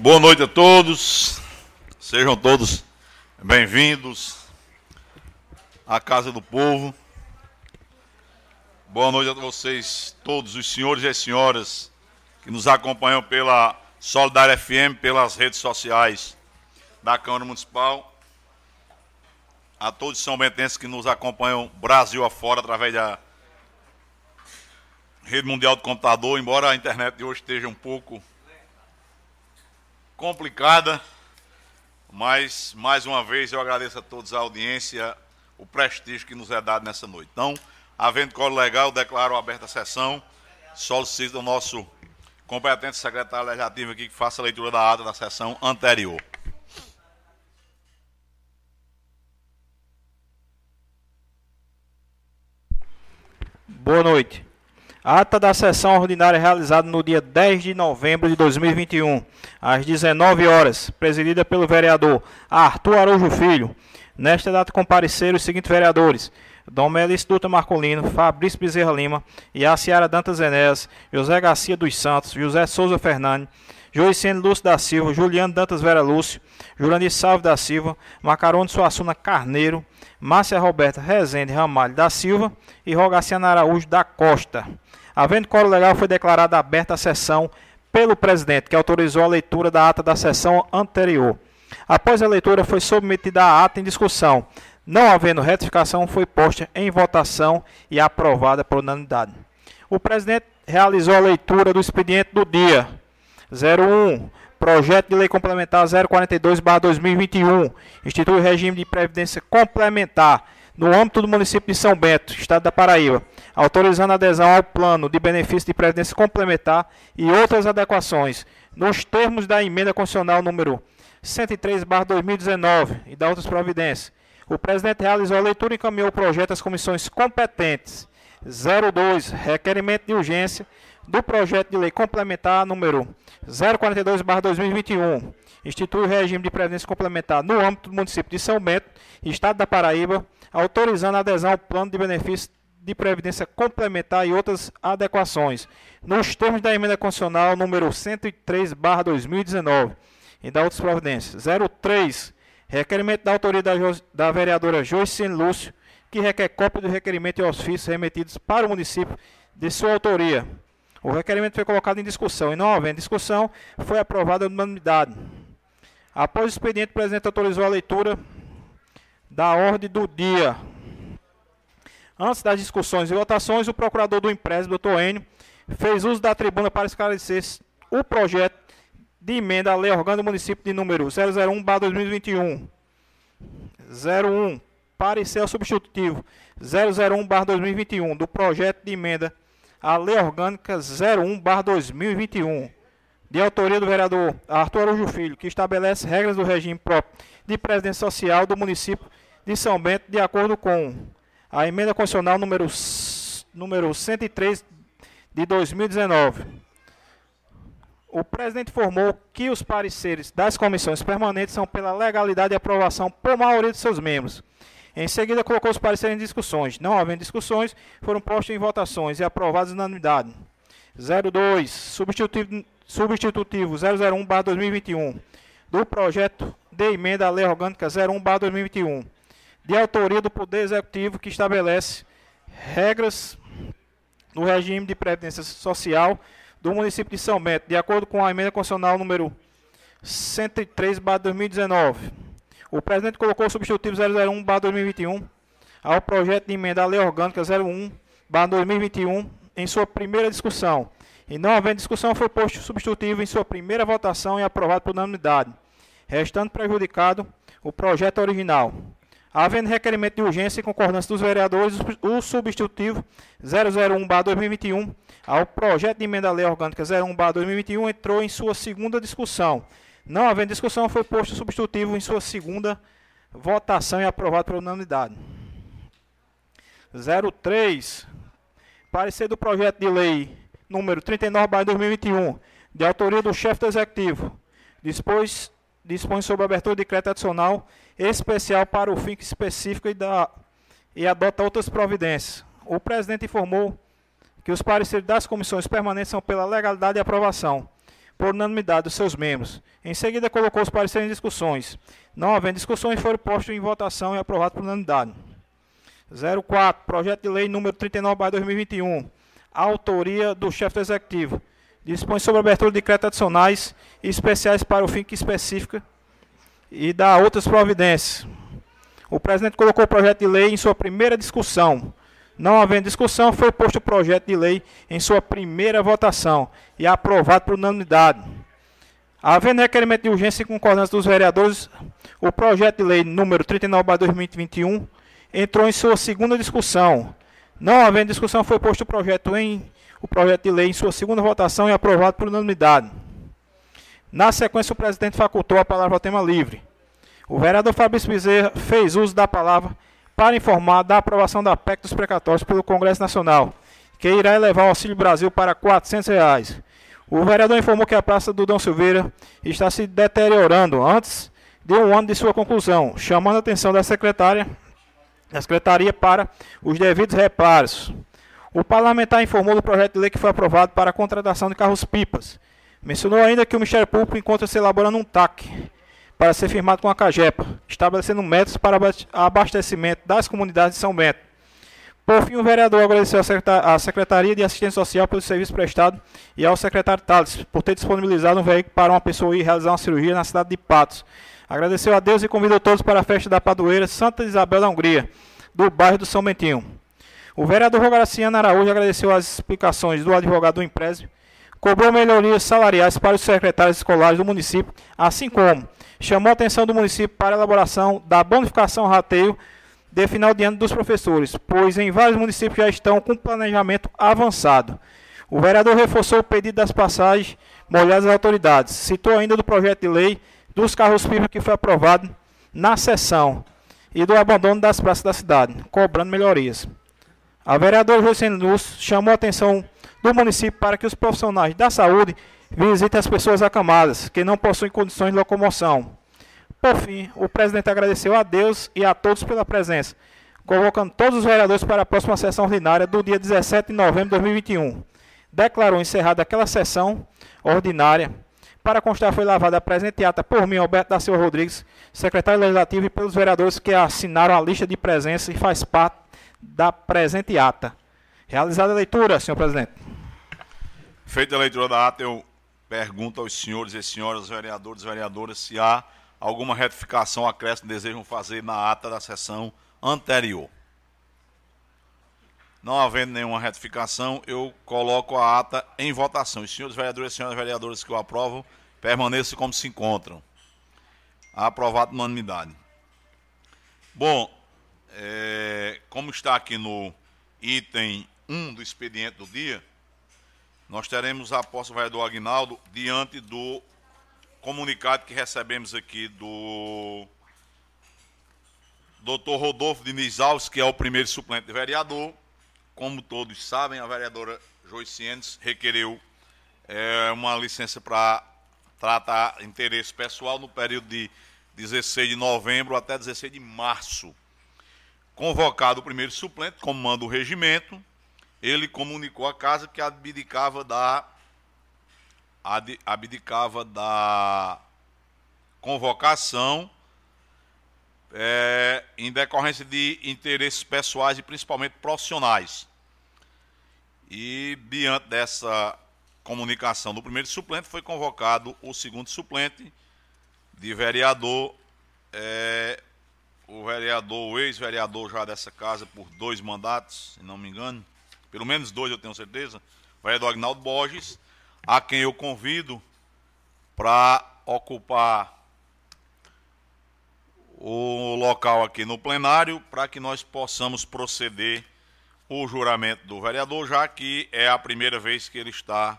Boa noite a todos. Sejam todos bem-vindos à Casa do Povo. Boa noite a vocês, todos os senhores e as senhoras que nos acompanham pela Solidária FM, pelas redes sociais da Câmara Municipal. A todos os são bentenses que nos acompanham Brasil afora através da Rede Mundial do Computador, embora a internet de hoje esteja um pouco complicada, mas mais uma vez eu agradeço a todos a audiência, o prestígio que nos é dado nessa noite. Então, havendo colo legal, declaro aberta a sessão. Solicito o nosso competente secretário legislativo aqui que faça a leitura da ata da sessão anterior. Boa noite. Ata da sessão ordinária realizada no dia 10 de novembro de 2021, às 19 horas, presidida pelo vereador Arthur Araújo Filho. Nesta data compareceram os seguintes vereadores: Dom Melício Dutra Marcolino, Fabrício Bezerra Lima, Yaciara Dantas Enéas, José Garcia dos Santos, José Souza Fernandes, Joicene Lúcio da Silva, Juliano Dantas Vera Lúcio, Jurandir Salve da Silva, Macarone Suassuna Carneiro, Márcia Roberta Rezende Ramalho da Silva e Rogaciana Araújo da Costa. Havendo coro legal, foi declarada aberta a sessão pelo presidente, que autorizou a leitura da ata da sessão anterior. Após a leitura, foi submetida a ata em discussão. Não havendo retificação, foi posta em votação e aprovada por unanimidade. O presidente realizou a leitura do expediente do dia 01, Projeto de Lei Complementar 042-2021, institui regime de previdência complementar no âmbito do município de São Bento, estado da Paraíba, autorizando a adesão ao plano de benefício de previdência complementar e outras adequações, nos termos da emenda constitucional número 103/2019 e da outras providências. O presidente realizou a leitura e encaminhou o projeto às comissões competentes. 02, requerimento de urgência do projeto de lei complementar número 042/2021 institui o regime de previdência complementar no âmbito do município de São Bento, estado da Paraíba, autorizando a adesão ao plano de benefício de previdência complementar e outras adequações, nos termos da emenda constitucional número 103/2019 e da outras providências. 03, requerimento da autoria da, da vereadora Joyce Lúcio, que requer cópia do requerimento e ofícios remetidos para o município de sua autoria. O requerimento foi colocado em discussão e, não havendo discussão, foi aprovado a unanimidade. Após o expediente, o presidente autorizou a leitura da ordem do dia. Antes das discussões e votações, o procurador do empréstimo, doutor Enio, fez uso da tribuna para esclarecer o projeto de emenda à lei orgânica do município de número 001-2021. 01. Parecer substitutivo 001-2021 do projeto de emenda à lei orgânica 01-2021 de autoria do vereador Arthur Araújo Filho, que estabelece regras do regime próprio de presidência social do município de São Bento, de acordo com a emenda constitucional número, número 103 de 2019. O presidente informou que os pareceres das comissões permanentes são pela legalidade e aprovação por maioria de seus membros. Em seguida, colocou os pareceres em discussões. Não havendo discussões, foram postos em votações e aprovados na unanimidade. 02. Substitutivo substitutivo 001/2021 do projeto de emenda à Lei Orgânica 01/2021, de autoria do Poder Executivo que estabelece regras no regime de previdência social do município de São Bento, de acordo com a emenda constitucional número 103/2019. O presidente colocou o substitutivo 001/2021 ao projeto de emenda à Lei Orgânica 01/2021 em sua primeira discussão e não havendo discussão, foi posto substitutivo em sua primeira votação e aprovado por unanimidade, restando prejudicado o projeto original. Havendo requerimento de urgência e concordância dos vereadores, o substitutivo 001-2021 ao projeto de emenda à lei orgânica 01-2021 entrou em sua segunda discussão. Não havendo discussão, foi posto substitutivo em sua segunda votação e aprovado por unanimidade. 03. Parecer do projeto de lei número 39/2021, de autoria do chefe do executivo, dispôs dispõe sobre a abertura de decreto adicional especial para o fim específico e, da, e adota outras providências. O presidente informou que os pareceres das comissões permanentes são pela legalidade e aprovação, por unanimidade dos seus membros. Em seguida, colocou os pareceres em discussões. Não havendo discussões, foram postos em votação e aprovados por unanimidade. 04. Projeto de Lei número 39, 2021. Autoria do chefe do Executivo. Dispõe sobre a abertura de créditos adicionais e especiais para o fim que especifica e dá outras providências. O presidente colocou o projeto de lei em sua primeira discussão. Não havendo discussão, foi posto o projeto de lei em sua primeira votação e aprovado por unanimidade. Havendo requerimento de urgência e concordância dos vereadores, o projeto de lei número 39 2021 entrou em sua segunda discussão. Não havendo discussão, foi posto o projeto em o projeto de lei em sua segunda votação e aprovado por unanimidade. Na sequência, o presidente facultou a palavra ao tema livre. O vereador Fabrício Bezerra fez uso da palavra para informar da aprovação da PEC dos precatórios pelo Congresso Nacional, que irá elevar o Auxílio Brasil para 400 reais. O vereador informou que a Praça do Dom Silveira está se deteriorando antes de um ano de sua conclusão, chamando a atenção da secretária, da secretaria para os devidos reparos. O parlamentar informou do projeto de lei que foi aprovado para a contratação de carros-pipas. Mencionou ainda que o Ministério Público encontra-se elaborando um TAC para ser firmado com a CAGEPA, estabelecendo métodos para abastecimento das comunidades de São Bento. Por fim, o vereador agradeceu à Secretaria de Assistência Social pelo serviço prestado e ao secretário Thales por ter disponibilizado um veículo para uma pessoa ir realizar uma cirurgia na cidade de Patos. Agradeceu a Deus e convidou todos para a festa da Padoeira Santa Isabel da Hungria, do bairro do São Bentinho. O vereador Rograciano Araújo agradeceu as explicações do advogado do Emprésio, cobrou melhorias salariais para os secretários escolares do município, assim como chamou a atenção do município para a elaboração da bonificação rateio de final de ano dos professores, pois em vários municípios já estão com planejamento avançado. O vereador reforçou o pedido das passagens molhadas às autoridades. Citou ainda do projeto de lei dos carros-pipa que foi aprovado na sessão e do abandono das praças da cidade, cobrando melhorias. A vereadora José Lúcio chamou a atenção do município para que os profissionais da saúde Visite as pessoas acamadas, que não possuem condições de locomoção. Por fim, o presidente agradeceu a Deus e a todos pela presença, convocando todos os vereadores para a próxima sessão ordinária do dia 17 de novembro de 2021. Declarou encerrada aquela sessão ordinária. Para constar, foi lavada a presente ata por mim, Alberto da Silva Rodrigues, secretário legislativo, e pelos vereadores que assinaram a lista de presença e faz parte da presente ata. Realizada a leitura, senhor presidente. Feita a leitura da ata, eu pergunto aos senhores e senhoras vereadores e vereadoras se há alguma retificação, acréscimo desejam fazer na ata da sessão anterior. Não havendo nenhuma retificação, eu coloco a ata em votação. Os senhores vereadores e senhoras vereadoras que o aprovam, permaneçam como se encontram. Aprovado unanimidade. Bom, é, como está aqui no item 1 do expediente do dia, nós teremos a posse do Agnaldo diante do comunicado que recebemos aqui do doutor Rodolfo Diniz Alves, que é o primeiro suplente de vereador. Como todos sabem, a vereadora Joicienes requereu é, uma licença para tratar interesse pessoal no período de 16 de novembro até 16 de março. Convocado o primeiro suplente, como manda o regimento, ele comunicou à casa que abdicava da abdicava da convocação é, em decorrência de interesses pessoais e principalmente profissionais. E diante dessa comunicação do primeiro suplente, foi convocado o segundo suplente de vereador, é, o vereador, o ex-vereador já dessa casa por dois mandatos, se não me engano, pelo menos dois eu tenho certeza, o vereador Agnaldo Borges, a quem eu convido para ocupar o local aqui no plenário para que nós possamos proceder o juramento do vereador, já que é a primeira vez que ele está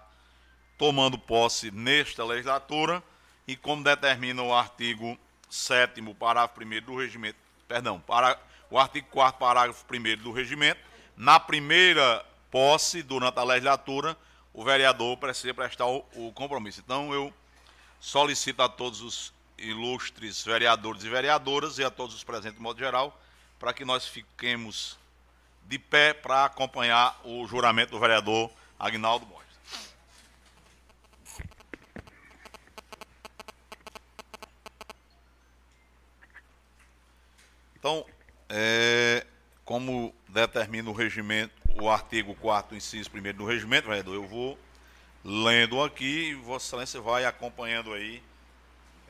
tomando posse nesta legislatura e como determina o artigo 7 parágrafo 1 do regimento, perdão, para, o artigo 4 parágrafo 1 do regimento, na primeira posse, durante a legislatura, o vereador precisa prestar o, o compromisso. Então, eu solicito a todos os ilustres vereadores e vereadoras e a todos os presentes, de modo geral, para que nós fiquemos de pé para acompanhar o juramento do vereador Agnaldo Borges. Então, é, como determina o regimento, o artigo 4 inciso 1 do regimento, vereador, eu vou lendo aqui e Vossa Excelência vai acompanhando aí,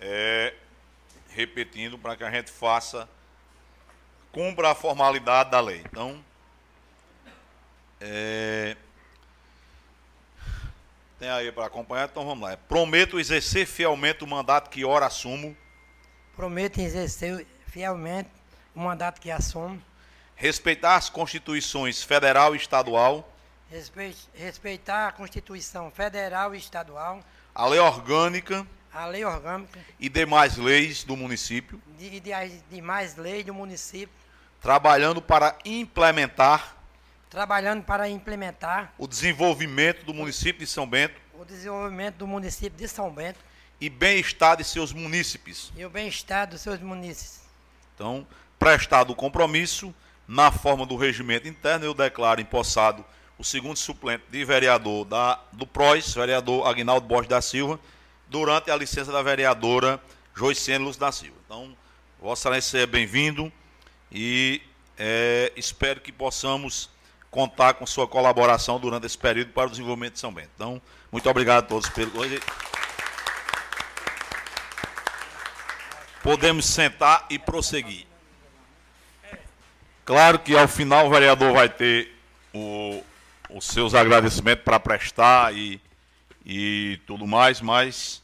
é, repetindo para que a gente faça, cumpra a formalidade da lei. Então, é, tem aí para acompanhar, então vamos lá. Prometo exercer fielmente o mandato que ora assumo. Prometo exercer fielmente o mandato que assumo. Respeitar as constituições federal e estadual. Respeitar a Constituição Federal e Estadual. A lei orgânica. A lei orgânica. E demais leis do município. E de, de, demais leis do município. Trabalhando para implementar trabalhando para implementar o desenvolvimento do município de São Bento, o desenvolvimento do município de São Bento e bem-estar de seus munícipes. E o bem-estar dos seus munícipes. Então, prestado o compromisso, na forma do regimento interno, eu declaro empossado o segundo suplente de vereador da, do PROS, vereador Agnaldo Borges da Silva, durante a licença da vereadora Joicene Luz da Silva. Então, Vossa Excelência seja bem-vindo e é, espero que possamos contar com sua colaboração durante esse período para o desenvolvimento de São Bento. Então, muito obrigado a todos pelo. Podemos sentar e prosseguir. Claro que ao final o vereador vai ter o, os seus agradecimentos para prestar e, e tudo mais, mas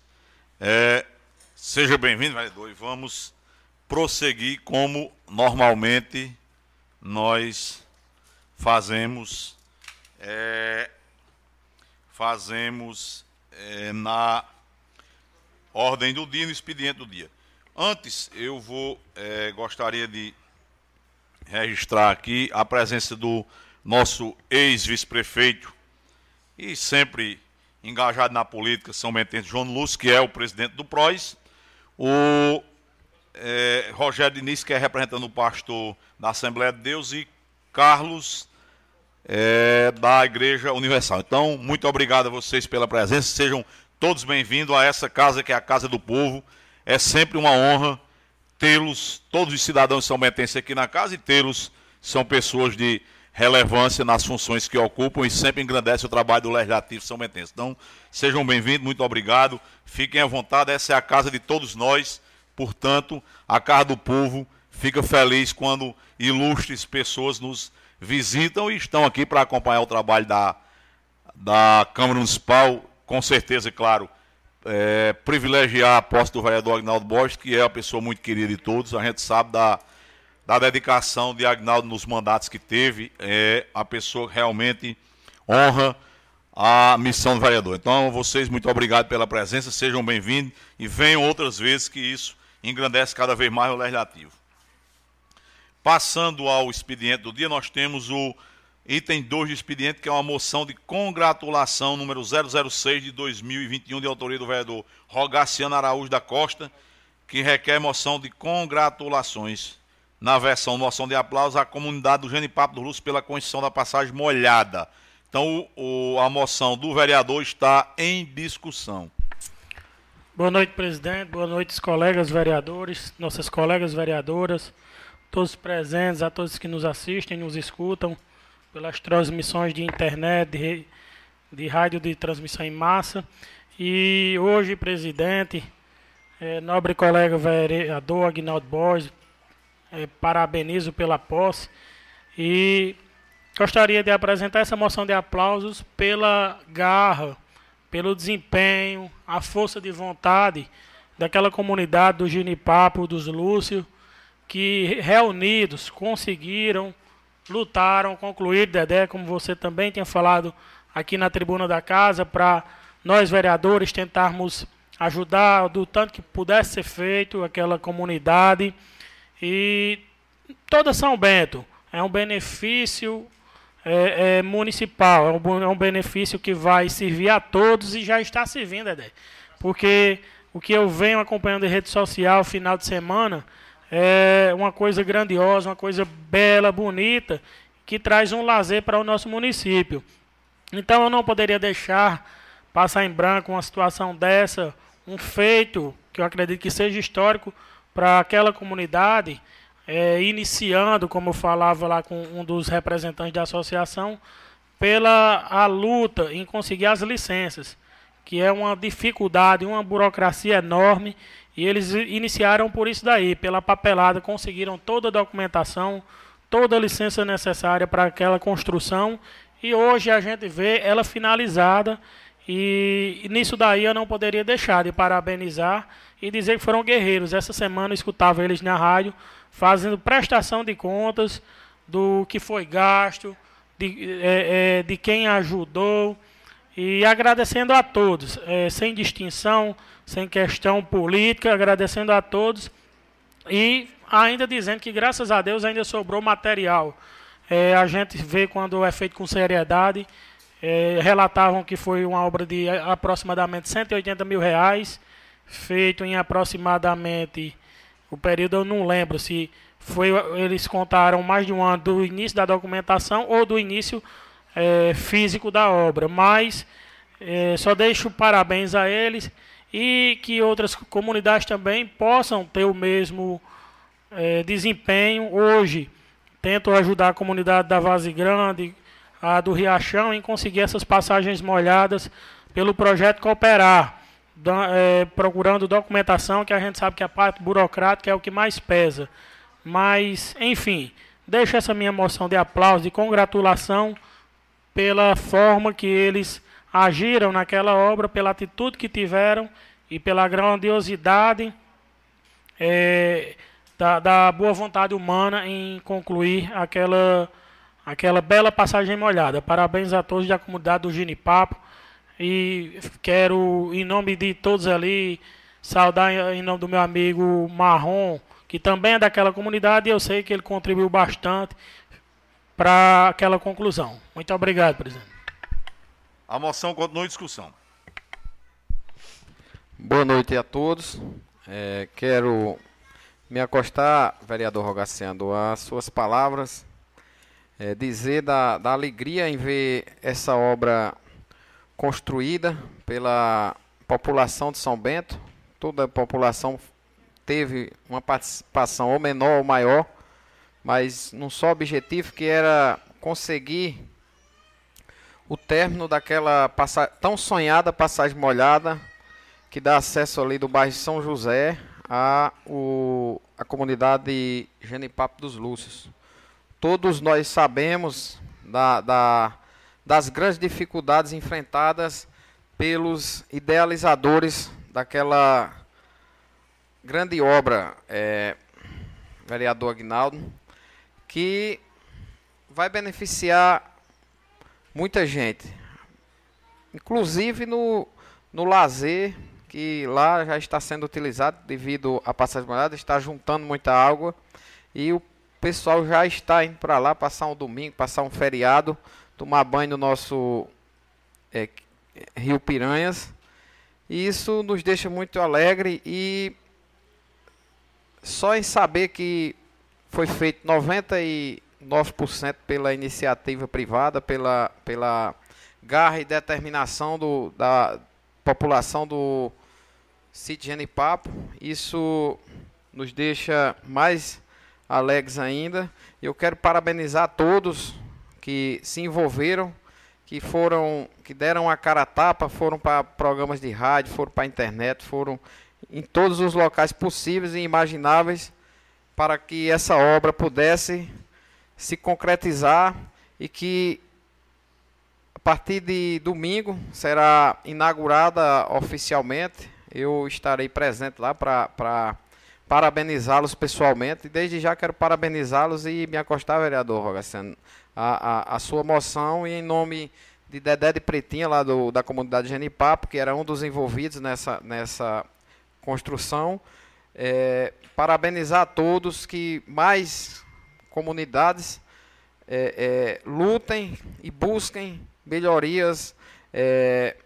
é, seja bem-vindo, vereador, e vamos prosseguir como normalmente nós fazemos é, fazemos é, na ordem do dia, no expediente do dia. Antes, eu vou é, gostaria de registrar aqui a presença do nosso ex-vice-prefeito e sempre engajado na política, São Bentense João Lúcio, que é o presidente do PROS, o é, Rogério Diniz, que é representando o pastor da Assembleia de Deus, e Carlos é, da Igreja Universal. Então, muito obrigado a vocês pela presença. Sejam todos bem-vindos a essa casa que é a Casa do Povo. É sempre uma honra tê-los, todos os cidadãos são bentenses aqui na casa e tê-los são pessoas de relevância nas funções que ocupam e sempre engrandece o trabalho do Legislativo São Bentense. Então, sejam bem-vindos, muito obrigado. Fiquem à vontade, essa é a casa de todos nós. Portanto, a casa do povo fica feliz quando ilustres pessoas nos visitam e estão aqui para acompanhar o trabalho da, da Câmara Municipal, com certeza, claro, é, privilegiar a posse do vereador Agnaldo Borges, que é uma pessoa muito querida de todos, a gente sabe da, da dedicação de Agnaldo nos mandatos que teve, é a pessoa que realmente honra a missão do vereador. Então, vocês, muito obrigado pela presença, sejam bem-vindos e venham outras vezes, que isso engrandece cada vez mais o Legislativo. Passando ao expediente do dia, nós temos o item 2 do expediente, que é uma moção de congratulação número 006 de 2021, de autoria do vereador Rogaciano Araújo da Costa, que requer moção de congratulações na versão moção de aplauso à comunidade do Genipapo do Lúcio pela concessão da passagem molhada. Então, o, a moção do vereador está em discussão. Boa noite, presidente. Boa noite, colegas vereadores, nossas colegas vereadoras todos os presentes, a todos que nos assistem, nos escutam pelas transmissões de internet, de, de rádio de transmissão em massa. E hoje, presidente, é, nobre colega vereador Agnaldo Borges, é, parabenizo pela posse e gostaria de apresentar essa moção de aplausos pela garra, pelo desempenho, a força de vontade daquela comunidade do Ginipapo, dos Lúcio, que reunidos conseguiram, lutaram, concluir, Dedé, como você também tinha falado aqui na tribuna da casa, para nós vereadores tentarmos ajudar do tanto que pudesse ser feito aquela comunidade. E toda São Bento é um benefício é, é, municipal, é um, é um benefício que vai servir a todos e já está servindo, Dedé. Porque o que eu venho acompanhando em rede social final de semana é uma coisa grandiosa, uma coisa bela, bonita, que traz um lazer para o nosso município. Então eu não poderia deixar passar em branco uma situação dessa, um feito que eu acredito que seja histórico para aquela comunidade, é, iniciando, como eu falava lá com um dos representantes da associação, pela a luta em conseguir as licenças, que é uma dificuldade, uma burocracia enorme, e eles iniciaram por isso daí, pela papelada, conseguiram toda a documentação, toda a licença necessária para aquela construção, e hoje a gente vê ela finalizada, e nisso daí eu não poderia deixar de parabenizar e dizer que foram guerreiros. Essa semana eu escutava eles na rádio fazendo prestação de contas do que foi gasto, de, é, é, de quem ajudou. E agradecendo a todos, é, sem distinção, sem questão política, agradecendo a todos e ainda dizendo que graças a Deus ainda sobrou material. É, a gente vê quando é feito com seriedade. É, relatavam que foi uma obra de aproximadamente 180 mil reais, feito em aproximadamente o período eu não lembro se foi eles contaram mais de um ano do início da documentação ou do início é, físico da obra, mas é, só deixo parabéns a eles e que outras comunidades também possam ter o mesmo é, desempenho hoje. Tento ajudar a comunidade da Vaze Grande, a do Riachão, em conseguir essas passagens molhadas pelo projeto Cooperar é, procurando documentação, que a gente sabe que a parte burocrática é o que mais pesa. Mas, enfim, deixo essa minha moção de aplauso, de congratulação pela forma que eles agiram naquela obra, pela atitude que tiveram e pela grandiosidade é, da, da, boa vontade humana em concluir aquela, aquela bela passagem molhada. Parabéns a todos da comunidade do Ginipapo e quero, em nome de todos ali, saudar em nome do meu amigo Marrom, que também é daquela comunidade, e eu sei que ele contribuiu bastante para aquela conclusão. Muito obrigado, presidente. A moção continua em discussão. Boa noite a todos. É, quero me acostar, vereador Rogaciano, às suas palavras, é, dizer da, da alegria em ver essa obra construída pela população de São Bento. Toda a população teve uma participação ou menor ou maior, mas num só objetivo que era conseguir o término daquela tão sonhada passagem molhada que dá acesso ali do bairro São José a o, a comunidade Genipapo dos Lúcios. Todos nós sabemos da, da das grandes dificuldades enfrentadas pelos idealizadores daquela grande obra, é, vereador Agnaldo, que vai beneficiar muita gente, inclusive no, no lazer, que lá já está sendo utilizado devido à passagem molhada, está juntando muita água e o pessoal já está indo para lá passar um domingo, passar um feriado tomar banho no nosso é, Rio Piranhas. E isso nos deixa muito alegre e só em saber que foi feito 99% pela iniciativa privada, pela, pela garra e determinação do, da população do sítio Genipapo, isso nos deixa mais alegres ainda. Eu quero parabenizar todos que se envolveram, que foram, que deram a cara a tapa, foram para programas de rádio, foram para a internet, foram em todos os locais possíveis e imagináveis para que essa obra pudesse se concretizar e que a partir de domingo será inaugurada oficialmente. Eu estarei presente lá para parabenizá-los pessoalmente. E desde já quero parabenizá-los e me acostar, vereador Rogaciano, a, a, a, sua moção e em nome de Dedé de Pretinha, lá do, da comunidade Genipapo, que era um dos envolvidos nessa, nessa construção. É, parabenizar a todos que mais comunidades é, é, lutem e busquem melhorias é,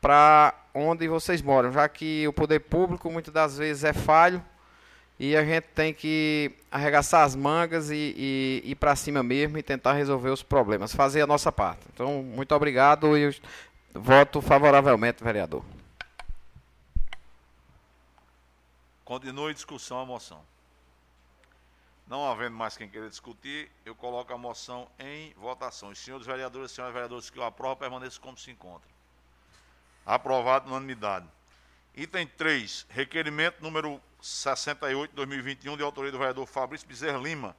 para onde vocês moram, já que o poder público muitas das vezes é falho e a gente tem que arregaçar as mangas e, e ir para cima mesmo e tentar resolver os problemas, fazer a nossa parte. Então, muito obrigado e voto favoravelmente, vereador. Continue discussão a moção. Não havendo mais quem queira discutir, eu coloco a moção em votação. Os senhores vereadores e senhoras vereadoras que o aprovam, permaneçam como se encontram. Aprovado unanimidade. Item 3, requerimento número 68 2021, de autoria do vereador Fabrício Bezerra Lima,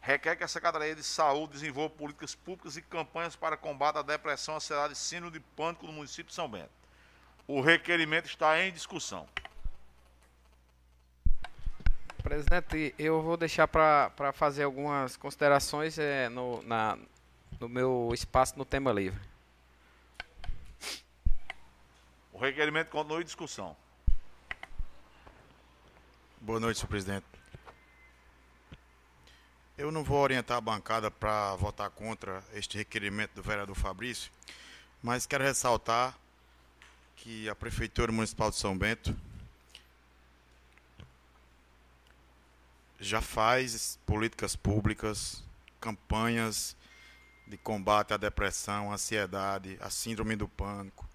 requer que a Secretaria de Saúde desenvolva políticas públicas e campanhas para combate à depressão, ansiedade e síndrome de pânico no município de São Bento. O requerimento está em discussão. Presidente, eu vou deixar para fazer algumas considerações é, no, na, no meu espaço no tema livre. O requerimento continua em discussão. Boa noite, senhor presidente. Eu não vou orientar a bancada para votar contra este requerimento do vereador Fabrício, mas quero ressaltar que a Prefeitura Municipal de São Bento já faz políticas públicas, campanhas de combate à depressão, à ansiedade, à síndrome do pânico,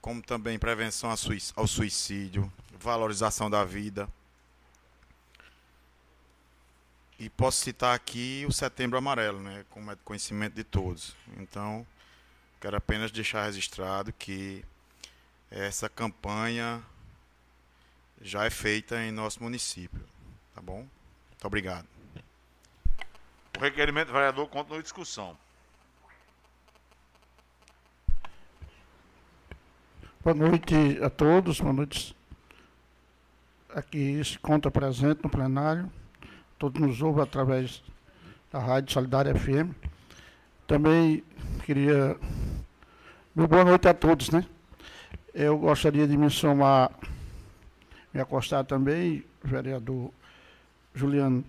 como também prevenção ao suicídio, valorização da vida. E posso citar aqui o Setembro Amarelo, né, como é de conhecimento de todos. Então, quero apenas deixar registrado que essa campanha já é feita em nosso município. Tá bom? Muito obrigado. O requerimento do vereador continua em discussão. Boa noite a todos, boa noite. Aqui se conta presente no plenário. Todos nos ouvem através da Rádio Solidária FM. Também queria. Meu boa noite a todos, né? Eu gostaria de me somar, me acostar também, vereador Juliano,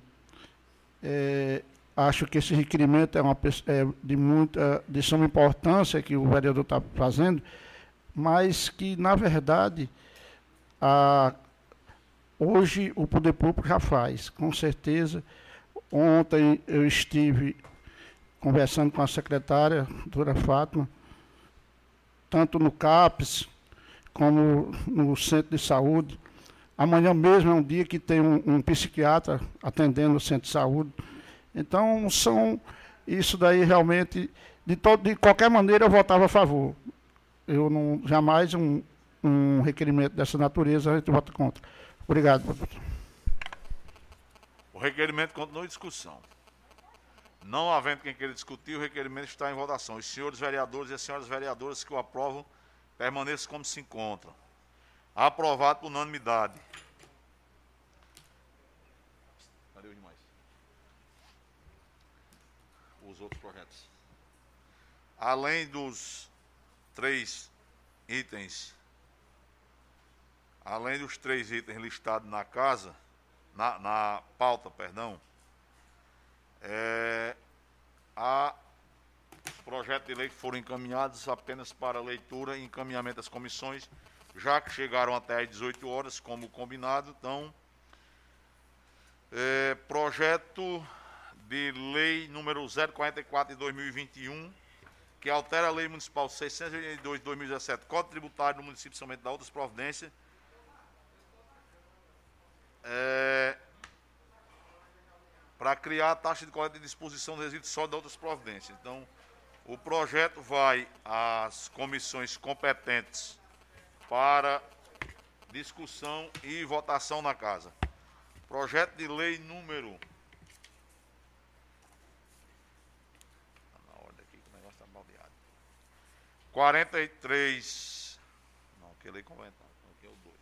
é, acho que esse requerimento é, uma, é de muita, de suma importância que o vereador está fazendo, mas que, na verdade, a, hoje o poder público já faz, com certeza. Ontem eu estive conversando com a secretária, doutora Fátima, tanto no CAPES como no centro de saúde, Amanhã mesmo é um dia que tem um, um psiquiatra atendendo o centro de saúde. Então, são isso daí realmente, de, todo, de qualquer maneira, eu votava a favor. Eu não jamais um, um requerimento dessa natureza a gente vota contra. Obrigado. O requerimento continua em discussão. Não havendo quem queira discutir, o requerimento está em votação. Os senhores vereadores e as senhoras vereadoras que o aprovam permaneçam como se encontram. Aprovado por unanimidade. Cadê os demais? Os outros projetos. Além dos três itens, além dos três itens listados na casa, na, na pauta, perdão, é, há projetos de lei que foram encaminhados apenas para leitura e encaminhamento das comissões já que chegaram até às 18 horas, como combinado. Então, é, projeto de lei número 044 de 2021, que altera a lei municipal 682 de 2017, Código Tributário do município Bento da Outras Providências, é, para criar a taxa de coleta de disposição de resíduos sólidos da outras providências. Então, o projeto vai às comissões competentes para discussão e votação na casa. Projeto de lei número. Tá na ordem aqui que o negócio está baldeado. 43. Não, que lei complementar. Aqui é o 2.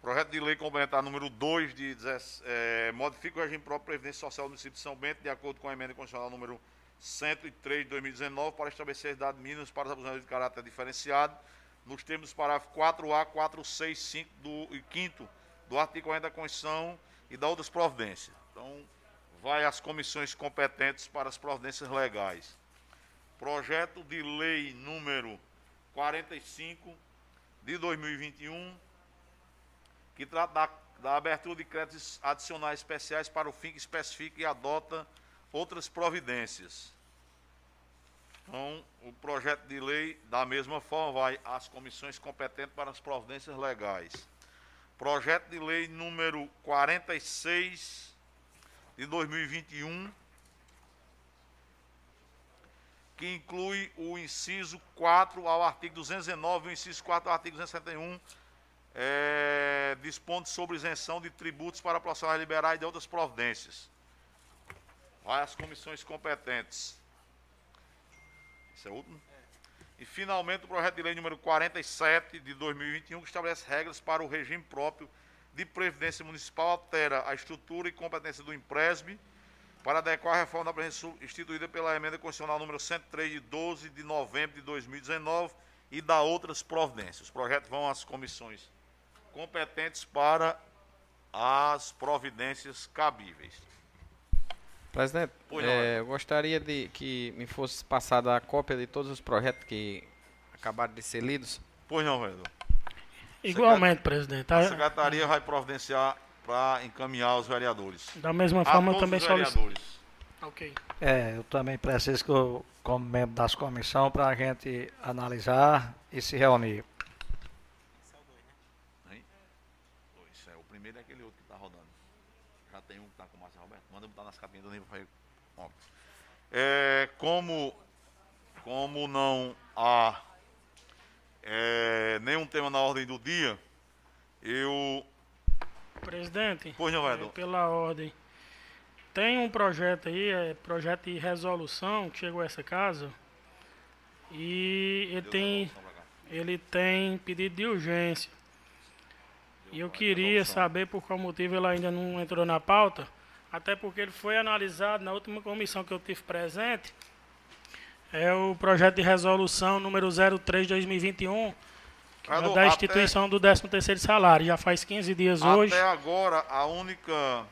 Projeto de lei complementar número 2 de é, modifica o regime próprio de previdência social do município de São Bento, de acordo com a emenda constitucional número 103 de 2019, para estabelecer dados mínimos para os abusadores de caráter diferenciado nos termos do parágrafo 4A, 4, 6, 5 do, e 5 do artigo 40 da Constituição e da outras providências. Então, vai às comissões competentes para as providências legais. Projeto de lei número 45 de 2021, que trata da, da abertura de créditos adicionais especiais para o fim que especifica e adota outras providências. Então, o projeto de lei, da mesma forma, vai às comissões competentes para as providências legais. projeto de lei número 46 de 2021, que inclui o inciso 4 ao artigo 219 e o inciso 4 ao artigo 271, é, dispondo sobre isenção de tributos para profissionais liberais e de outras providências. Vai às comissões competentes. Esse é? E, finalmente, o projeto de lei número 47 de 2021, que estabelece regras para o regime próprio de previdência municipal, altera a estrutura e competência do empresme para adequar a reforma da previdência instituída pela emenda constitucional número 103 de 12 de novembro de 2019 e da outras providências. Os projetos vão às comissões competentes para as providências cabíveis. Presidente, não, é, eu gostaria de que me fosse passada a cópia de todos os projetos que acabaram de ser lidos. Pois não, vereador. Igualmente, presidente. A secretaria vai providenciar para encaminhar aos vereadores. da mesma forma, eu também os solicito. vereadores. Ok. É, eu também preciso, como membro das comissões, para a gente analisar e se reunir. Pois é, o primeiro é aquele outro que está rodando. Já tem um que está com o Márcio Roberto. Manda botar nas capinhas do Ó. É, como, como não há é, nenhum tema na ordem do dia, eu. Presidente, Pois não, é, vereador. pela ordem. Tem um projeto aí, é projeto de resolução que chegou a essa casa. E ele tem, ele tem pedido de urgência. E eu queria saber por qual motivo ele ainda não entrou na pauta. Até porque ele foi analisado na última comissão que eu tive presente. É o projeto de resolução número 03 de 2021, que é da até- instituição do 13º salário. Já faz 15 dias hoje. Até agora, a única,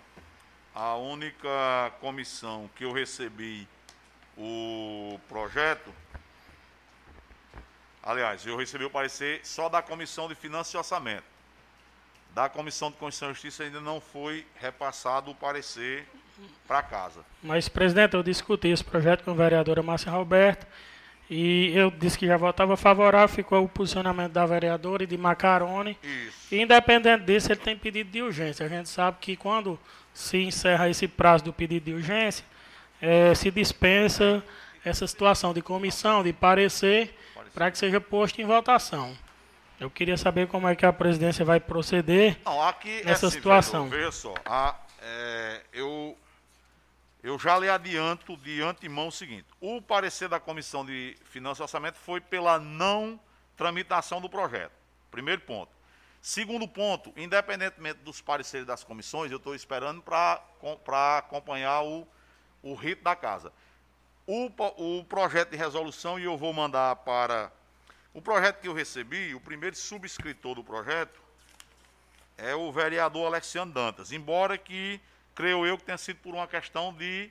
a única comissão que eu recebi o projeto, aliás, eu recebi o parecer só da Comissão de Finanças e Orçamento. Da Comissão de Constituição e Justiça ainda não foi repassado o parecer para casa. Mas, presidente, eu discuti esse projeto com a vereadora Márcia Roberto e eu disse que já votava favorável, ficou o posicionamento da vereadora e de Macarone. Isso. E, independente disso, ele tem pedido de urgência. A gente sabe que quando se encerra esse prazo do pedido de urgência, eh, se dispensa essa situação de comissão, de parecer, para que seja posto em votação. Eu queria saber como é que a presidência vai proceder. Não, aqui Nessa é assim, situação. veja só, a- é, eu, eu já lhe adianto de antemão o seguinte: o parecer da Comissão de Finanças e Orçamento foi pela não tramitação do projeto. Primeiro ponto. Segundo ponto, independentemente dos pareceres das comissões, eu estou esperando para acompanhar o, o rito da casa. O, o projeto de resolução, e eu vou mandar para. O projeto que eu recebi, o primeiro subscritor do projeto é o vereador Alexandre Dantas. Embora que, creio eu, que tenha sido por uma questão de,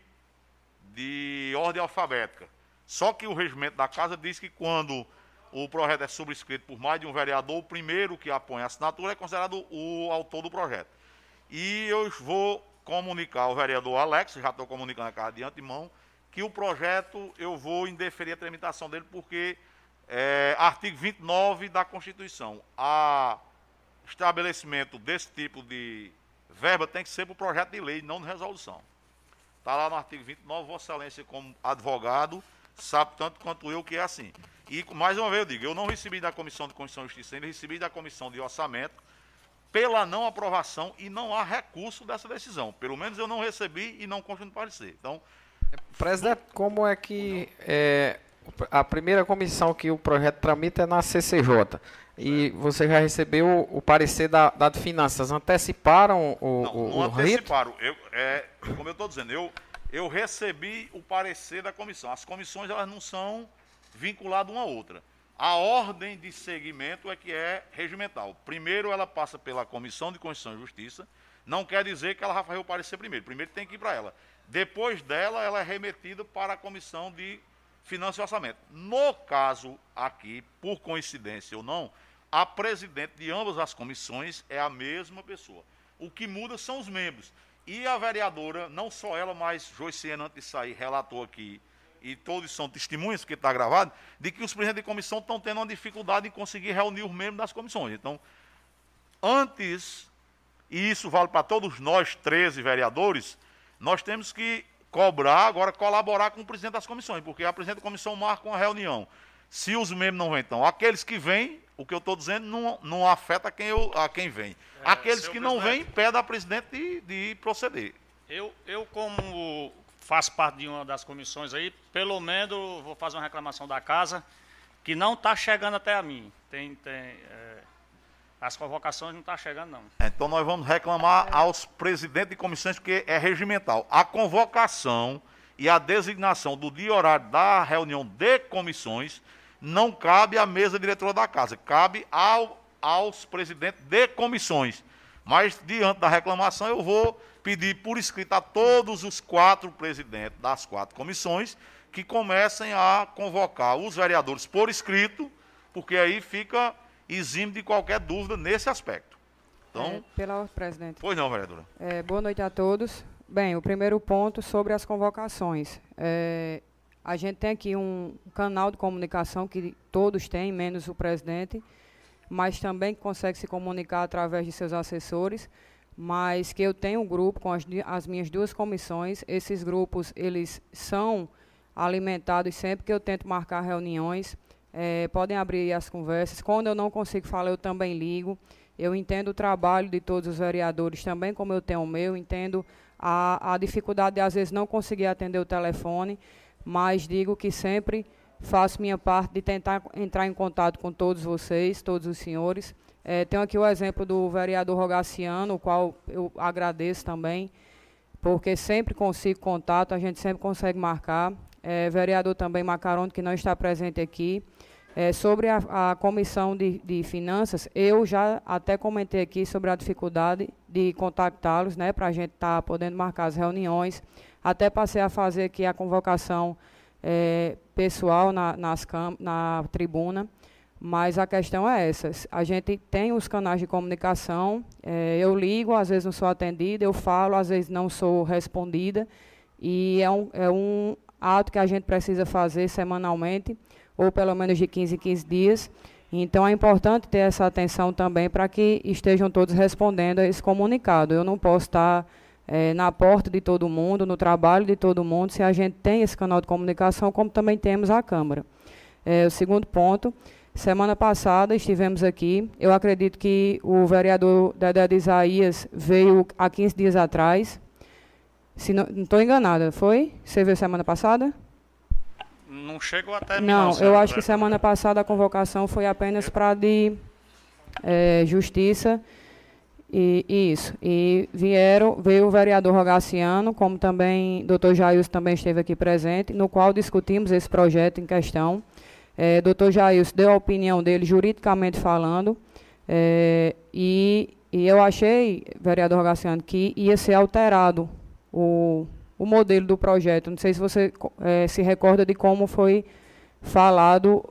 de ordem alfabética. Só que o regimento da casa diz que quando o projeto é subscrito por mais de um vereador, o primeiro que apoia a assinatura é considerado o autor do projeto. E eu vou comunicar ao vereador Alex, já estou comunicando a casa de antemão, que o projeto eu vou indeferir a tramitação dele, porque é, artigo 29 da Constituição, a estabelecimento desse tipo de verba tem que ser para o projeto de lei, não de resolução. Está lá no artigo 29, Vossa Excelência, como advogado, sabe tanto quanto eu que é assim. E, mais uma vez, eu digo, eu não recebi da Comissão de Constituição e Justiça, ainda recebi da Comissão de Orçamento, pela não aprovação e não há recurso dessa decisão. Pelo menos eu não recebi e não consta no parecer. Então, Presidente, como é que é, a primeira comissão que o projeto tramita é na CCJ? E você já recebeu o parecer da, da de finanças? Anteciparam o, Não, o, não o anteciparam. Eu, é, como eu estou dizendo, eu, eu recebi o parecer da comissão. As comissões elas não são vinculadas uma à outra. A ordem de segmento é que é regimental. Primeiro ela passa pela Comissão de Constituição e Justiça. Não quer dizer que ela vai fazer o parecer primeiro. Primeiro tem que ir para ela. Depois dela, ela é remetida para a Comissão de Finanças e Orçamento. No caso aqui, por coincidência ou não, a presidente de ambas as comissões é a mesma pessoa. O que muda são os membros. E a vereadora, não só ela, mas Joiciene, antes de sair, relatou aqui, e todos são testemunhas, porque está gravado, de que os presidentes de comissão estão tendo uma dificuldade em conseguir reunir os membros das comissões. Então, antes, e isso vale para todos nós 13 vereadores, nós temos que cobrar, agora colaborar com o presidente das comissões, porque a presidente da comissão marca uma reunião. Se os membros não vêm, então, aqueles que vêm, o que eu estou dizendo não, não afeta quem eu, a quem vem. É, aqueles que não vêm, pede a presidente de, de proceder. Eu, eu, como faço parte de uma das comissões aí, pelo menos vou fazer uma reclamação da casa, que não está chegando até a mim. Tem, tem, é, as convocações não estão chegando, não. Então nós vamos reclamar aos presidentes de comissões, porque é regimental. A convocação e a designação do dia e horário da reunião de comissões não cabe à mesa diretora da casa, cabe ao, aos presidentes de comissões. Mas, diante da reclamação, eu vou pedir por escrito a todos os quatro presidentes das quatro comissões que comecem a convocar os vereadores por escrito, porque aí fica exime de qualquer dúvida nesse aspecto. Então, É, pela presidente. pois não, vereadora. É, boa noite a todos. Bem, o primeiro ponto sobre as convocações. É, a gente tem aqui um canal de comunicação que todos têm, menos o presidente, mas também consegue se comunicar através de seus assessores, mas que eu tenho um grupo com as, as minhas duas comissões. Esses grupos, eles são alimentados sempre que eu tento marcar reuniões. É, podem abrir as conversas. Quando eu não consigo falar, eu também ligo. Eu entendo o trabalho de todos os vereadores também, como eu tenho o meu. Entendo a, a dificuldade de, às vezes, não conseguir atender o telefone, mas digo que sempre faço minha parte de tentar entrar em contato com todos vocês, todos os senhores. Eh, tenho aqui o exemplo do vereador Rogaciano, o qual eu agradeço também, porque sempre consigo contato, a gente sempre consegue marcar. Eh, vereador também Macarono, que não está presente aqui. Eh, sobre a, a comissão de, de finanças, eu já até comentei aqui sobre a dificuldade de contactá-los, né, para a gente estar podendo marcar as reuniões. Até passei a fazer aqui a convocação eh, pessoal na, nas na tribuna, mas a questão é essa. A gente tem os canais de comunicação, eh, eu ligo, às vezes não sou atendida, eu falo, às vezes não sou respondida, e é um, é um ato que a gente precisa fazer semanalmente, ou pelo menos de 15 em 15 dias. Então é importante ter essa atenção também para que estejam todos respondendo a esse comunicado. Eu não posso estar eh, na porta de todo mundo, no trabalho de todo mundo, se a gente tem esse canal de comunicação, como também temos a Câmara. Eh, o segundo ponto, semana passada estivemos aqui, eu acredito que o vereador Dedé de Isaías veio há 15 dias atrás, se não estou enganada, foi? Você veio semana passada? Não chegou até Não, eu acho que semana passada a convocação foi apenas para de eh, justiça e, e isso. E vieram, veio o vereador Rogaciano, como também o doutor Jailson também esteve aqui presente, no qual discutimos esse projeto em questão. Eh, doutor Jailson deu a opinião dele juridicamente falando, eh, e, e eu achei, vereador Rogaciano, que ia ser alterado o, o modelo do projeto. Não sei se você eh, se recorda de como foi falado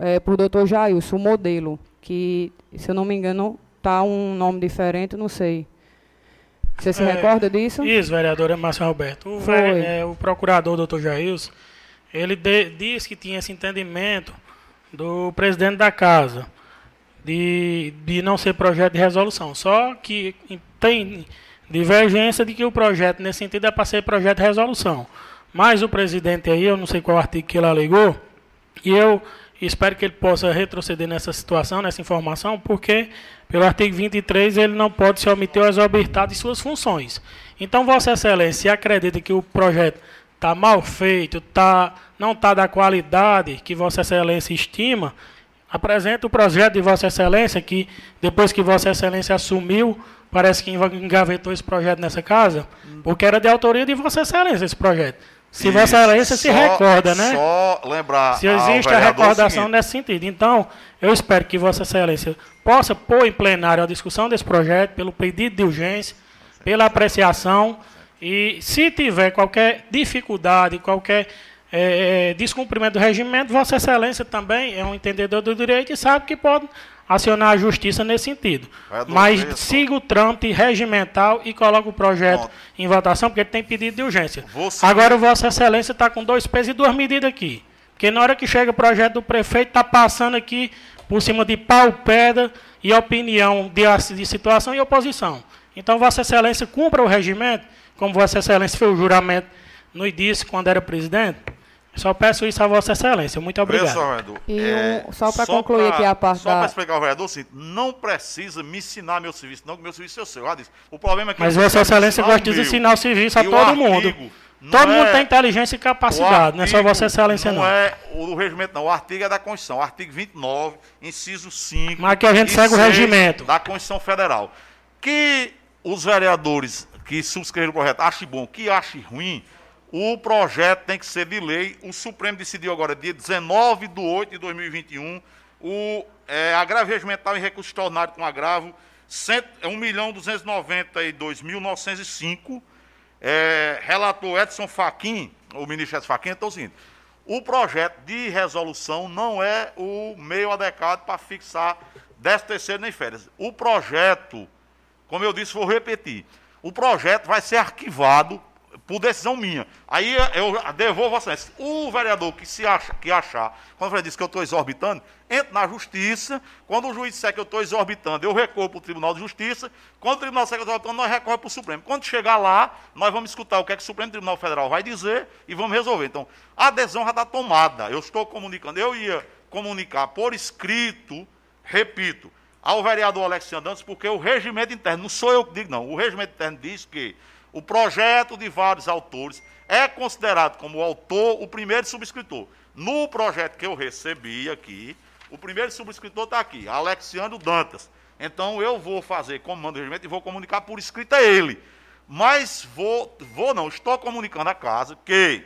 eh, por doutor Jailson, o modelo, que, se eu não me engano, está um nome diferente, não sei. Você se É, recorda disso? Isso, vereadora Márcio Roberto. O, é, o procurador, doutor Jailson, ele de- disse que tinha esse entendimento do presidente da casa de, de não ser projeto de resolução. Só que tem divergência de que o projeto, nesse sentido, é para ser projeto de resolução. Mas o presidente aí, eu não sei qual artigo que ele alegou, e eu espero que ele possa retroceder nessa situação, nessa informação, porque pelo artigo 23 ele não pode se omitir ou exorbitar de suas funções. Então, Vossa Excelência, acredita que o projeto está mal feito, tá, não está da qualidade que Vossa Excelência estima, apresenta o projeto de Vossa Excelência, que depois que Vossa Excelência assumiu, parece que enga- engavetou esse projeto nessa casa, porque era de autoria de Vossa Excelência esse projeto. Se Vossa Excelência se recorda, né? Só lembrar. Se existe a recordação seguinte, nesse sentido. Então, eu espero que Vossa Excelência possa pôr em plenário a discussão desse projeto, pelo pedido de urgência, pela apreciação, e se tiver qualquer dificuldade, qualquer eh, descumprimento do regimento, Vossa Excelência também é um entendedor do direito e sabe que pode acionar a justiça nesse sentido. Mas siga o trâmite regimental e coloque o projeto Pronto. em votação, porque ele tem pedido de urgência. Seguir- Agora, Vossa Excelência está com dois pesos e duas medidas aqui. Porque na hora que chega o projeto do prefeito, está passando aqui por cima de pau, pedra e opinião de, de situação e oposição. Então, Vossa Excelência cumpra o regimento, como Vossa Excelência fez o juramento no disse quando era presidente. Só peço isso a Vossa Excelência. Muito obrigado. Vereador, E é, um- só para concluir aqui a parte Só para da. explicar ao vereador, assim, não precisa me ensinar meu serviço, não, que meu serviço é o seu. Já disse. O problema é que Mas Vossa Excelência gosta de ensinar o serviço a todo mundo. artigo Todo mundo é- tem inteligência e capacidade, não é só Vossa Excelência não. Não é o regimento, não. O artigo é da Constituição. Artigo 29, inciso 5. Mas que a gente segue o 6 regimento. Da Constituição Federal. Que os vereadores que subscreveram o projeto achem bom, que achem ruim, o projeto tem que ser de lei. O Supremo decidiu agora, dia 19 de 8 de 2021, o é, agravo regimental em recurso extraordinário com agravo cento- é 1.292.905. É, relator Edson Fachin, o ministro Edson Fachin, então é o seguinte, o projeto de resolução não é o meio adequado para fixar 13 terceiro nem férias. O projeto, como eu disse, vou repetir, o projeto vai ser arquivado por decisão minha. Aí eu devolvo a vocês. O vereador que se acha, que achar, quando vereador diz que eu estou exorbitando, entra na justiça. Quando o juiz disser que eu estou exorbitando, eu recorro para o Tribunal de Justiça. Quando o Tribunal disser que eu estou exorbitando, nós recorremos para o Supremo. Quando chegar lá, nós vamos escutar o que é que o Supremo Tribunal Federal vai dizer e vamos resolver. Então, a adesão já está tomada. Eu estou comunicando. Eu ia comunicar por escrito, repito, ao vereador Alexandre Dantas, porque o regimento interno, não sou eu que digo, não, o regimento interno diz que o projeto de vários autores é considerado como autor o primeiro subscritor. No projeto que eu recebi aqui, o primeiro subscritor está aqui, Alexandre Dantas. Então eu vou fazer como manda o regimento e vou comunicar por escrito a ele. Mas vou, vou não, estou comunicando à casa que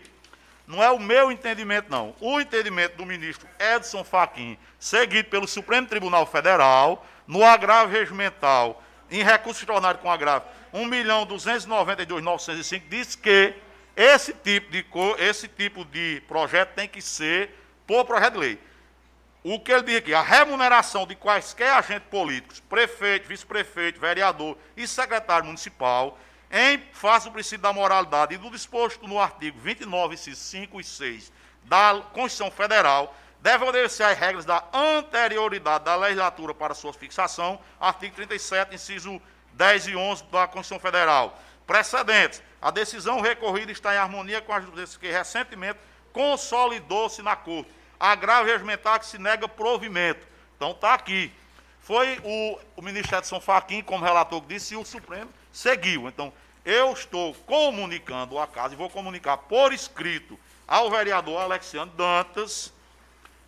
não é o meu entendimento, não. O entendimento do ministro Edson Fachin, seguido pelo Supremo Tribunal Federal, no agravo regimental, em recurso extraordinário com agravo 1.292.905, diz que esse tipo, de, esse tipo de projeto tem que ser por projeto de lei. O que ele diz aqui, a remuneração de quaisquer agentes políticos, prefeito, vice-prefeito, vereador e secretário municipal, em face do princípio da moralidade e do disposto no artigo 29, incisos 5 e 6 da Constituição Federal, deve obedecer às regras da anterioridade da legislatura para sua fixação, artigo 37, inciso 10 e 11 da Constituição Federal. Precedentes. A decisão recorrida está em harmonia com as jurisdições que recentemente consolidou-se na Corte. Agravo regimental que se nega provimento. Então está aqui. Foi o, o ministro Edson Fachin, como relator, que disse, e o Supremo seguiu. Então, eu estou comunicando a casa e vou comunicar por escrito ao vereador Alexandre Dantas,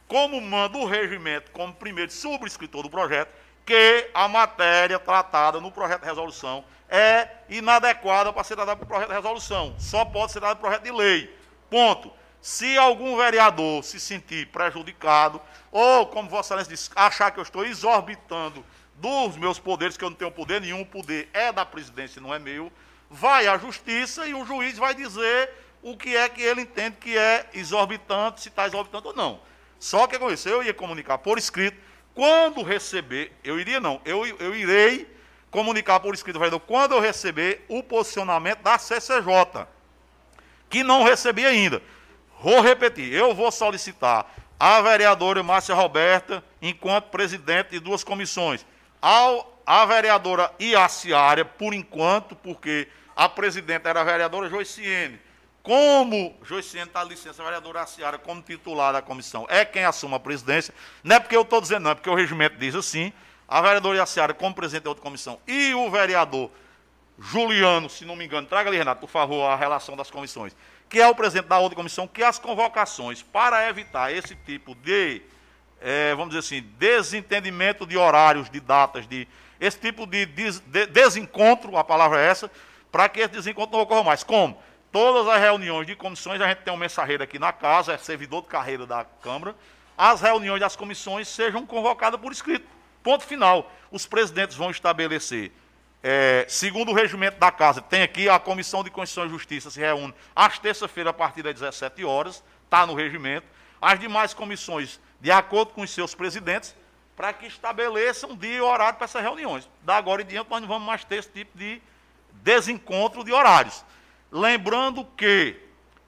como manda o regimento, como primeiro subscritor do projeto, que a matéria tratada no projeto de resolução é inadequada para ser tratada por projeto de resolução. Só pode ser tratada por projeto de lei. Ponto. Se algum vereador se sentir prejudicado, ou, como Vossa Excelência disse, achar que eu estou exorbitando dos meus poderes, que eu não tenho poder nenhum, o poder é da presidência, não é meu, vai à justiça e o juiz vai dizer o que é que ele entende que é exorbitante, se está exorbitante ou não. Só que com isso, eu ia comunicar por escrito, quando receber, eu iria não, eu, eu irei comunicar por escrito, vereador, quando eu receber o posicionamento da CCJ, que não recebi ainda. Vou repetir, eu vou solicitar à vereadora Márcia Roberta, enquanto presidente de duas comissões, ao, à vereadora Iaciária, por enquanto, porque a presidente era a vereadora Joiciene. Como Joiciene está licença, a vereadora Iaciária, como titular da comissão, é quem assume a presidência. Não é porque eu estou dizendo, não, é porque o regimento diz assim. A vereadora Iaciária, como presidente da outra comissão, e o vereador Juliano, se não me engano, traga ali, Renato, por favor, a relação das comissões, que é o presidente da outra comissão, que as convocações, para evitar esse tipo de, eh, vamos dizer assim, desentendimento de horários, de datas, de esse tipo de, des- de- desencontro, a palavra é essa, para que esse desencontro não ocorra mais. Como? Todas as reuniões de comissões, a gente tem um mensageiro aqui na casa, é servidor de carreira da Câmara, as reuniões das comissões sejam convocadas por escrito. Ponto final. Os presidentes vão estabelecer é, segundo o regimento da casa, tem aqui a Comissão de Constituição e Justiça se reúne às terça-feira a partir das 17 horas, está no regimento. As demais comissões, de acordo com os seus presidentes, para que estabeleçam dia e horário para essas reuniões. Da agora em diante, nós não vamos mais ter esse tipo de desencontro de horários. Lembrando que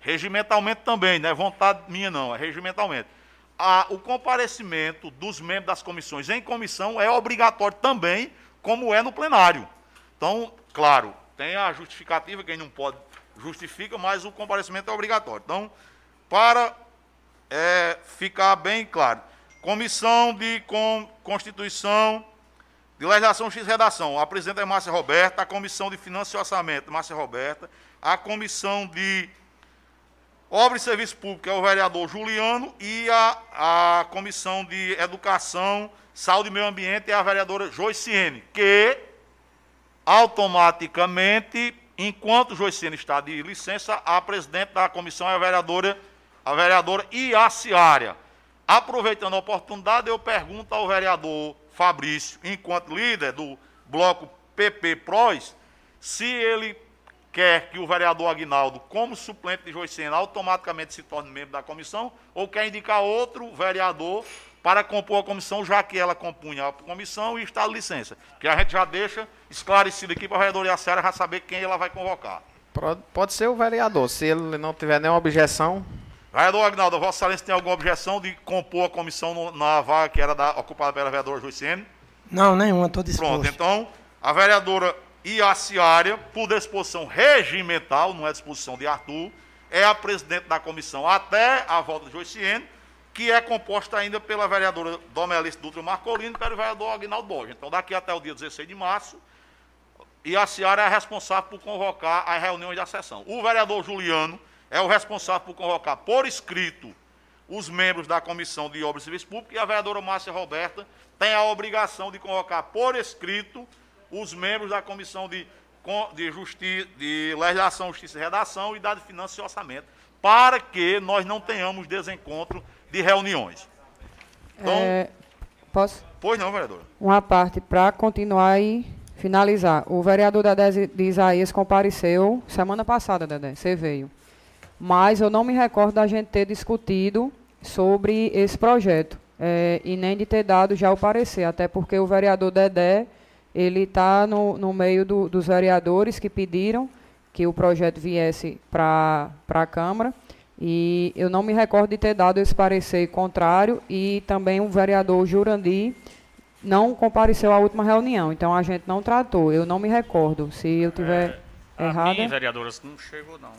regimentalmente também, não é vontade minha não, é regimentalmente. A, o comparecimento dos membros das comissões em comissão é obrigatório também, como é no plenário. Então, claro, tem a justificativa, quem não pode justifica, mas o comparecimento é obrigatório. Então, para é, ficar bem claro, Comissão de com, Constituição, de Legislação, X Redação, a presidenta é Márcia Roberta, a Comissão de Finanças e Orçamento, Márcia Roberta, a Comissão de Obra e Serviço Público é o vereador Juliano e a, a Comissão de Educação, Saúde e Meio Ambiente é a vereadora Joiciene, que automaticamente, enquanto Joiciene está de licença, a presidente da comissão é a vereadora, a vereadora Iaciária. Aproveitando a oportunidade, eu pergunto ao vereador Fabrício, enquanto líder do bloco PP PROS, se ele quer que o vereador Aguinaldo, como suplente de Joicena, automaticamente se torne membro da comissão, ou quer indicar outro vereador para compor a comissão, já que ela compunha a comissão e está de licença. Que a gente já deixa esclarecido aqui para a vereadora Yacera já saber quem ela vai convocar. Pode ser o vereador, se ele não tiver nenhuma objeção. Vereador Agnaldo, Vossa Excelência tem alguma objeção de compor a comissão no, na vaga que era da, ocupada pela vereadora Joicene? Não, nenhuma, estou disposto. Pronto, então, a vereadora Iaciária, por disposição regimental, não é disposição de Arthur, é a presidente da comissão até a volta de Joiciene, que é composta ainda pela vereadora Domelice Dutra Marcolino e pelo vereador Agnaldo Borges. Então, daqui até o dia 16 de março, Iaciária é responsável por convocar as reuniões da sessão. O vereador Juliano é o responsável por convocar por escrito os membros da Comissão de Obras e Serviços Públicos e a vereadora Márcia Roberta tem a obrigação de convocar por escrito os membros da Comissão de, de, Justi de Legislação, Justiça e Redação e da de Finanças e Orçamento, para que nós não tenhamos desencontro de reuniões. Então, é, posso? Pois não, vereadora. Uma parte para continuar e finalizar. O vereador Dedé de Isaías compareceu semana passada, Dedé, você veio. Mas eu não me recordo da gente ter discutido sobre esse projeto. É, e nem de ter dado já o parecer, até porque o vereador Dedé ele está no, no meio do, dos vereadores que pediram que o projeto viesse para a Câmara. E eu não me recordo de ter dado esse parecer contrário e também o vereador Jurandi não compareceu à última reunião. Então a gente não tratou. Eu não me recordo. Se eu tiver é, errado. A minha vereadora não chegou não.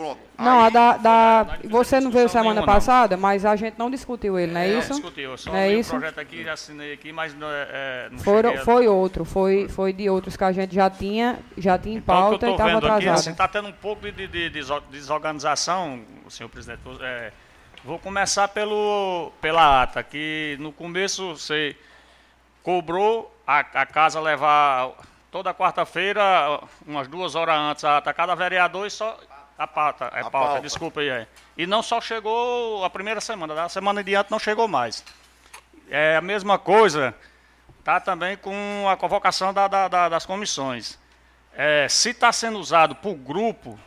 Pronto. Não, a da, da você não veio semana nenhuma, passada, não. mas a gente não discutiu ele, não é, é isso? Não discutiu, só é isso? projeto aqui, já assinei aqui, mas não, é, é não Foram, Foi outro, foi, foi de outros que a gente já tinha, já tinha em então, pauta e estava atrasado. Aqui, assim, está tendo um pouco de, de, de desorganização, senhor presidente. É, vou começar pelo, pela ata, que no começo você cobrou a, a casa levar toda quarta-feira, umas duas horas antes, a ata cada vereador e só a pauta, é a pauta, pauta, desculpa aí. É. E não só chegou a primeira semana, da semana diante não chegou mais. É a mesma coisa, tá também com a convocação da, da, da, das comissões. É, se está sendo usado por grupo,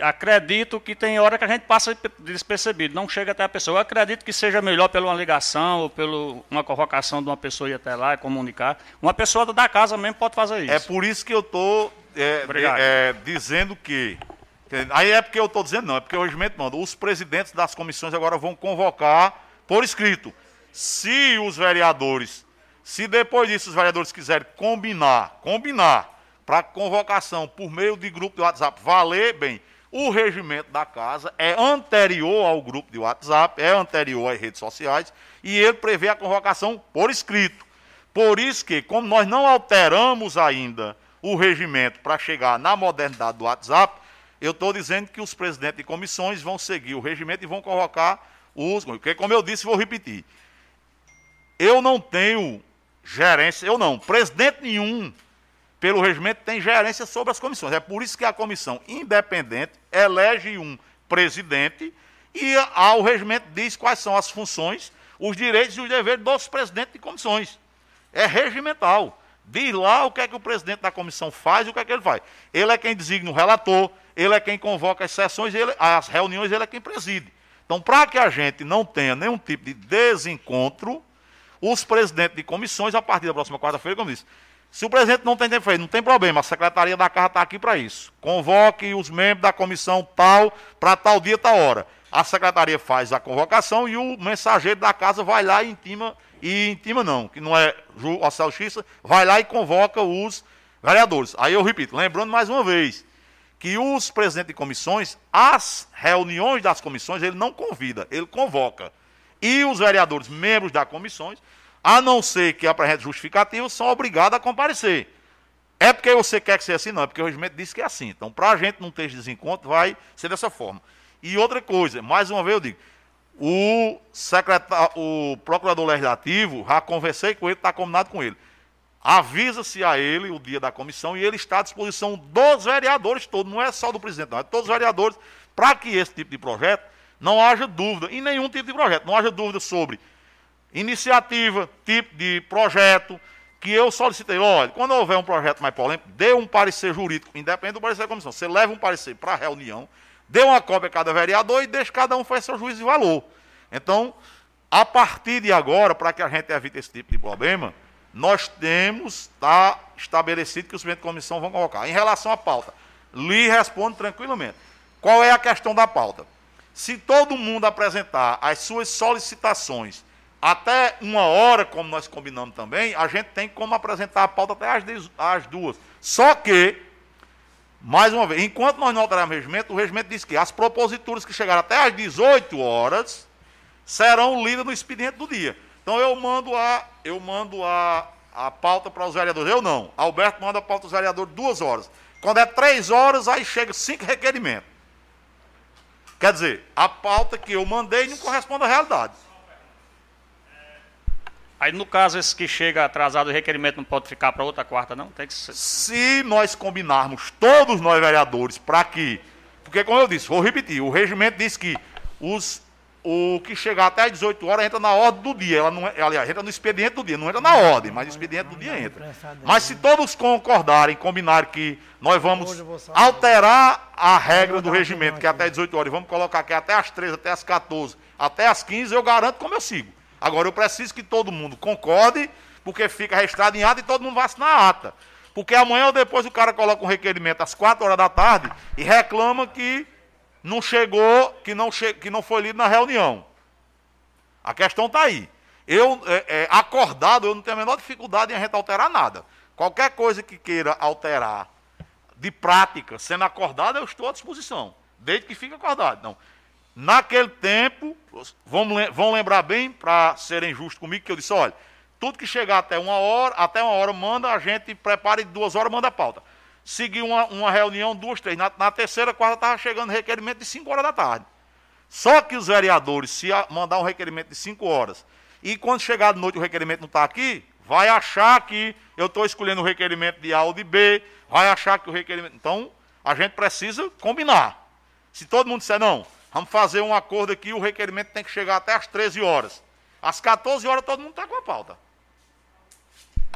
acredito que tem hora que a gente passa despercebido, não chega até a pessoa. Eu acredito que seja melhor pela uma ligação ou pela uma convocação de uma pessoa ir até lá e comunicar. Uma pessoa da casa mesmo pode fazer isso. É por isso que eu estou é, é, dizendo que Aí é porque eu estou dizendo não, é porque o regimento manda. Os presidentes das comissões agora vão convocar por escrito. Se os vereadores, se depois disso os vereadores quiserem combinar, combinar para convocação por meio de grupo de WhatsApp valer, bem, o regimento da casa é anterior ao grupo de WhatsApp, é anterior às redes sociais, e ele prevê a convocação por escrito. Por isso que, como nós não alteramos ainda o regimento para chegar na modernidade do WhatsApp, eu estou dizendo que os presidentes de comissões vão seguir o regimento e vão convocar os. Porque, como eu disse, vou repetir. Eu não tenho gerência, eu não, presidente nenhum, pelo regimento, tem gerência sobre as comissões. É por isso que a comissão independente elege um presidente e o regimento diz quais são as funções, os direitos e os deveres dos presidentes de comissões. É regimental. Diz lá o que é que o presidente da comissão faz e o que é que ele faz. Ele é quem designa o relator, ele é quem convoca as sessões, ele, as reuniões, ele é quem preside. Então, para que a gente não tenha nenhum tipo de desencontro, os presidentes de comissões, a partir da próxima quarta-feira, como disse, Se o presidente não tem tempo não tem problema, a secretaria da casa está aqui para isso. Convoque os membros da comissão tal, para tal dia, tal hora. A secretaria faz a convocação e o mensageiro da casa vai lá e intima, e intima não, que não é a Justiça, vai lá e convoca os vereadores. Aí eu repito, lembrando mais uma vez, que os presidentes de comissões, as reuniões das comissões, ele não convida, ele convoca. E os vereadores, membros das comissões, a não ser que apresente justificativo, são obrigados a comparecer. É porque você quer que seja assim? Não, é porque o regimento diz que é assim. Então, para a gente não ter desencontro, vai ser dessa forma. E outra coisa, mais uma vez eu digo, o, secretário, o procurador legislativo, já conversei com ele, está combinado com ele. Avisa-se a ele o dia da comissão e ele está à disposição dos vereadores todos, não é só do presidente, não, é todos os vereadores, para que esse tipo de projeto não haja dúvida, em nenhum tipo de projeto, não haja dúvida sobre iniciativa, tipo de projeto, que eu solicitei, olha, quando houver um projeto mais polêmico, dê um parecer jurídico, independente do parecer da comissão. Você leva um parecer para a reunião, dê uma cópia a cada vereador e deixe cada um fazer seu juízo de valor. Então, a partir de agora, para que a gente evite esse tipo de problema, nós temos tá, estabelecido que os membros da comissão vão colocar. Em relação à pauta, lhe respondo tranquilamente. Qual é a questão da pauta? Se todo mundo apresentar as suas solicitações até uma hora, como nós combinamos também, a gente tem como apresentar a pauta até às, duas. Só que, mais uma vez, enquanto nós não alterarmos o regimento, o regimento diz que as proposituras que chegaram até às 18 horas serão lidas no expediente do dia. Então eu mando a, eu mando a, a pauta para os vereadores. Eu não. Alberto manda a pauta para os vereadores duas horas. Quando é três horas, aí chega cinco requerimentos. Quer dizer, a pauta que eu mandei não corresponde à realidade. Aí, no caso, esse que chega atrasado, o requerimento não pode ficar para outra quarta, não? Tem que ser. Se nós combinarmos, todos nós vereadores, para que. Porque, como eu disse, vou repetir, o regimento diz que os, o que chegar até às 18 horas entra na ordem do dia. Ela não, é, aliás, entra no expediente do dia, não entra na ordem, mas no expediente do dia entra. Mas se todos concordarem, combinarem que nós vamos alterar a regra do regimento, que é até às 18 horas, vamos colocar é até às 13, até às 14, até às 15, eu garanto como eu sigo. Agora, eu preciso que todo mundo concorde, porque fica registrado em ata e todo mundo vai assinar a ata. Porque amanhã ou depois o cara coloca um requerimento às 4 horas da tarde e reclama que não chegou, que não, che que não foi lido na reunião. A questão está aí. Eu, é, é, acordado, eu não tenho a menor dificuldade em a gente alterar nada. Qualquer coisa que queira alterar de prática, sendo acordado, eu estou à disposição. Desde que fique acordado. Não. Naquele tempo, vão lembrar bem, para serem justos comigo, que eu disse, olha, tudo que chegar até uma hora, até uma hora, manda, a gente prepara e duas horas manda a pauta. Segui uma, uma reunião, duas, três. Na, na terceira, quarta, estava chegando requerimento de cinco horas da tarde. Só que os vereadores, se mandar um requerimento de cinco horas, e quando chegar de noite o requerimento não está aqui, vai achar que eu estou escolhendo o requerimento de A ou de B, vai achar que o requerimento. Então, a gente precisa combinar. Se todo mundo disser, não, Vamos fazer um acordo aqui, o requerimento tem que chegar até às 13 horas. Às 14 horas todo mundo está com a pauta.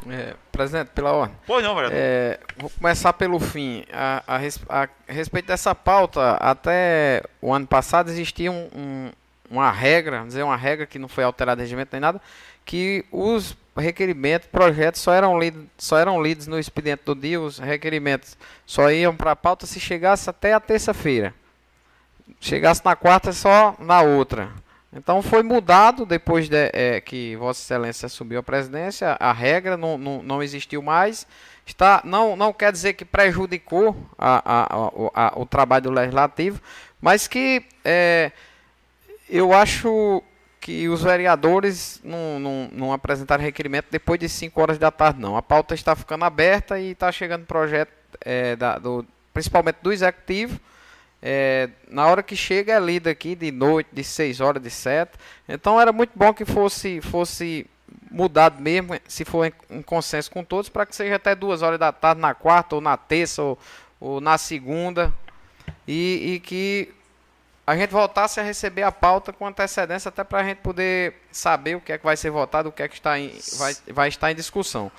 É, presidente, pela ordem. Pois não, vereador. É, vou começar pelo fim. A, a, a, a, respeito dessa pauta, até o ano passado existia um, um, uma regra, dizer uma regra que não foi alterada regimento nem nada, que os requerimentos, projetos só eram lidos, só eram lidos no expediente do dia, os requerimentos só iam para a pauta se chegasse até a terça-feira chegasse na quarta só na outra. Então foi mudado depois de, é, que Vossa Excelência assumiu a presidência, a regra não, não, não existiu mais. Está, não, não quer dizer que prejudicou a, a, a, o trabalho legislativo, mas que é, eu acho que os vereadores não, não, não apresentaram requerimento depois de 5 horas da tarde, não. A pauta está ficando aberta e está chegando projeto, é, da, do, principalmente do executivo, é, na hora que chega é lida aqui de noite, de 6 horas, de 7. Então era muito bom que fosse, fosse mudado mesmo, se for em consenso com todos, para que seja até 2 horas da tarde na quarta, ou na terça, ou, ou na segunda. E, e, que a gente voltasse a receber a pauta com antecedência, até para a gente poder saber o que é que vai ser votado, o que é que está em, vai, vai estar em discussão.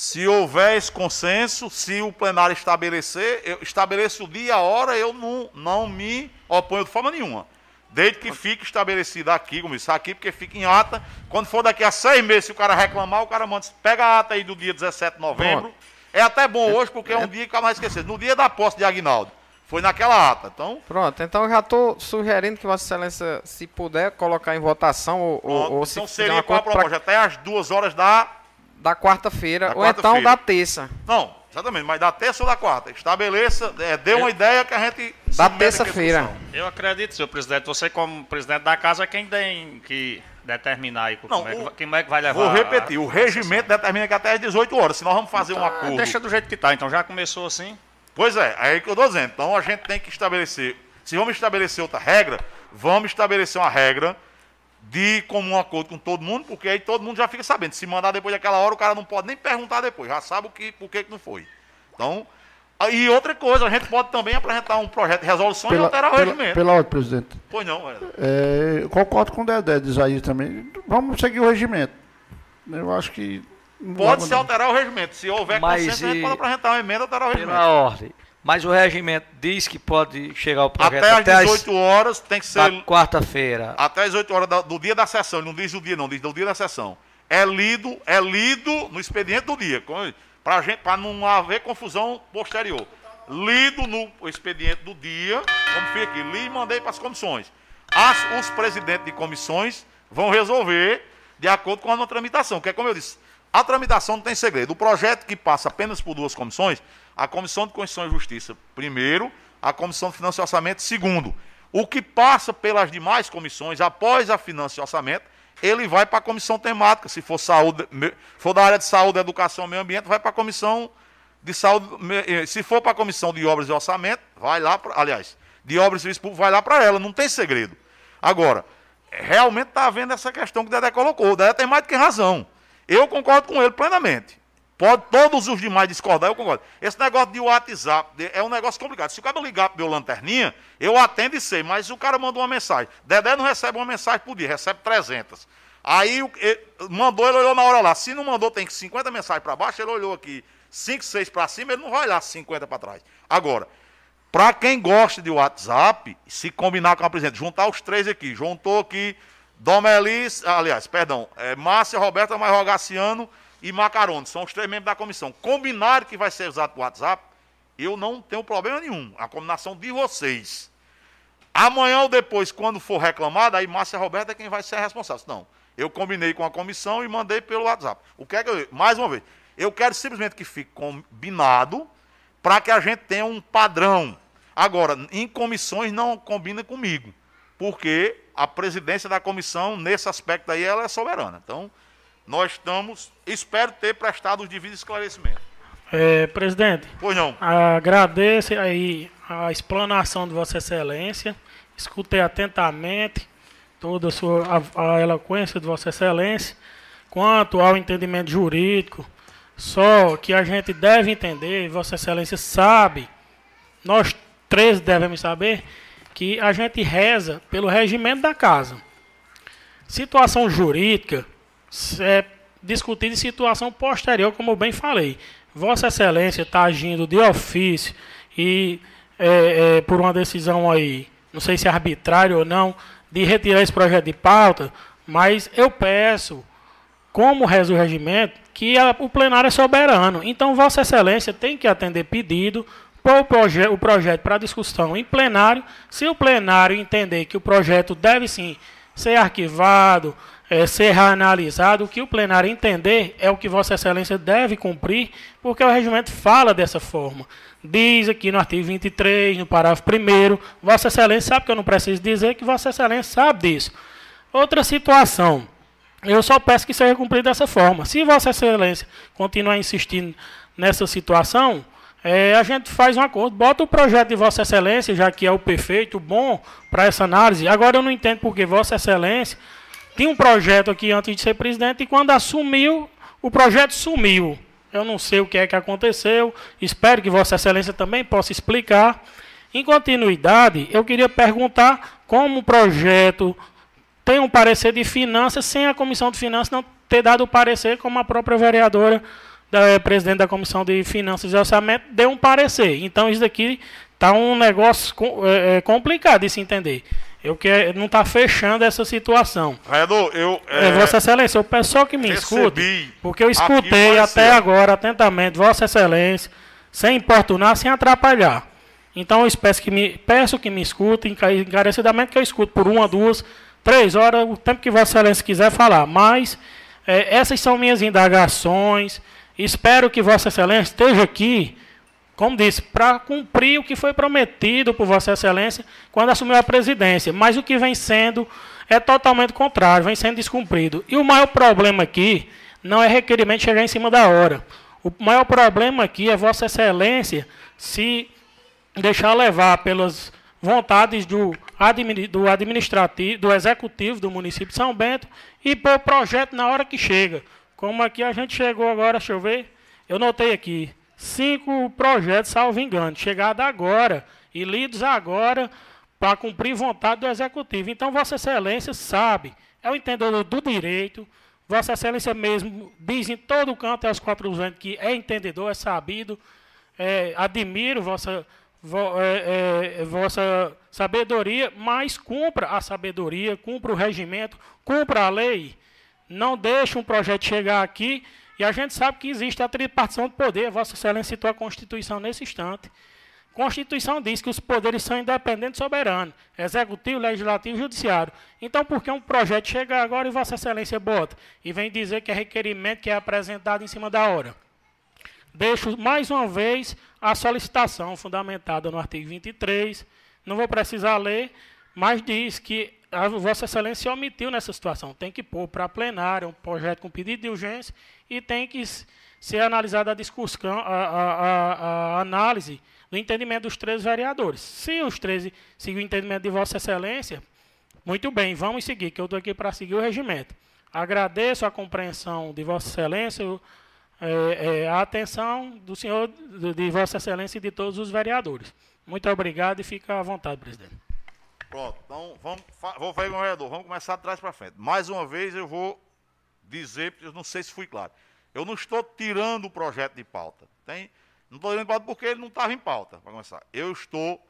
Se houver esse consenso, se o plenário estabelecer, eu estabeleço o dia e a hora, eu não, não me oponho de forma nenhuma. Desde que fique estabelecido aqui, como isso aqui, porque fica em ata. Quando for daqui a seis meses, se o cara reclamar, o cara manda. Pega a ata aí do dia 17 de novembro. Pronto. É até bom hoje, porque é um dia que eu mais esquecer. No dia da posse de Agnaldo. Foi naquela ata. Então, Pronto, então eu já estou sugerindo que Vossa Excelência, se puder, colocar em votação ou, pronto. ou se então fizer seria qual a acordo pra- proposta? Até às duas horas da. Da quarta-feira, ou então quarta-feira. da terça. Não, exatamente, mas da terça ou da quarta. Estabeleça, é, dê uma ideia que a gente. Da terça-feira. Eu acredito, senhor presidente. Você, como presidente da casa, é quem tem que determinar aí Não, como, é que, o- vai- como é que vai levar. Vou repetir, a- o regimento determina que até às 18 horas, senão nós vamos fazer um Ah, acordo. Deixa do jeito que tá, então já começou assim. Pois é, é aí que eu estou dizendo. Então a gente tem que estabelecer. Se vamos estabelecer outra regra, vamos estabelecer uma regra de comum acordo com todo mundo, porque aí todo mundo já fica sabendo. Se mandar depois daquela hora, o cara não pode nem perguntar depois, já sabe o que, por que, que não foi. Então, e outra coisa, a gente pode também apresentar um projeto de resolução e Pela, alterar o pela, regimento. pela ordem, presidente. Pois não, velho. É, eu concordo com o Dedé, diz aí também. Vamos seguir o regimento. Eu acho que. Pode se alterar o regimento. Se houver Mas consenso, a gente e- pode apresentar uma emenda e alterar o regimento. Pela ordem. Mas o regimento diz que pode chegar o projeto Até às até, 18 horas tem que ser quarta-feira. Até as 8 horas do dia da sessão, ele não diz o dia, não, diz do dia da sessão. É lido, é lido no expediente do dia, para não haver confusão posterior. Lido no expediente do dia, como fica aqui, li e mandei para as comissões. As- os presidentes de comissões vão resolver de acordo com a tramitação, que é como eu disse, a tramitação não tem segredo. O projeto que passa apenas por duas comissões, a Comissão de Constituição e Justiça, primeiro, a Comissão de Finanças e Orçamento, segundo. O que passa pelas demais comissões, após a Finança e Orçamento, ele vai para a comissão temática. Se for saúde, for da área de saúde, educação e meio ambiente, vai para a comissão de saúde. eh, Se for para a comissão de obras e orçamento, vai lá, pra, aliás, de obras e serviços públicos, vai lá para ela, não tem segredo. Agora, realmente está havendo essa questão que o Dedé colocou. O Dedé tem mais do que razão. Eu concordo com ele plenamente. Pode todos os demais discordar, eu concordo. Esse negócio de WhatsApp é um negócio complicado. Se o cara ligar pro meu lanterninha, eu atendo e sei, mas o cara mandou uma mensagem. Dedé não recebe uma mensagem por dia, recebe 300. Aí mandou, ele olhou na hora lá. Se não mandou, tem 50 mensagens para baixo, ele olhou aqui 5, 6 para cima, ele não vai olhar 50 para trás. Agora, para quem gosta de WhatsApp, se combinar com a presidente, juntar os três aqui, juntou aqui Domelis, aliás, perdão, é, Márcia, Roberta, mais Rogaciano e Macarone, são os três membros da comissão. Combinaram que vai ser usado o WhatsApp, eu não tenho problema nenhum. A combinação de vocês. Amanhã ou depois, quando for reclamado, aí Márcia Roberta é quem vai ser responsável. Não, eu combinei com a comissão e mandei pelo WhatsApp. O que é que eu. Mais uma vez, eu quero simplesmente que fique combinado para que a gente tenha um padrão. Agora, em comissões não combina comigo, porque a presidência da comissão, nesse aspecto aí, ela é soberana. Então, nós estamos. Espero ter prestado os devidos esclarecimentos. É, presidente, Pois não. agradeço aí a explanação de Vossa Excelência. Escutei atentamente toda a sua a, a eloquência de Vossa Excelência quanto ao entendimento jurídico. Só que a gente deve entender, Vossa Excelência sabe, nós três devemos saber, que a gente reza pelo regimento da casa. Situação jurídica é discutida em situação posterior, como bem falei. Vossa Excelência está agindo de ofício e é, é, por uma decisão aí, não sei se é arbitrária ou não, de retirar esse projeto de pauta, mas eu peço, como reza o regimento, que a- o plenário é soberano. Então, Vossa Excelência tem que atender pedido, pôr o, proje o projeto para discussão em plenário. Se o plenário entender que o projeto deve sim ser arquivado, eh, ser reanalisado, o que o plenário entender é o que Vossa Excelência deve cumprir, porque o regimento fala dessa forma. Diz aqui no artigo 23, no parágrafo 1, Vossa Excelência sabe que eu não preciso dizer que Vossa Excelência sabe disso. Outra situação. Eu só peço que seja cumprido dessa forma. Se Vossa Excelência continuar insistindo nessa situação, eh, a gente faz um acordo, bota o projeto de Vossa Excelência, já que é o perfeito, o bom para essa análise. Agora eu não entendo porque Vossa Excelência tinha um projeto aqui antes de ser presidente e quando assumiu, o projeto sumiu. Eu não sei o que é que aconteceu. Espero que Vossa Excelência também possa explicar. Em continuidade, eu queria perguntar como o projeto tem um parecer de finanças sem a comissão de finanças não ter dado o parecer, como a própria vereadora, da, eh, presidente da comissão de finanças e orçamento, deu um parecer. Então, isso daqui está um negócio eh, complicado de se entender. Eu quero, não está fechando essa situação. Vereador, eu. É, Vossa Excelência, o pessoal que me escuta, porque eu escutei até agora atentamente Vossa Excelência, sem importunar, sem atrapalhar. Então eu peço que me, peço que me escutem enca- encarecidamente, que eu escuto por uma, duas, três horas, o tempo que Vossa Excelência quiser falar. Mas eh, essas são minhas indagações. Espero que Vossa Excelência esteja aqui, como disse, para cumprir o que foi prometido por Vossa Excelência quando assumiu a presidência. Mas o que vem sendo é totalmente contrário, vem sendo descumprido. E o maior problema aqui não é requerimento chegar em cima da hora. O maior problema aqui é Vossa Excelência se deixar levar pelas vontades do, do administrativo, do executivo do município de São Bento e pôr o projeto na hora que chega. Como aqui a gente chegou agora, deixa eu ver, eu notei aqui, cinco projetos, salvo engano, chegados agora e lidos agora para cumprir vontade do executivo. Então, Vossa Excelência sabe, é o entendedor do direito, Vossa Excelência mesmo diz em todo canto aos quatro ventos que é entendedor, é sabido, é, admiro vossa, vo- é, é, vossa sabedoria, mas cumpra a sabedoria, cumpra o regimento, cumpra a lei. Não deixe um projeto chegar aqui e a gente sabe que existe a tripartição de poder. Vossa Excelência citou a Constituição nesse instante. Constituição diz que os poderes são independentes e soberanos, executivo, legislativo e judiciário. Então, por que um projeto chega agora e Vossa Excelência bota e vem dizer que é requerimento que é apresentado em cima da hora? Deixo mais uma vez a solicitação fundamentada no artigo 23. Não vou precisar ler, mas diz que a Vossa Excelência omitiu nessa situação. Tem que pôr para plenário um projeto com pedido de urgência e tem que ser analisada a discussão, a, a- a- análise do entendimento dos três vereadores. Se os três seguem o entendimento de Vossa Excelência, muito bem, vamos seguir, que eu estou aqui para seguir o regimento. Agradeço a compreensão de Vossa Excelência, é, é, a atenção do senhor, de Vossa Excelência e de todos os vereadores. Muito obrigado e fica à vontade, presidente. Pronto, então vamos, vou fazer vereador, vamos começar de trás para frente. Mais uma vez eu vou dizer, eu não sei se fui claro. Eu não estou tirando o projeto de pauta. Tem, não estou tirando de pauta porque ele não estava em pauta, para começar. Eu estou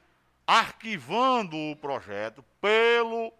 arquivando o projeto pelo,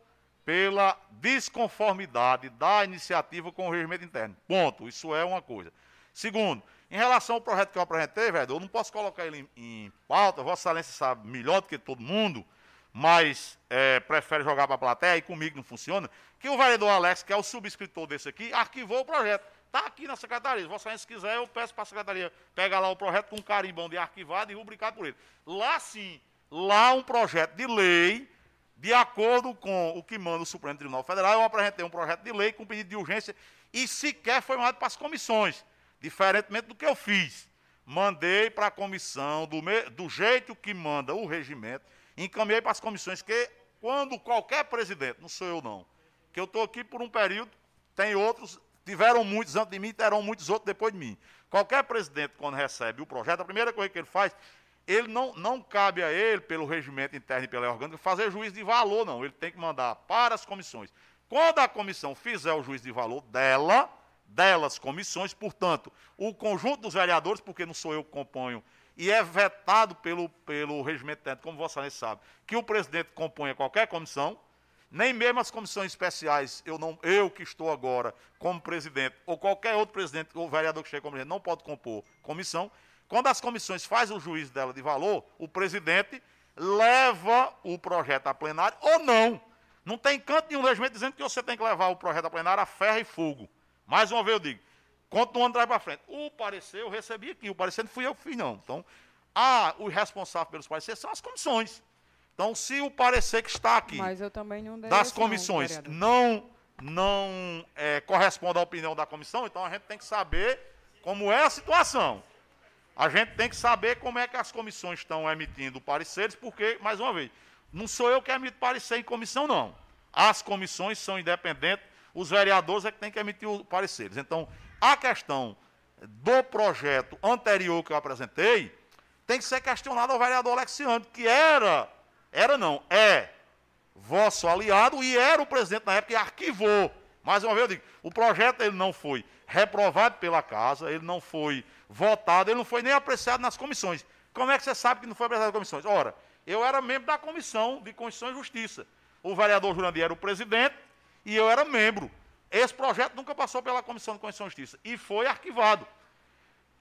pela desconformidade da iniciativa com o regimento interno. Ponto. Isso é uma coisa. Segundo, em relação ao projeto que eu apresentei, vereador, eu não posso colocar ele em, em pauta, Vossa Excelência sabe melhor do que todo mundo, mas é, prefere jogar para a plateia e comigo não funciona, que o vereador Alex, que é o subscritor desse aqui, arquivou o projeto. Está aqui na secretaria. Se Vossa quiser, eu peço para a secretaria pegar lá o projeto com carimbão de arquivado e rubricado por ele. Lá sim, lá um projeto de lei, de acordo com o que manda o Supremo Tribunal Federal, eu apresentei um projeto de lei com pedido de urgência e sequer foi mandado para as comissões, diferentemente do que eu fiz. Mandei para a comissão, do, me- do jeito que manda o regimento, encaminhei para as comissões, que quando qualquer presidente, não sou eu não, que eu estou aqui por um período, tem outros, tiveram muitos antes de mim, terão muitos outros depois de mim. Qualquer presidente, quando recebe o projeto, a primeira coisa que ele faz, ele não, não cabe a ele, pelo regimento interno e pela lei orgânica, fazer juízo de valor, não. Ele tem que mandar para as comissões. Quando a comissão fizer o juízo de valor dela, delas comissões, portanto, o conjunto dos vereadores, porque não sou eu que componho, e é vetado pelo, pelo regimento interno, como Vossa sabe, que o presidente componha qualquer comissão, nem mesmo as comissões especiais, eu, não, eu que estou agora como presidente, ou qualquer outro presidente ou vereador que chegue como presidente, não pode compor comissão. Quando as comissões fazem o juízo dela de valor, o presidente leva o projeto a plenário ou não. Não tem canto nenhum regimento dizendo que você tem que levar o projeto a plenário a ferro e fogo. Mais uma vez eu digo, continuando trás para frente. O parecer eu recebi aqui, o parecer não fui eu que fiz, não. Então, ah, os responsáveis pelos pareceres são as comissões. Então, se o parecer que está aqui não das não, comissões vereador. não, não é, corresponde à opinião da comissão, então a gente tem que saber como é a situação. A gente tem que saber como é que as comissões estão emitindo pareceres, porque, mais uma vez, não sou eu que emito parecer em comissão, não. As comissões são independentes, os vereadores é que têm que emitir os pareceres. Então, a questão do projeto anterior que eu apresentei tem que ser questionada ao vereador Alexiandro, que era, era não, é vosso aliado e era o presidente na época e arquivou. Mais uma vez eu digo, o projeto ele não foi reprovado pela casa, ele não foi votado, ele não foi nem apreciado nas comissões. Como é que você sabe que não foi apreciado nas comissões? Ora, eu era membro da comissão de Constituição e Justiça. o vereador Jurandir era o presidente e eu era membro. Esse projeto nunca passou pela Comissão de Constituição e Justiça e foi arquivado.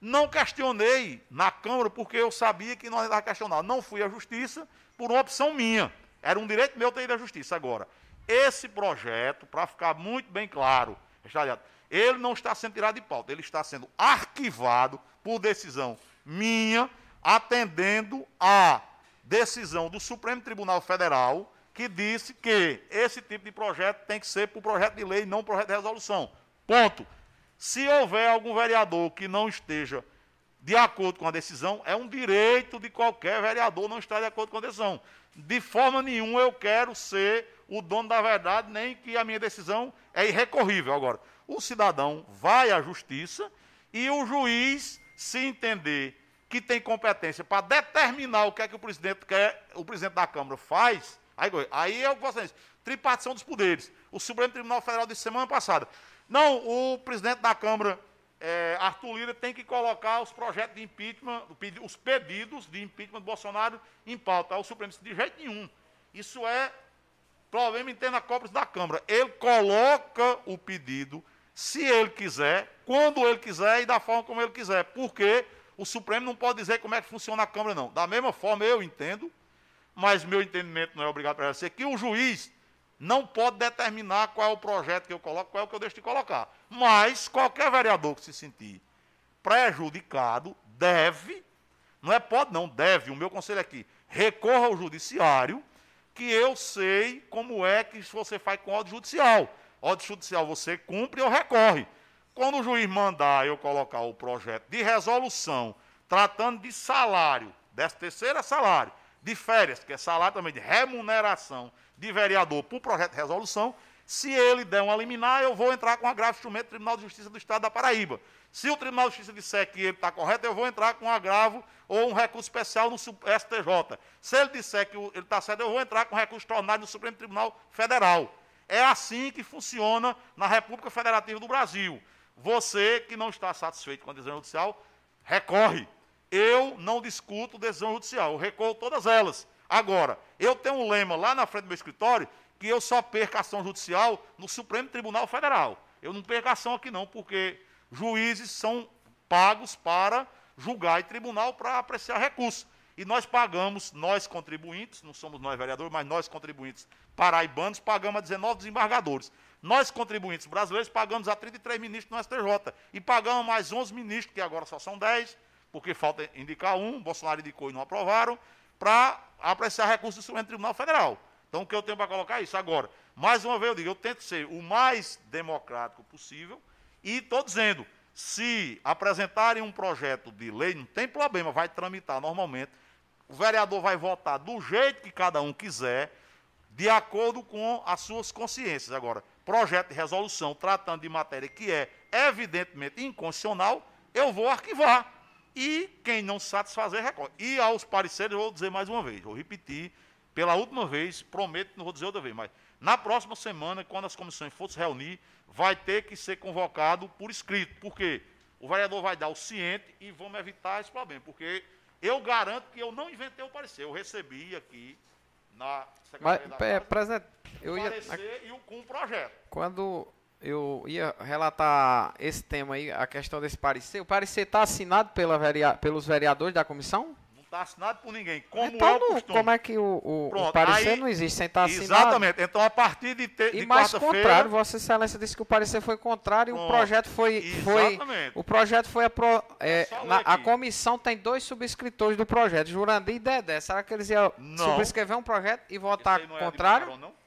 Não questionei na Câmara porque eu sabia que nós ia questionar. Não fui à Justiça por uma opção minha. Era um direito meu ter ido à Justiça. Agora, esse projeto, para ficar muito bem claro, ele não está sendo tirado de pauta, ele está sendo arquivado por decisão minha, atendendo à decisão do Supremo Tribunal Federal, que disse que esse tipo de projeto tem que ser por projeto de lei, não projeto de resolução. Ponto. Se houver algum vereador que não esteja de acordo com a decisão, é um direito de qualquer vereador não estar de acordo com a decisão. De forma nenhuma eu quero ser o dono da verdade, nem que a minha decisão é irrecorrível. Agora, o cidadão vai à justiça e o juiz, se entender que tem competência para determinar o que é que o presidente quer, o presidente da Câmara faz, aí, aí é o que você diz, tripartição dos poderes. O Supremo Tribunal Federal disse semana passada, não, o presidente da Câmara, é, Arthur Lira, tem que colocar os projetos de impeachment, os pedidos de impeachment do Bolsonaro em pauta. O Supremo disse, de jeito nenhum. Isso é problema interno na cobras da Câmara. Ele coloca o pedido, se ele quiser, quando ele quiser e da forma como ele quiser. Porque o Supremo não pode dizer como é que funciona a Câmara, não. Da mesma forma, eu entendo, mas meu entendimento não é obrigado para ser que o juiz não pode determinar qual é o projeto que eu coloco, qual é o que eu deixo de colocar. Mas qualquer vereador que se sentir prejudicado deve, não é pode não, deve, o meu conselho aqui, recorra ao judiciário, que eu sei como é que você faz com ordem judicial. Ordem judicial você cumpre ou recorre. Quando o juiz mandar eu colocar o projeto de resolução tratando de salário, dessa terceira salário, de férias, que é salário também de remuneração de vereador por projeto de resolução, se ele der uma liminar, eu vou entrar com agravo instrumento do Tribunal de Justiça do Estado da Paraíba. Se o Tribunal de Justiça disser que ele está correto, eu vou entrar com agravo ou um recurso especial no STJ. Se ele disser que ele está certo, eu vou entrar com recurso extraordinário no Supremo Tribunal Federal. É assim que funciona na República Federativa do Brasil. Você que não está satisfeito com a decisão judicial, recorre. Eu não discuto decisão judicial, eu recorro todas elas. Agora, eu tenho um lema lá na frente do meu escritório que eu só perco ação judicial no Supremo Tribunal Federal. Eu não perco ação aqui não, porque juízes são pagos para julgar e tribunal para apreciar recursos. E nós pagamos, nós contribuintes, não somos nós vereadores, mas nós contribuintes paraibanos, pagamos a 19 desembargadores. Nós, contribuintes brasileiros, pagamos a 33 ministros no STJ. E pagamos mais 11 ministros, que agora só são 10, porque falta indicar um, Bolsonaro indicou e não aprovaram para apreciar recursos do Supremo Tribunal Federal. Então, o que eu tenho para colocar é isso. Agora, mais uma vez eu digo, eu tento ser o mais democrático possível e estou dizendo, se apresentarem um projeto de lei, não tem problema, vai tramitar normalmente. O vereador vai votar do jeito que cada um quiser, de acordo com as suas consciências. Agora, projeto de resolução tratando de matéria que é evidentemente inconstitucional, eu vou arquivar. E quem não satisfazer, recorre. E aos pareceres, eu vou dizer mais uma vez, vou repetir pela última vez, prometo não vou dizer outra vez, mas na próxima semana, quando as comissões forem se reunir, vai ter que ser convocado por escrito. Porque o vereador vai dar o ciente e vamos evitar esse problema. Porque eu garanto que eu não inventei o parecer. Eu recebi aqui na Secretaria mas, da é, presidente, eu ia... parecer e o, com o projeto. Quando eu ia relatar esse tema aí, a questão desse parecer. O parecer está assinado pela verea, pelos vereadores da comissão? Não está assinado por ninguém. Como então, é o costume. como é que o, o, Pronto, o parecer aí, não existe sem estar tá assinado? Exatamente. Então, a partir de, te, e mais contrário, Vossa Excelência disse que o parecer foi contrário Pronto. e o projeto foi. foi o projeto foi. A, pro, é, na, a comissão tem dois subscritores do projeto, Jurandir e Dedé. Será que eles iam não. subscrever um projeto e votar é contrário? Não, não?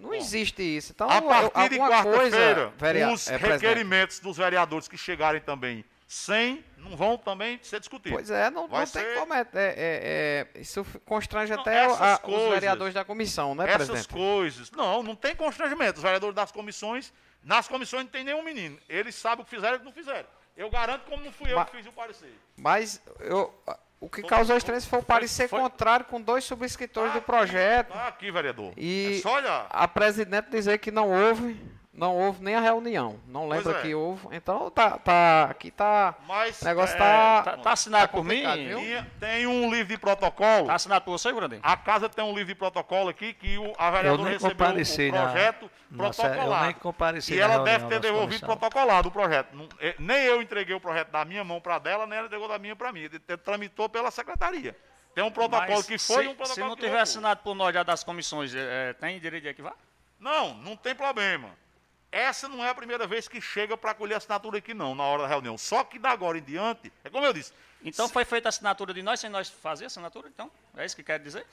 Não existe isso. Então, a partir de quarta-feira, os é, requerimentos dos vereadores que chegarem também sem, não vão também ser discutidos. Pois é, não, não ser... tem como. É, é, é, isso constrange não, até a, coisas, os vereadores da comissão, né, essas presidente? Essas coisas. Não, não tem constrangimento. Os vereadores das comissões, nas comissões não tem nenhum menino. Eles sabem o que fizeram e o que não fizeram. Eu garanto como não fui eu mas, que fiz o parecer. Mas eu, o que causou estranho foi o parecer foi, contrário com dois subscritores do projeto. Tá aqui, vereador. E é a presidente dizer que não houve, não houve nem a reunião. Não lembro é. que houve. Então tá, tá aqui tá. Mas o negócio é, tá. Tá, tá assinado por mim? viu? tem um livro de protocolo. Tá assinado por você, Grandinho? A casa tem um livro de protocolo aqui que o, a vereadora recebeu compareci o na- projeto na protocolado. eu nem compareci e ela reunião deve ter devolvido comissões. protocolado o projeto. Não- eh, nem eu entreguei o projeto da minha mão para dela, nem ela entregou da minha para mim. Ele tramitou pela secretaria. Tem um protocolo Mas que foi se, e um protocolo Se não que tiver voltou. assinado por nós já das comissões, é, tem direito de arquivar? Não, não tem problema. Essa não é a primeira vez que chega para colher assinatura aqui, não, na hora da reunião. Só que da agora em diante, é como eu disse, Então foi feita a assinatura de nós sem nós fazer a assinatura? Então, é isso que quer dizer?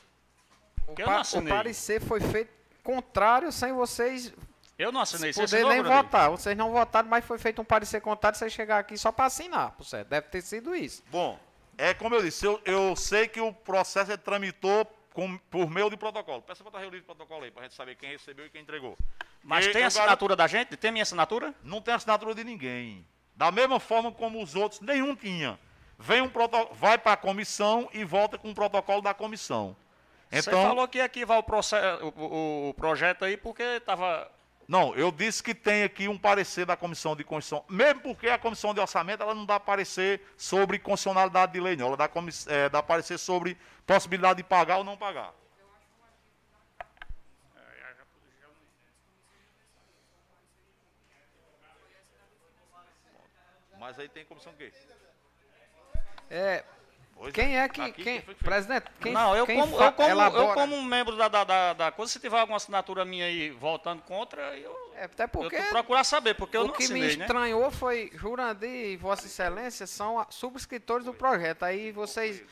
O, que eu pa- o parecer foi feito contrário sem vocês Eu não assinei. Poder assinou, nem votar. Vocês não votaram, mas foi feito um parecer contrário você chegar aqui só para assinar. Por certo. Deve ter sido isso. Bom, é como eu disse, eu, eu sei que o processo ele tramitou com- por meio de protocolo. Peça para botar o livro de protocolo aí, para a gente saber quem recebeu e quem entregou. Mas E tem assinatura da gente? Tem minha assinatura? Não tem assinatura de ninguém. Da mesma forma como os outros, nenhum tinha. Vem um proto... vai para a comissão e volta com o protocolo da comissão. Você Então, falou que ia arquivar o, proce- o- o- o projeto aí porque estava... não, eu disse que tem aqui um parecer da comissão de Constituição, mesmo porque a comissão de orçamento ela não dá parecer sobre constitucionalidade de lei, não. Ela dá, comiss- eh, dá parecer sobre possibilidade de pagar ou não pagar. Mas aí tem comissão de quê? É, Pois quem é que. Aqui, quem, feito? presidente, quem, não, eu quem como, eu, como, eu elabora- como um membro da, da, da, da coisa, se tiver alguma assinatura minha aí voltando contra, eu, É, até eu porque tô procurar saber, porque eu o não que me assinei, né? estranhou foi Jurandir e Vossa Excelência são subscritores do projeto. Aí vocês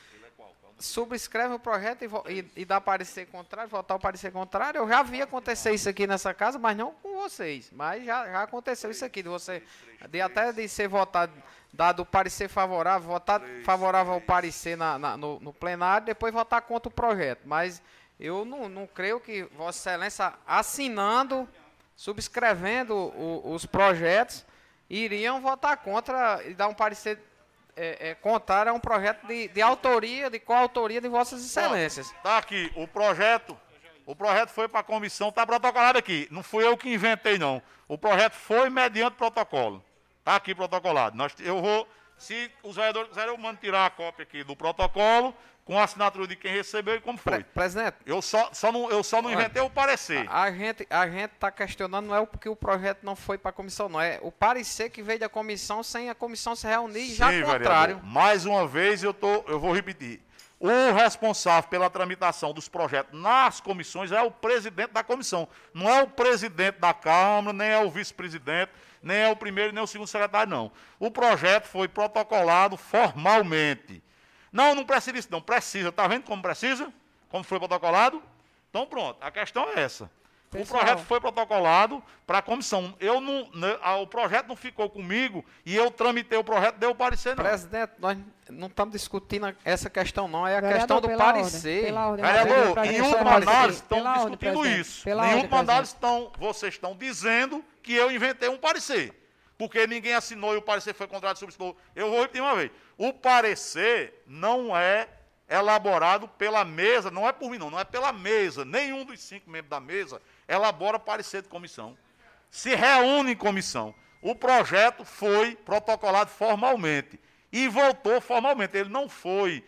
subscrevem o projeto e, e, e dá parecer contrário, votar o parecer contrário. Eu já vi acontecer isso aqui nessa casa, mas não com vocês. Mas já, já aconteceu isso aqui, de você, de até de ser votado, dado o parecer favorável, votar favorável ao parecer na, na- no, no plenário, depois votar contra o projeto. Mas eu não, não creio que Vossa Excelência assinando, subscrevendo o- os projetos, iriam votar contra e dar um parecer é, é, a um projeto de, de autoria, de coautoria de Vossas Excelências. Tá aqui, o projeto. O projeto foi para a comissão, tá protocolado aqui. Não fui eu que inventei, não. O projeto foi mediante protocolo. Tá aqui protocolado. Nós, eu vou, se os vereadores quiserem, eu mando tirar a cópia aqui do protocolo, com a assinatura de quem recebeu e como foi. Pre- presidente, Eu só, só não, eu só não inventei o parecer. a gente a gente está questionando não é porque o projeto não foi para a comissão, não é o parecer que veio da comissão sem a comissão se reunir e já Sim, contrário. vereador. Mais uma vez eu, tô, eu vou repetir. O responsável pela tramitação dos projetos nas comissões é o presidente da comissão. Não é o presidente da Câmara, nem é o vice-presidente, nem é o primeiro, nem o segundo secretário, não. O projeto foi protocolado formalmente. Não, não precisa disso, não. Precisa. Está vendo como precisa? Como foi protocolado? Então, pronto. A questão é essa. O Pessoal. projeto foi protocolado para a comissão. Eu não, né, o projeto não ficou comigo e eu tramitei o projeto, deu o parecer, não. Presidente, nós não estamos discutindo essa questão, não. É a Vereador, questão do ordem, parecer. ordem, Vereador, em última isso análise estão Pela ordem, discutindo presidente. isso. Pela em ordem, última análise estão, vocês estão dizendo que eu inventei um parecer. Porque ninguém assinou e o parecer foi contrário subscritor. Eu vou repetir uma vez. O parecer não é elaborado pela mesa, não é por mim não, não é pela mesa. Nenhum dos cinco membros da mesa elabora parecer de comissão. Se reúne em comissão. O projeto foi protocolado formalmente e voltou formalmente. Ele não foi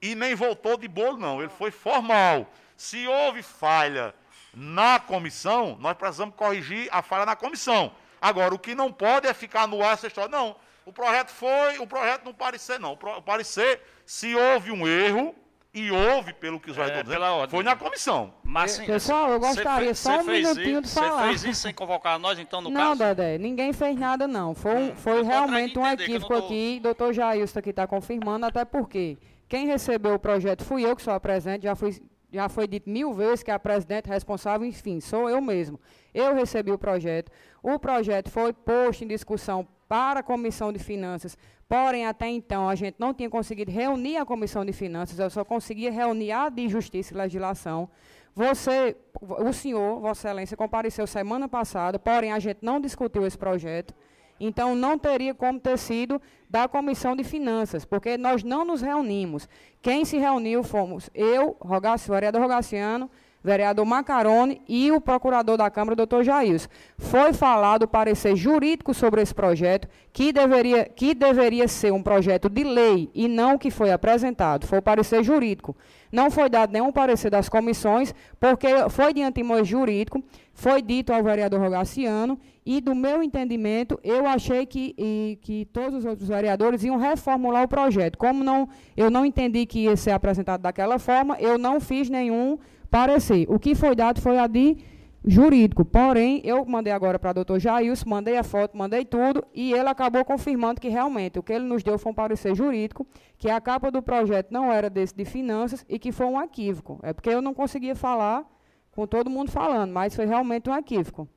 e nem voltou de bolo, não. Ele foi formal. Se houve falha na comissão, nós precisamos corrigir a falha na comissão. Agora, o que não pode é ficar no ar essa história. Não, o projeto foi, o projeto não parecer, não. O parecer, se houve um erro, e houve, pelo que os vereadores pela dizem, ordem. foi na comissão. Mas, sim, Pessoal, eu gostaria fez- só um minutinho de isso- falar. Você fez isso sem convocar nós, então, no não, caso? Dedé, ninguém fez nada não. Foi, um- foi realmente um não equívoco tô- aqui. Doutor Jailson aqui está confirmando, até porque quem recebeu o projeto fui eu que sou a presidente, já, fui, já foi dito mil vezes que a presidente responsável, enfim, sou eu mesmo. Eu recebi o projeto. O projeto foi posto em discussão para a Comissão de Finanças, porém, até então, a gente não tinha conseguido reunir a Comissão de Finanças, eu só conseguia reunir a de Justiça e Legislação. Você, o senhor, Vossa Excelência, compareceu semana passada, porém a gente não discutiu esse projeto. Então não teria como ter sido da Comissão de Finanças, porque nós não nos reunimos. Quem se reuniu fomos eu, Rogaci, vereador Rogaciano, vereador Macarone e o procurador da Câmara, doutor Jails. Foi falado parecer jurídico sobre esse projeto, que deveria, que deveria ser um projeto de lei e não o que foi apresentado. Foi o parecer jurídico. Não foi dado nenhum parecer das comissões, porque foi de antemão jurídico, foi dito ao vereador Rogaciano, e do meu entendimento, eu achei que, e, que todos os outros vereadores iam reformular o projeto. Como não, eu não entendi que ia ser apresentado daquela forma, eu não fiz nenhum parecer. O que foi dado foi a de jurídico. Porém, eu mandei agora para o doutor Jailson, mandei a foto, mandei tudo, e ele acabou confirmando que realmente o que ele nos deu foi um parecer jurídico, que a capa do projeto não era desse de finanças e que foi um equívoco. É porque eu não conseguia falar com todo mundo falando, mas foi realmente um equívoco.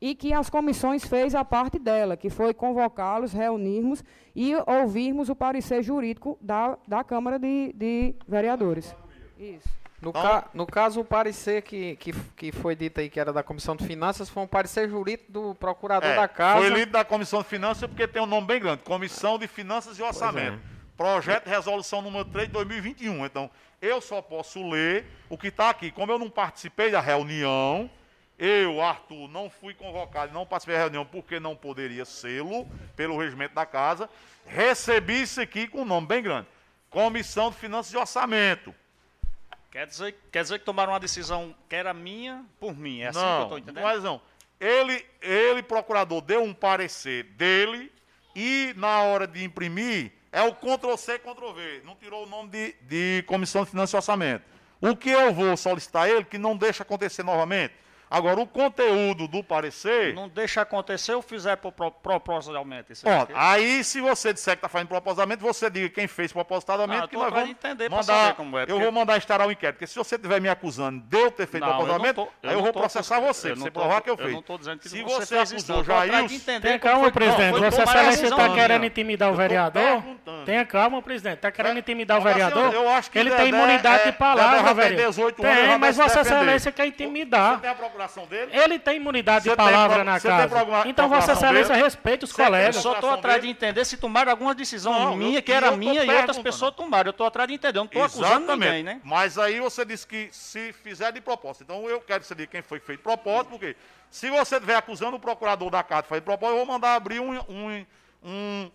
E que as comissões fez a parte dela, que foi convocá-los, reunirmos e ouvirmos o parecer jurídico da, da Câmara de, de Vereadores. Isso. No, então, ca no caso, o parecer que, que, que foi dito aí que era da Comissão de Finanças foi um parecer jurídico do procurador é, da Casa. Foi lido da Comissão de Finanças porque tem um nome bem grande: Comissão de Finanças e Orçamento. É. Projeto de Resolução número 3 de 2021. Então, eu só posso ler o que está aqui. Como eu não participei da reunião, eu, Arthur, não fui convocado, não participei da reunião porque não poderia sê-lo, pelo regimento da casa, recebi isso aqui com um nome bem grande: Comissão de Finanças e Orçamento. Quer dizer, quer dizer que tomaram uma decisão que era minha por mim. É assim não, que eu estou entendendo? Mas não. Ele, ele, procurador, deu um parecer dele e, na hora de imprimir, é o Ctrl-C, Ctrl-V. Não tirou o nome de, de Comissão de Finanças e Orçamento. O que eu vou solicitar a ele, que não deixa acontecer novamente, Agora, o conteúdo do parecer. Não deixa acontecer ou fizer propositalmente. Isso Pronto. Aí, se você disser que está fazendo propositalmente, você diga quem fez propositadamente, ah, que nós vamos entender mandar. Como é, porque... Eu vou mandar instaurar o um inquérito. Porque se você estiver me acusando de eu ter feito não, propositalmente, eu tô, eu aí eu vou processar tô, você, você provar que eu fiz. Eu não estou dizendo que se você, você acusou Jair. Tenha calma, presidente. Vossa Excelência está querendo intimidar o vereador? Tenha calma, presidente. Está querendo intimidar o vereador? Eu acho que ele tem imunidade de palavra, vereador. Tem, mas Vossa Excelência quer intimidar. Dele? Ele tem imunidade de palavra na casa. Então, Vossa Excelência respeita os colegas. Eu só estou atrás de entender se tomaram alguma decisão não, minha, que era minha, e outras pessoas tomaram. Eu estou atrás de entender. Eu não estou acusando ninguém, né? Mas aí você disse que se fizer de propósito. Então, eu quero saber quem foi fez de propósito, porque se você estiver acusando o procurador da casa de fazer de propósito, eu vou mandar abrir um, um, um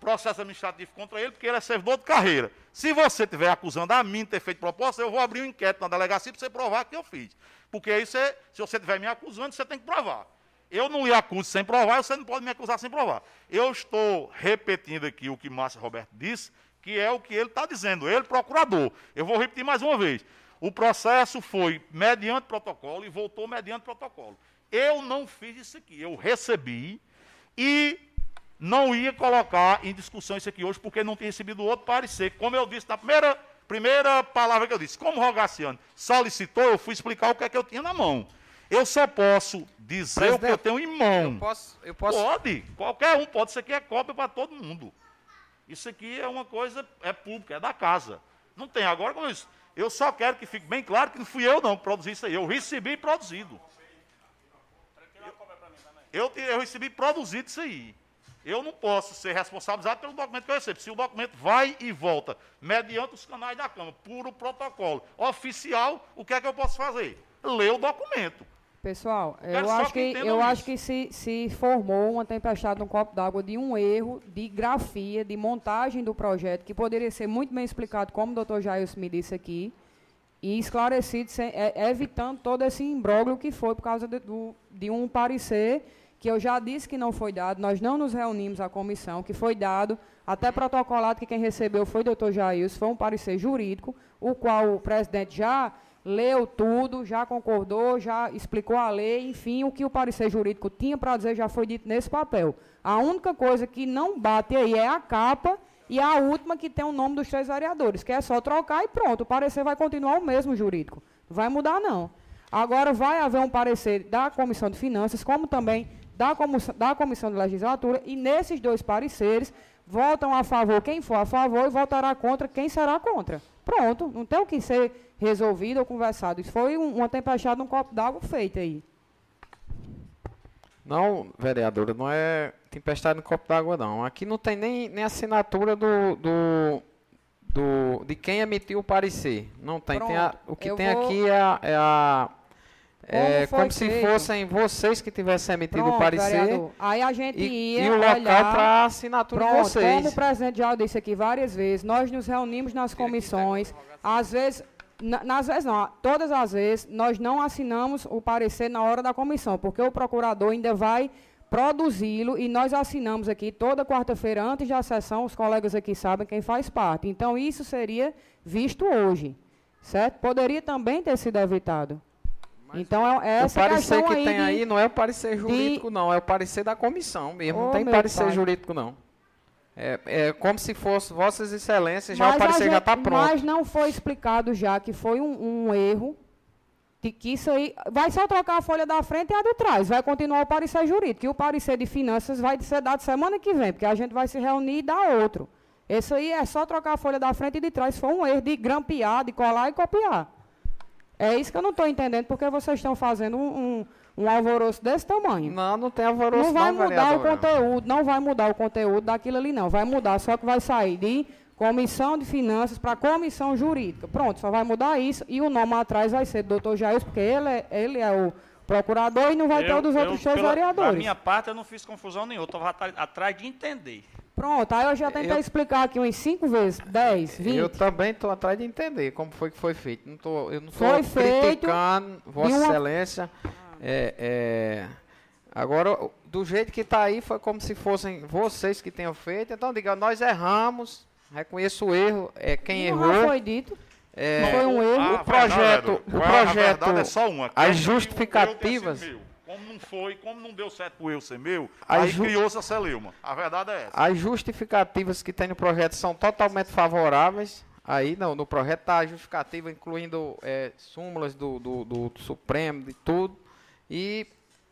processo administrativo contra ele, porque ele é servidor de carreira. Se você estiver acusando a mim de ter feito proposta, eu vou abrir um inquérito na delegacia para você provar que eu fiz. Porque aí, você, se você estiver me acusando, você tem que provar. Eu não lhe acuso sem provar, você não pode me acusar sem provar. Eu estou repetindo aqui o que Márcio Roberto disse, que é o que ele está dizendo, ele, procurador. Eu vou repetir mais uma vez. O processo foi mediante protocolo e voltou mediante protocolo. Eu não fiz isso aqui, eu recebi e não ia colocar em discussão isso aqui hoje, porque não tinha recebido outro parecer. Como eu disse na primeira primeira palavra que eu disse, como Rogaciano solicitou, eu fui explicar o que é que eu tinha na mão. Eu só posso dizer Presidente, o que eu tenho em mão. Eu posso, eu posso... Pode, qualquer um pode. Isso aqui é cópia para todo mundo. Isso aqui é uma coisa, é pública, é da casa. Não tem. Agora, como isso, eu só quero que fique bem claro que não fui eu não que produzi isso aí. Eu recebi produzido. Eu, eu recebi produzido isso aí. Eu não posso ser responsabilizado pelo documento que eu recebo. Se o documento vai e volta mediante os canais da Câmara, puro protocolo oficial, o que é que eu posso fazer? Ler o documento. Pessoal, eu acho que, eu acho que se, se formou uma tempestade no copo d'água de um erro de grafia, de montagem do projeto, que poderia ser muito bem explicado, como o doutor Jair me disse aqui, e esclarecido, sem, é, evitando todo esse imbróglio que foi por causa de, do, de um parecer que eu já disse que não foi dado, nós não nos reunimos à comissão, que foi dado, até protocolado que quem recebeu foi o doutor Jair, foi um parecer jurídico, o qual o presidente já leu tudo, já concordou, já explicou a lei, enfim, o que o parecer jurídico tinha para dizer já foi dito nesse papel. A única coisa que não bate aí é a capa e a última que tem o nome dos três vereadores, que é só trocar e pronto, o parecer vai continuar o mesmo jurídico. Não vai mudar, não. Agora vai haver um parecer da Comissão de Finanças, como também da comissão, da comissão de legislatura e nesses dois pareceres votam a favor quem for a favor e votará contra quem será contra. Pronto, não tem o que ser resolvido ou conversado. Isso foi um, uma tempestade num copo d'água feita aí. Não, vereadora, não é tempestade no copo d'água, não. Aqui não tem nem, nem assinatura do, do, do, de quem emitiu o parecer. Não tem. tem a- o que eu tem vou- aqui é a. É, a- é Como se feito? fossem vocês que tivessem emitido Pronto, o parecer. vereador. Aí a gente E, ia e o local olhar... para assinatura Pronto, de vocês. como o presidente já disse aqui várias vezes, nós nos reunimos nas comissões, às vezes, na- nas vezes não, todas as vezes, nós não assinamos o parecer na hora da comissão, porque o procurador ainda vai produzi-lo e nós assinamos aqui toda quarta-feira antes da sessão, os colegas aqui sabem quem faz parte. Então, isso seria visto hoje, certo? Poderia também ter sido evitado. Então, é, é o essa parecer questão que aí tem de- aí não é o parecer de- jurídico, não. É o parecer da comissão mesmo. Ô, não tem parecer pai. jurídico, não. É, é como se fosse Vossas Excelências, já Mas o parecer já gente- está pronto. Mas não foi explicado já que foi um, um erro, de que isso aí... Vai só trocar a folha da frente e a de trás. Vai continuar o parecer jurídico. E o parecer de finanças vai ser dado semana que vem, porque a gente vai se reunir e dar outro. Esse aí é só trocar a folha da frente e de trás. Foi um erro de grampear, de colar e copiar. É isso que eu não estou entendendo, porque vocês estão fazendo um, um, um alvoroço desse tamanho. Não, não tem alvoroço Não vai não, mudar o conteúdo, não vai mudar o conteúdo daquilo ali, não. Vai mudar, só que vai sair de comissão de finanças para comissão jurídica. Pronto, só vai mudar isso. E o nome atrás vai ser do doutor Jair, porque ele é, ele é o procurador e não vai ter o dos outros três pela- Da vereadores. minha parte, eu não fiz confusão nenhuma. Eu estava atrás de entender. Pronto, aí eu já tentei Eu- explicar aqui umas cinco vezes, dez, vinte. Eu também estou atrás de entender como foi que foi feito. Não tô, eu não estou Foi feito criticando Vossa uma- Excelência. É, é, agora, do jeito que está aí, foi como se fossem vocês que tenham feito. Então, diga, nós erramos, reconheço o erro, é quem Não, errou. foi dito. É, Não foi um erro. Ah, o projeto, verdade, o. A projeto, verdade é só uma. as justificativas. Como não foi, como não deu certo pro eu ser meu, As aí ju- criou-se a Celeuma. A verdade é essa. as justificativas que tem no projeto são totalmente favoráveis. Aí não, no projeto está a justificativa, incluindo é, súmulas do, do, do Supremo, de tudo. E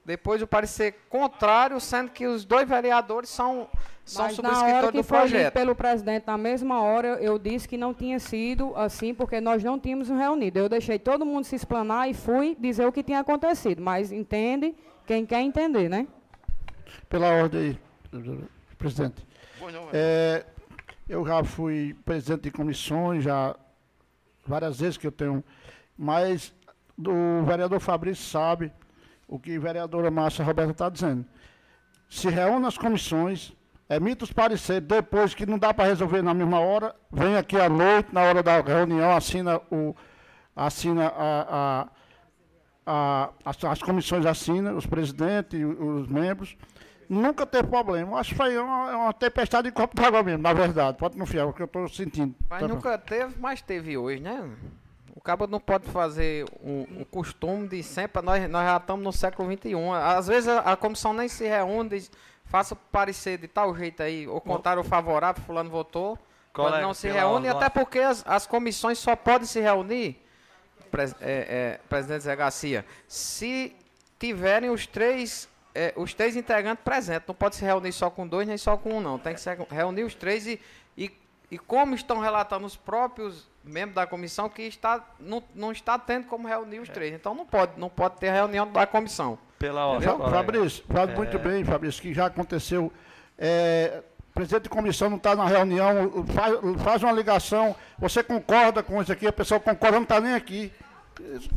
depois o parecer contrário, sendo que os dois vereadores são, são Mas na hora subscritores que do projeto. pelo presidente, na mesma hora, eu disse que não tinha sido assim, porque nós não tínhamos reunido. Eu deixei todo mundo se explanar e fui dizer o que tinha acontecido. Mas entende quem quer entender, né? Pela ordem aí, presidente. É, eu já fui presidente de comissões, já várias vezes que eu tenho, mas o vereador Fabrício sabe o que a vereadora Márcia Roberta está dizendo. Se reúne as comissões, emite os pareceres, depois que não dá para resolver na mesma hora, vem aqui à noite, na hora da reunião, assina o. assina a- a a- as, as comissões assinam, os presidentes, e os membros. Nunca teve problema. Acho que foi uma, uma tempestade de copo d'água mesmo, na verdade. Pode confiar, é o que eu estou sentindo. Mas Tá bom. nunca teve, mas teve hoje, né? O cabo não pode fazer um, um costume de sempre. Nós, nós já estamos no século XXI. Às vezes a, a comissão nem se reúne, diz, faça parecer de tal jeito aí, ou contrário ou favorável, fulano votou. Colega, não se reúne, até porque as, as comissões só podem se reunir, pres- é, é, presidente Zé Garcia, se tiverem os três, é, os três integrantes presentes. Não pode se reunir só com dois, nem só com um, não. Tem que se reunir os três e, e, e como estão relatando os próprios membros da comissão, que está, não, não está tendo como reunir os três. Então não pode, não pode ter reunião da comissão. Pela ordem. Fabrício, faz muito bem, Fabrício, que já aconteceu. É, o presidente de comissão não está na reunião, faz, faz uma ligação, você concorda com isso aqui, a pessoa concorda, não está nem aqui.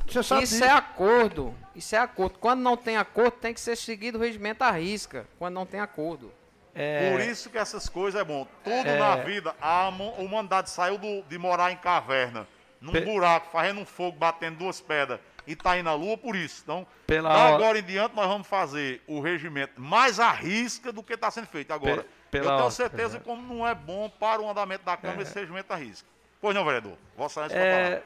Você sabe Isso disso. é acordo. Isso é acordo. Quando não tem acordo, tem que ser seguido o regimento à risca. Quando não tem acordo. É, Por isso que essas coisas é bom. Tudo É. na vida, a humanidade saiu do- de morar em caverna, num Pe- buraco, fazendo um fogo, batendo duas pedras e tá aí na lua por isso. Então, Pela da agora em diante, nós vamos fazer o regimento mais à risca do que está sendo feito agora. Pe- Eu tenho certeza presidente. como não é bom para o andamento da Câmara esse regimento à risca. Pois não, vereador? Vossa Excelência, É,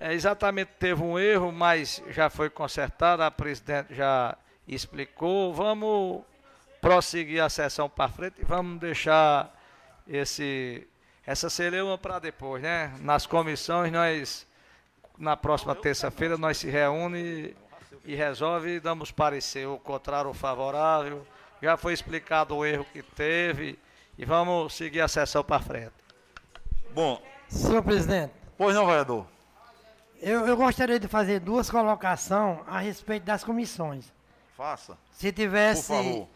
é... é, exatamente, teve um erro, mas já foi consertado, a presidente já explicou. Vamos prosseguir a sessão para frente e vamos deixar esse, essa celeuma para depois, né? Nas comissões, nós, na próxima terça-feira, nós se reúne e resolve e damos parecer o contrário ou favorável. Já foi explicado o erro que teve e vamos seguir a sessão para frente. Bom, Senhor presidente, pois não, vereador? eu, eu gostaria de fazer duas colocações a respeito das comissões. Faça. Se Por tivesse, favor.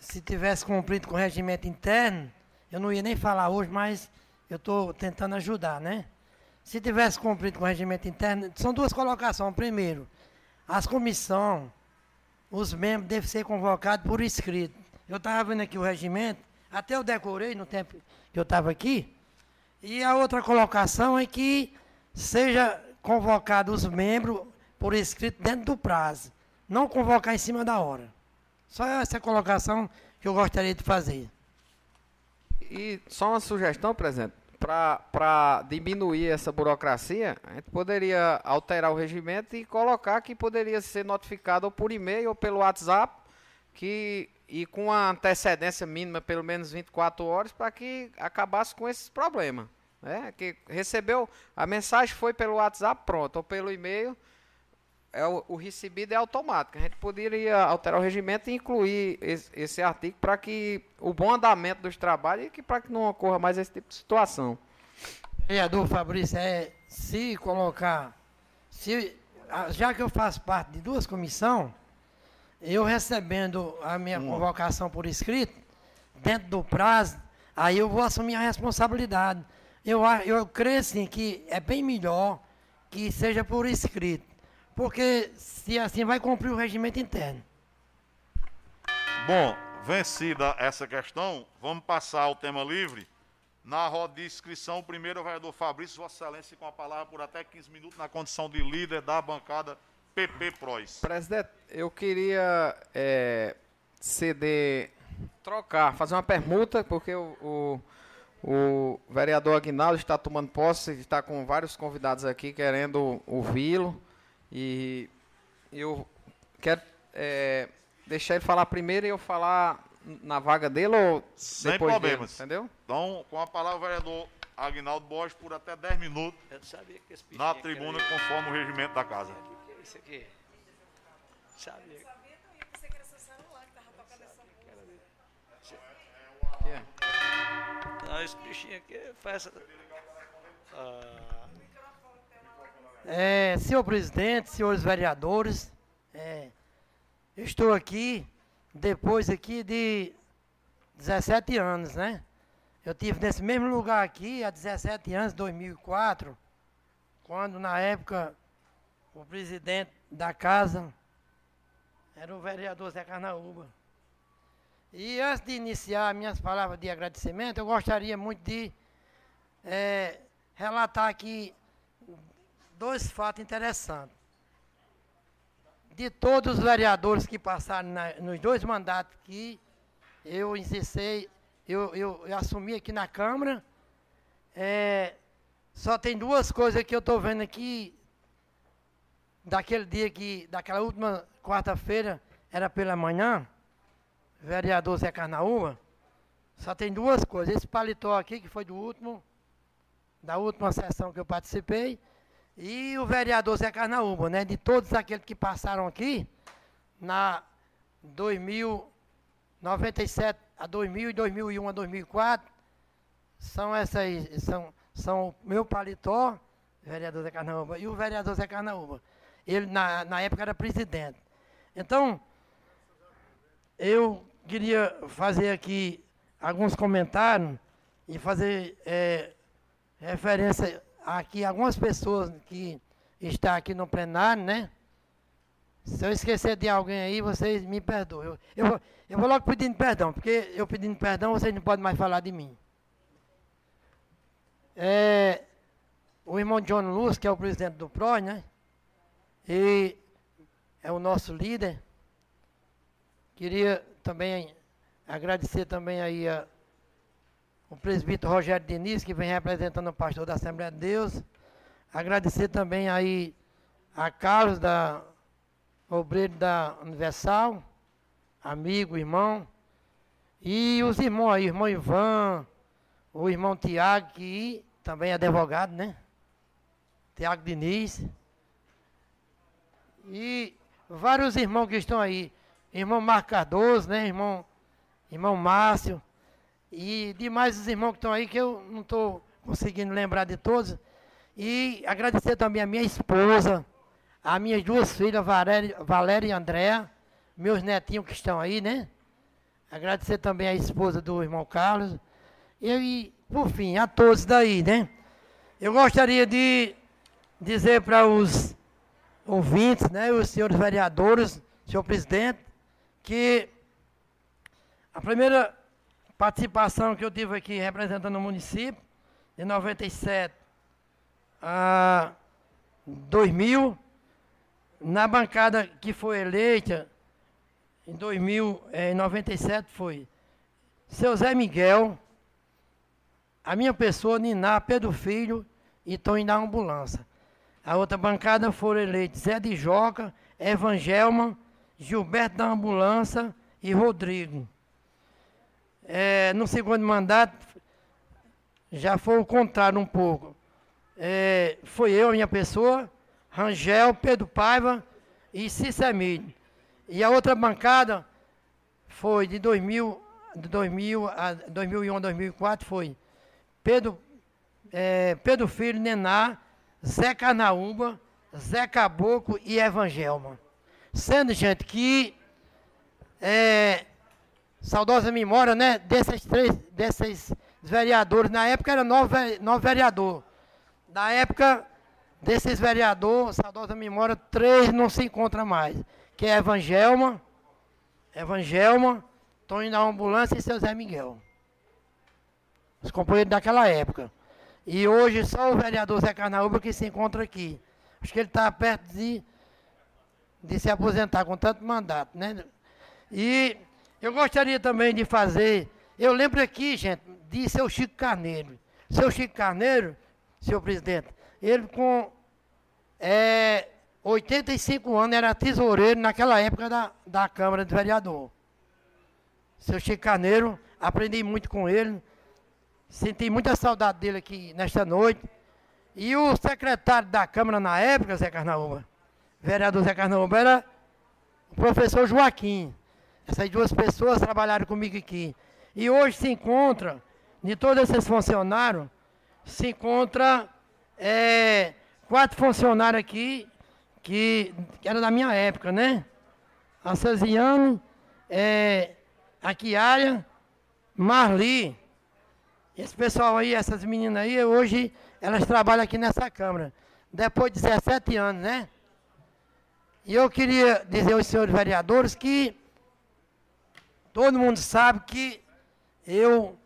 Se tivesse cumprido com o regimento interno, eu não ia nem falar hoje, mas eu estou tentando ajudar, né? Se tivesse cumprido com o regimento interno, são duas colocações. Primeiro, as comissões, os membros devem ser convocados por escrito. Eu estava vendo aqui o regimento, até eu decorei no tempo que eu estava aqui. E a outra colocação é que seja convocado os membros por escrito dentro do prazo. Não convocar em cima da hora. Só essa colocação que eu gostaria de fazer. E só uma sugestão, presidente, para diminuir essa burocracia, a gente poderia alterar o regimento e colocar que poderia ser notificado ou por e-mail ou pelo WhatsApp, que, e com a antecedência mínima, pelo menos 24 horas, para que acabasse com esses problemas. Né? Que recebeu, a mensagem foi pelo WhatsApp, pronto, ou pelo e-mail, é o, o, recebido é automático. A gente poderia alterar o regimento e incluir esse, esse artigo para que o bom andamento dos trabalhos e que para que não ocorra mais esse tipo de situação. Vereador Fabrício, é, se colocar, se, já que eu faço parte de duas comissões, eu recebendo a minha hum. convocação por escrito, dentro do prazo, aí eu vou assumir a responsabilidade. Eu, eu creio assim que é bem melhor que seja por escrito porque se assim vai cumprir o regimento interno. Bom, vencida essa questão, vamos passar ao tema livre. Na roda de inscrição, o primeiro o vereador Fabrício, Vossa Excelência, com a palavra por até 15 minutos na condição de líder da bancada PP Prois. Presidente, eu queria é, ceder, trocar, fazer uma permuta, porque o, o, o vereador Aguinaldo está tomando posse, está com vários convidados aqui querendo ouvi-lo. E eu quero é, deixar ele falar primeiro e eu falar na vaga dele ou Sem depois problemas. Dele, entendeu? Então, com a palavra o vereador Agnaldo Borges por até 10 minutos na tribuna, conforme o regimento da casa. Isso aqui. Sabia. Não, esse bichinho aqui faz essa. Ah. É, senhor presidente, senhores vereadores, é, estou aqui depois aqui de 17 anos, né? Eu tive nesse mesmo lugar aqui há 17 anos, 2004, quando na época o presidente da casa era o vereador Zé Carnaúba. E antes de iniciar minhas palavras de agradecimento, eu gostaria muito de é, relatar aqui dois fatos interessantes. De todos os vereadores que passaram na, nos dois mandatos que eu insistei, eu, eu, eu, assumi aqui na Câmara, é, só tem duas coisas que eu estou vendo aqui, daquele dia que, daquela última quarta-feira, era pela manhã, vereador Zé Carnaúba, só tem duas coisas. Esse paletó aqui, que foi do último, da última sessão que eu participei, e o vereador Zé Carnaúba, né? De todos aqueles que passaram aqui, na 2097 a 2000 e 2001 a 2004, são essas, são, são o meu paletó, vereador Zé Carnaúba, e o vereador Zé Carnaúba. Ele, na, na época, era presidente. Então, eu queria fazer aqui alguns comentários e fazer é, referência aqui algumas pessoas que estão aqui no plenário, né? Se eu esquecer de alguém aí, vocês me perdoem. Eu, eu, eu vou logo pedindo perdão, porque eu pedindo perdão, vocês não podem mais falar de mim. É, o irmão John Luz, que é o presidente do PRO, né? E é o nosso líder. Queria também agradecer também aí a o presbítero Rogério Diniz, que vem representando o pastor da Assembleia de Deus. Agradecer também aí a Carlos, da obreiro da Universal, amigo, irmão. E os irmãos aí, irmão Ivan, o irmão Tiago, que também é advogado, né? Tiago Diniz. E vários irmãos que estão aí. Irmão Marco Cardoso, né? Irmão, irmão Márcio. E demais os irmãos que estão aí, que eu não estou conseguindo lembrar de todos. E agradecer também a minha esposa, as minhas duas filhas, Valéria, Valéria e Andréa, meus netinhos que estão aí, né? Agradecer também a esposa do irmão Carlos. E por fim, a todos daí, né? Eu gostaria de dizer para os ouvintes, né, os senhores vereadores, senhor presidente, que a primeira participação que eu tive aqui representando o município, de 97 a 2000, na bancada que foi eleita, em 2097 eh, foi seu Zé Miguel, a minha pessoa, Niná, Pedro Filho e Tony da Ambulância. A outra bancada foram eleitos Zé de Joca, Evangelma, Gilberto da Ambulância e Rodrigo. É, no segundo mandato, já foi o contrário um pouco. É, foi eu, minha pessoa, Rangel, Pedro Paiva e Cicemilho. E a outra bancada foi de 2000, de 2000 a 2001 a 2004 foi Pedro, é, Pedro Filho, Nená, Zé Carnaúba, Zé Caboclo e Evangelma. Sendo, gente, que é, saudosa memória, né, desses três, desses vereadores, na época era nove, nove vereador. Na época desses vereadores, saudosa memória, três não se encontram mais, que é Evangelma, Evangelma, Tony da Ambulância e seu Zé Miguel. Os companheiros daquela época. E hoje só o vereador Zé Carnaúba que se encontra aqui. Acho que ele está perto de, de se aposentar com tanto mandato, né? E eu gostaria também de fazer. Eu lembro aqui, gente, de seu Chico Carneiro. Seu Chico Carneiro, senhor presidente, ele com é, 85 anos era tesoureiro naquela época da, da Câmara de Vereador. Seu Chico Carneiro, aprendi muito com ele. Senti muita saudade dele aqui nesta noite. E o secretário da Câmara na época, Zé Carnaúba, vereador Zé Carnaúba, era o professor Joaquim. Essas duas pessoas trabalharam comigo aqui. E hoje se encontra, de todos esses funcionários, se encontra é, quatro funcionários aqui, que, que eram da minha época, né? A Cesiane, é, a Kiária, Marli, esse pessoal aí, essas meninas aí, hoje elas trabalham aqui nessa Câmara. Depois de 17 anos, né? E eu queria dizer aos senhores vereadores que todo mundo sabe que eu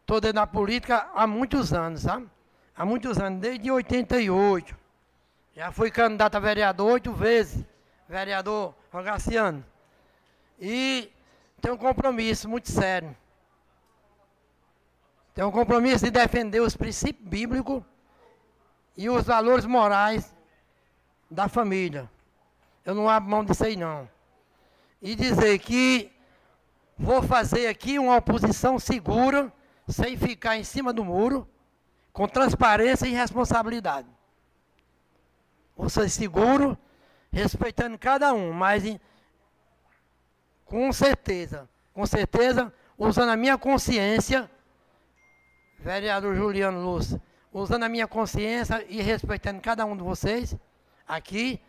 estou dentro da política há muitos anos, sabe? Há muitos anos, desde 88. Já fui candidato a vereador oito vezes, vereador Rogaciano. E tenho um compromisso muito sério tem um compromisso de defender os princípios bíblicos e os valores morais da família. Eu não abro mão disso aí, não. E dizer que vou fazer aqui uma oposição segura, sem ficar em cima do muro, com transparência e responsabilidade. Vou ser seguro, respeitando cada um, mas com certeza, com certeza, usando a minha consciência vereador Juliano Lúcio, usando a minha consciência e respeitando cada um de vocês aqui,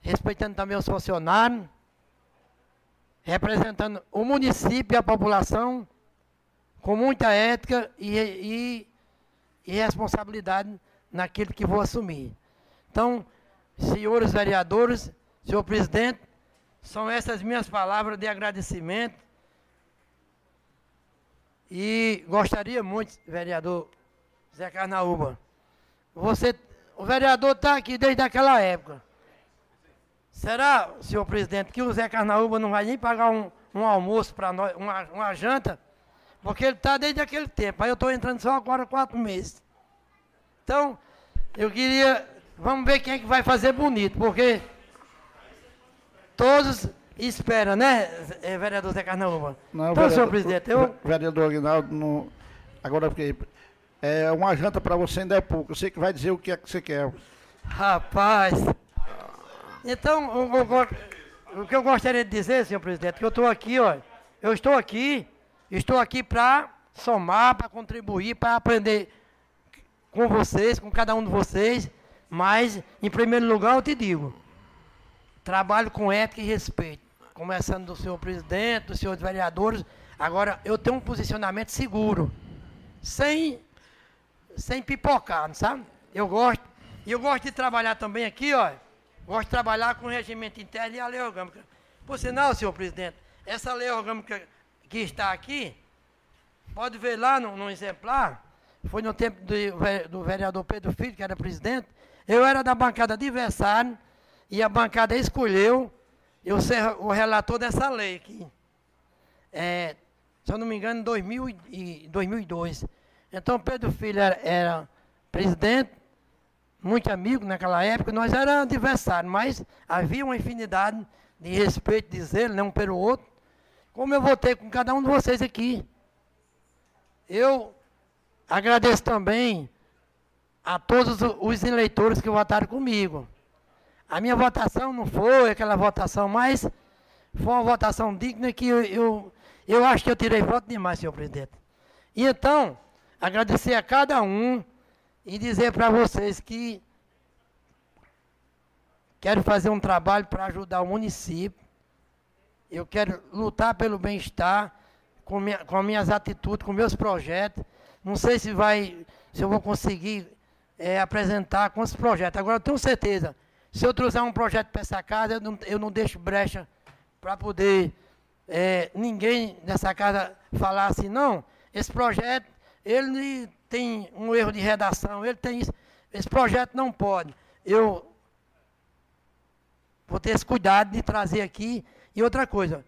respeitando também os funcionários, representando o município e a população com muita ética e, e, e responsabilidade naquilo que vou assumir. Então, senhores vereadores, senhor presidente, são essas minhas palavras de agradecimento e gostaria muito, vereador Zé Carnaúba, você, o vereador está aqui desde aquela época. Será, senhor presidente, que o Zé Carnaúba não vai nem pagar um, um almoço para nós, uma, uma janta? Porque ele está desde aquele tempo. Aí eu estou entrando só agora quatro meses. Então, eu queria. Vamos ver quem é que vai fazer bonito, porque todos espera, né, é, vereador Zé Carnaúba? Não, então, vereador, senhor presidente, eu... Vereador Aguinaldo, não, agora fiquei... É uma janta para você ainda é pouco. Você que vai dizer o que é que você quer. Rapaz... Então, o, o, o que eu gostaria de dizer, senhor presidente, que eu estou aqui, ó, eu estou aqui, estou aqui para somar, para contribuir, para aprender com vocês, com cada um de vocês, mas, em primeiro lugar, eu te digo, trabalho com ética e respeito começando do senhor presidente, dos senhores vereadores, Agora, eu tenho um posicionamento seguro, sem, sem pipocar, sabe? Eu gosto. E eu gosto de trabalhar também aqui, ó. Gosto de trabalhar com o regimento interno e a lei orgânica. Por sinal, senhor presidente, essa lei orgânica que está aqui, pode ver lá no, no exemplar, foi no tempo do, do vereador Pedro Filho, que era presidente, eu era da bancada adversária e a bancada escolheu eu ser o relator dessa lei aqui. É, se eu não me engano, em 2000 e 2002. Então, Pedro Filho era, era presidente, muito amigo naquela época, nós éramos adversários, mas havia uma infinidade de respeito, de zelo, né, um pelo outro, como eu votei com cada um de vocês aqui. Eu agradeço também a todos os eleitores que votaram comigo. A minha votação não foi aquela votação, mas foi uma votação digna que eu, eu, eu acho que eu tirei voto demais, senhor presidente. E então, agradecer a cada um e dizer para vocês que quero fazer um trabalho para ajudar o município. Eu quero lutar pelo bem-estar com, minha, com minhas atitudes, com meus projetos. Não sei se vai, se eu vou conseguir é, apresentar esses projetos. Agora eu tenho certeza se eu trouxer um projeto para essa casa, eu não, eu não deixo brecha para poder é, ninguém nessa casa falar assim, não, esse projeto, ele tem um erro de redação, ele tem isso, esse projeto não pode. Eu vou ter esse cuidado de trazer aqui. E outra coisa,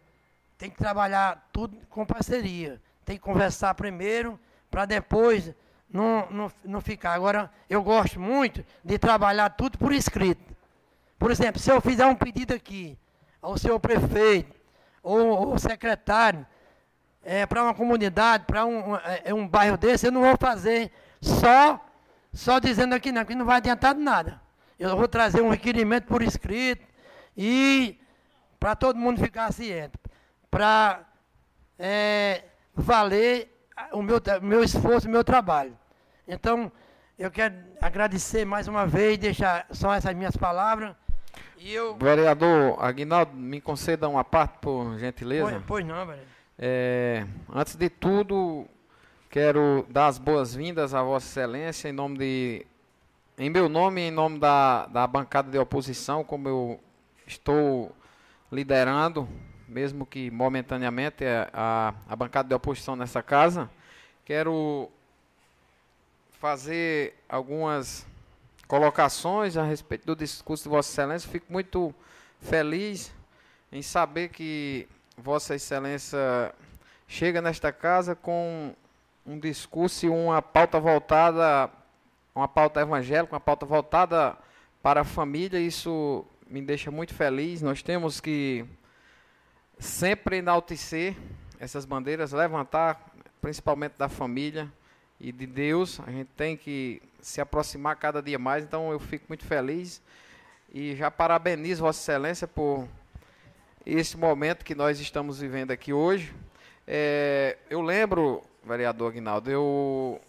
tem que trabalhar tudo com parceria. Tem que conversar primeiro, para depois não, não, não ficar. Agora, eu gosto muito de trabalhar tudo por escrito. Por exemplo, se eu fizer um pedido aqui ao seu prefeito ou, ou secretário é, para uma comunidade, para um, é, um bairro desse, eu não vou fazer só, só dizendo aqui não, que não vai adiantar nada. Eu vou trazer um requerimento por escrito e para todo mundo ficar ciente, para é, valer o meu, meu esforço, o meu trabalho. Então, eu quero agradecer mais uma vez, deixar só essas minhas palavras. Eu... Vereador Aguinaldo, me conceda uma parte, por gentileza. Pois, pois não, vereador. É, antes de tudo, quero dar as boas-vindas a Vossa Excelência em nome de. Em meu nome, em nome da, da bancada de oposição, como eu estou liderando, mesmo que momentaneamente, a, a bancada de oposição nessa casa, quero fazer algumas colocações a respeito do discurso de Vossa Excelência. Fico muito feliz em saber que Vossa Excelência chega nesta casa com um discurso e uma pauta voltada, uma pauta evangélica, uma pauta voltada para a família. Isso me deixa muito feliz. Nós temos que sempre enaltecer essas bandeiras, levantar principalmente da família e de Deus. A gente tem que se aproximar cada dia mais, então eu fico muito feliz e já parabenizo Vossa Excelência por esse momento que nós estamos vivendo aqui hoje. É, eu lembro, vereador Aguinaldo, eu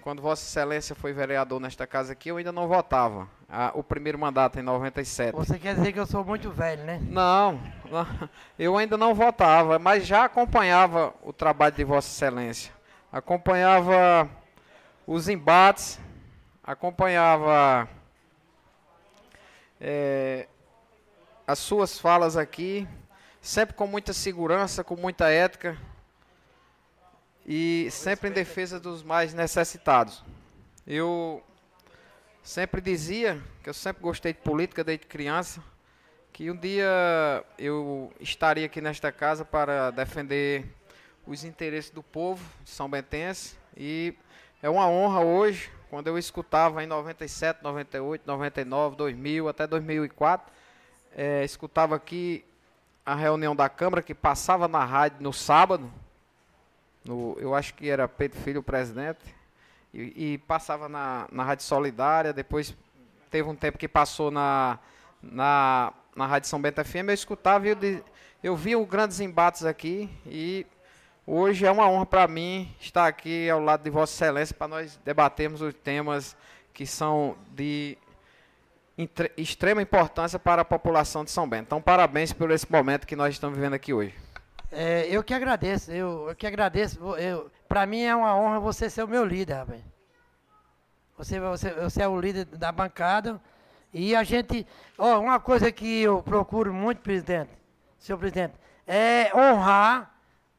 quando Vossa Excelência foi vereador nesta casa aqui, eu ainda não votava. A, o primeiro mandato em 97. Você quer dizer que eu sou muito velho, né? Não, não, eu ainda não votava, mas já acompanhava o trabalho de Vossa Excelência. Acompanhava os embates, acompanhava é, as suas falas aqui, sempre com muita segurança, com muita ética e sempre em defesa dos mais necessitados. Eu sempre dizia que eu sempre gostei de política desde criança, que um dia eu estaria aqui nesta casa para defender os interesses do povo de São Bentense e é uma honra hoje quando eu escutava em 97, 98, 99, 2000, até 2004, é, escutava aqui a reunião da Câmara que passava na rádio no sábado, no, eu acho que era Pedro Filho o presidente, e, e, passava na, na Rádio Solidária, depois teve um tempo que passou na, na, na Rádio São Bento FM, eu escutava e eu, eu via grandes embates aqui e Hoje é uma honra para mim estar aqui ao lado de Vossa Excelência para nós debatermos os temas que são de extrema importância para a população de São Bento. Então, parabéns por esse momento que nós estamos vivendo aqui hoje. É, eu que agradeço, eu, eu que agradeço. Para mim é uma honra você ser o meu líder, rapaz. Você, você, você é o líder da bancada. E a gente. Ó, uma coisa que eu procuro muito, presidente, senhor presidente, é honrar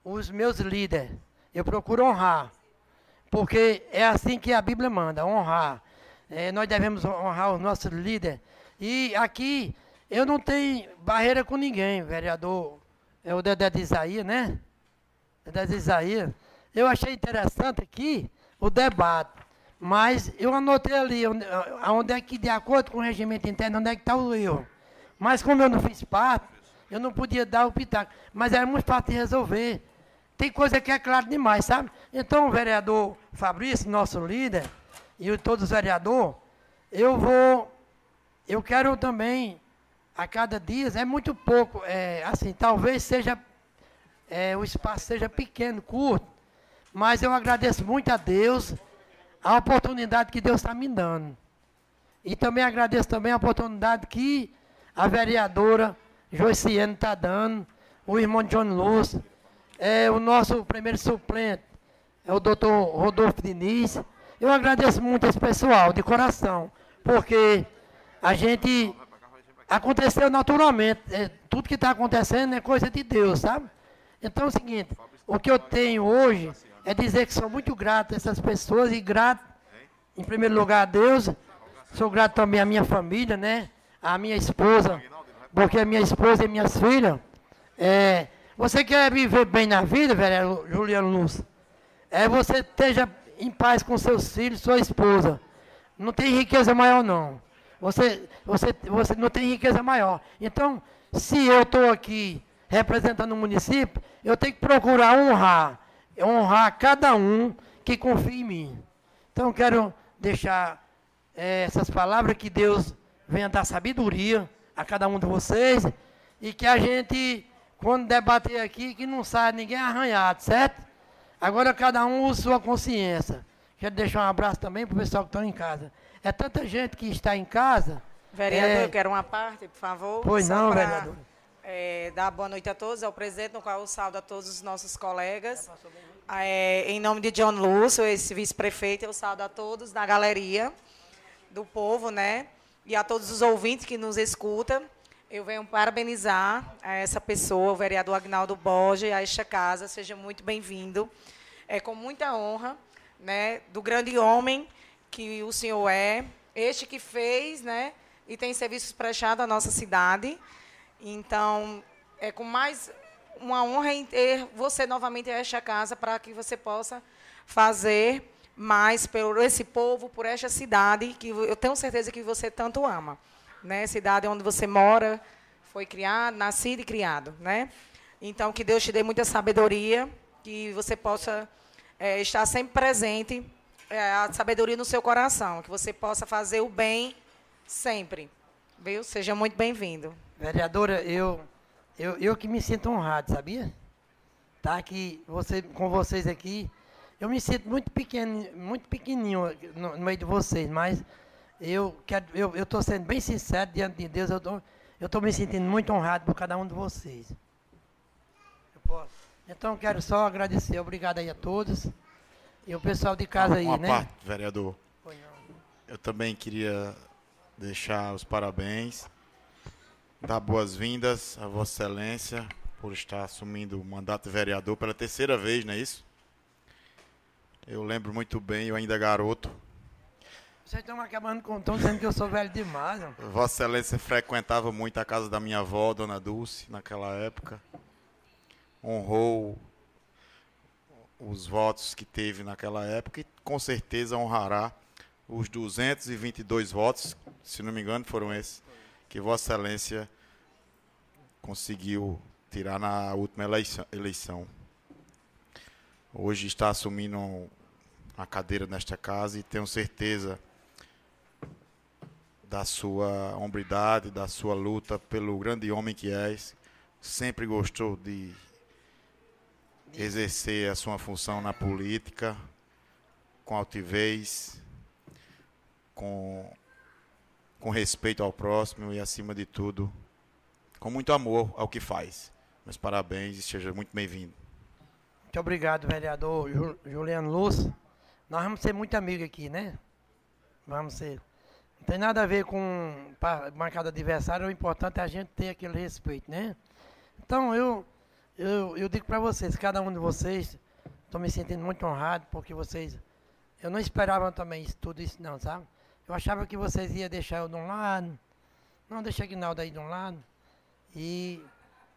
os meus líderes. Eu procuro honrar. Porque é assim que a Bíblia manda, honrar. É, nós devemos honrar os nossos líderes. E aqui eu não tenho barreira com ninguém, vereador. É o Dedé de Isaías, né? Dedé de Isaías. Eu achei interessante aqui o debate. Mas eu anotei ali onde, é que, de acordo com o regimento interno, onde é que está o erro. Mas como eu não fiz parte, eu não podia dar o pitaco. Mas é muito fácil de resolver. Tem coisa que é claro demais, sabe? Então, o vereador Fabrício, nosso líder, e todos os vereadores, eu vou, eu quero também, a cada dia, é muito pouco, é, assim, talvez seja, é, o espaço seja pequeno, curto, mas eu agradeço muito a Deus a oportunidade que Deus está me dando. E também agradeço também a oportunidade que a vereadora Joiciene está dando, o irmão John Luz, é, o nosso primeiro suplente, é o doutor Rodolfo Diniz. Eu agradeço muito esse pessoal, de coração, porque a gente aconteceu naturalmente. É, tudo que está acontecendo é coisa de Deus, sabe? Então é o seguinte, o que eu tenho hoje é dizer que sou muito grato a essas pessoas e grato, em primeiro lugar, a Deus. Sou grato também à minha família, né? À minha esposa, porque a minha esposa e minhas filhas. É, você quer viver bem na vida, velho, Juliano Luz? É você esteja em paz com seus filhos, sua esposa. Não tem riqueza maior, não. Você, você, você não tem riqueza maior. Então, se eu estou aqui representando o município, eu tenho que procurar honrar honrar cada um que confia em mim. Então, quero deixar é, essas palavras que Deus venha dar sabedoria a cada um de vocês e que a gente, quando debater aqui, que não saia ninguém arranhado, certo? Agora cada um usa sua consciência. Quero deixar um abraço também para o pessoal que está em casa. É tanta gente que está em casa. Vereador, é... eu quero uma parte, por favor. Pois não, pra... vereador é, dar boa noite a todos, ao presidente, no qual eu saldo a todos os nossos colegas. É, em nome de John Lúcio, esse vice-prefeito, eu saldo a todos na galeria do povo, né? E a todos os ouvintes que nos escutam. Eu venho parabenizar a essa pessoa, o vereador Agnaldo Borges, a esta casa. Seja muito bem-vindo. É com muita honra, né, do grande homem que o senhor é, este que fez, né, e tem serviços prestados à nossa cidade. Então, é com mais uma honra em ter você novamente esta casa para que você possa fazer mais por esse povo, por esta cidade que eu tenho certeza que você tanto ama, né? Cidade onde você mora, foi criado, nascido e criado, né? Então que Deus te dê muita sabedoria, que você possa é, estar sempre presente, é, a sabedoria no seu coração, que você possa fazer o bem sempre, viu? Seja muito bem-vindo. Vereadora, eu, eu, eu que me sinto honrado, sabia? Tá aqui, você, com vocês aqui, eu me sinto muito pequeno, muito pequenininho no, no meio de vocês, mas eu quero, eu estou sendo bem sincero diante de Deus, eu tô, estou me sentindo muito honrado por cada um de vocês. Então quero só agradecer, obrigado aí a todos. E o pessoal de casa aí, uma né? Parte, vereador. Eu também queria deixar os parabéns dar boas-vindas a Vossa Excelência por estar assumindo o mandato de vereador pela terceira vez, não é isso? Eu lembro muito bem, eu ainda garoto. Vocês estão acabando com estão dizendo que eu sou velho demais. Vossa Excelência frequentava muito a casa da minha avó, Dona Dulce, naquela época. Honrou os votos que teve naquela época e com certeza honrará os 222 votos, se não me engano, foram esses que Vossa Excelência conseguiu tirar na última eleição. Hoje está assumindo a cadeira nesta casa e tenho certeza da sua hombridade, da sua luta pelo grande homem que és. Sempre gostou de exercer a sua função na política com altivez, com com respeito ao próximo e, acima de tudo, com muito amor ao que faz. Meus parabéns e seja muito bem-vindo. Muito obrigado, vereador Ju- Juliano Lúcio. Nós vamos ser muito amigos aqui, né? Vamos ser. Não tem nada a ver com bancada adversária, o importante é a gente ter aquele respeito, né? Então, eu, eu, eu digo para vocês, cada um de vocês, estou me sentindo muito honrado, porque vocês. Eu não esperava também isso, tudo isso, não, sabe? Eu achava que vocês iam deixar eu de um lado, não deixa Aguinaldo aí de um lado. E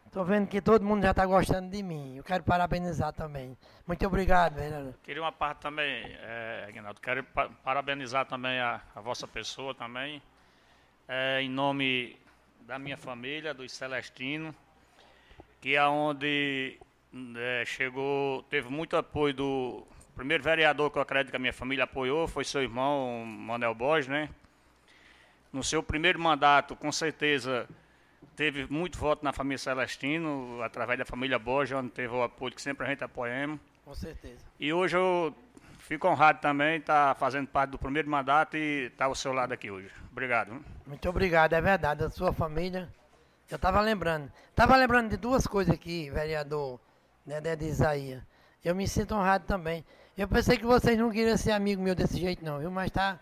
estou vendo que todo mundo já está gostando de mim. Eu quero parabenizar também. Muito obrigado, vereador. Queria uma parte também, é, Aguinaldo, quero pa- parabenizar também a, a vossa pessoa também, é, em nome da minha família, dos Celestino, que é onde é, chegou, teve muito apoio do primeiro vereador que eu acredito que a minha família apoiou, foi seu irmão, Manuel Borges, né? No seu primeiro mandato, com certeza, teve muito voto na família Celestino, através da família Borges, onde teve o apoio que sempre a gente apoiamos. Com certeza. E hoje eu fico honrado também estar fazendo parte do primeiro mandato e estar ao seu lado aqui hoje. Obrigado. Muito obrigado, é verdade. A sua família. Eu estava lembrando. Estava lembrando de duas coisas aqui, vereador né, de Isaías. Eu me sinto honrado também. Eu pensei que vocês não queriam ser amigo meu desse jeito, não, viu? Mas tá.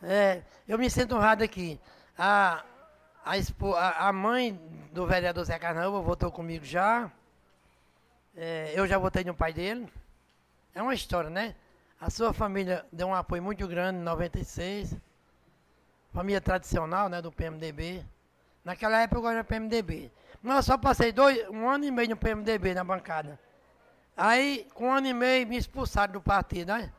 É, eu me sinto honrado aqui. A, a, a mãe do vereador Zé Carnaúba votou comigo já. É, eu já votei no pai dele. É uma história, né? A sua família deu um apoio muito grande em 96. Família tradicional, né, do PMDB. Naquela época eu era PMDB. Mas só passei dois, um ano e meio no PMDB na bancada. Aí, com um ano e meio, me expulsaram do partido, né?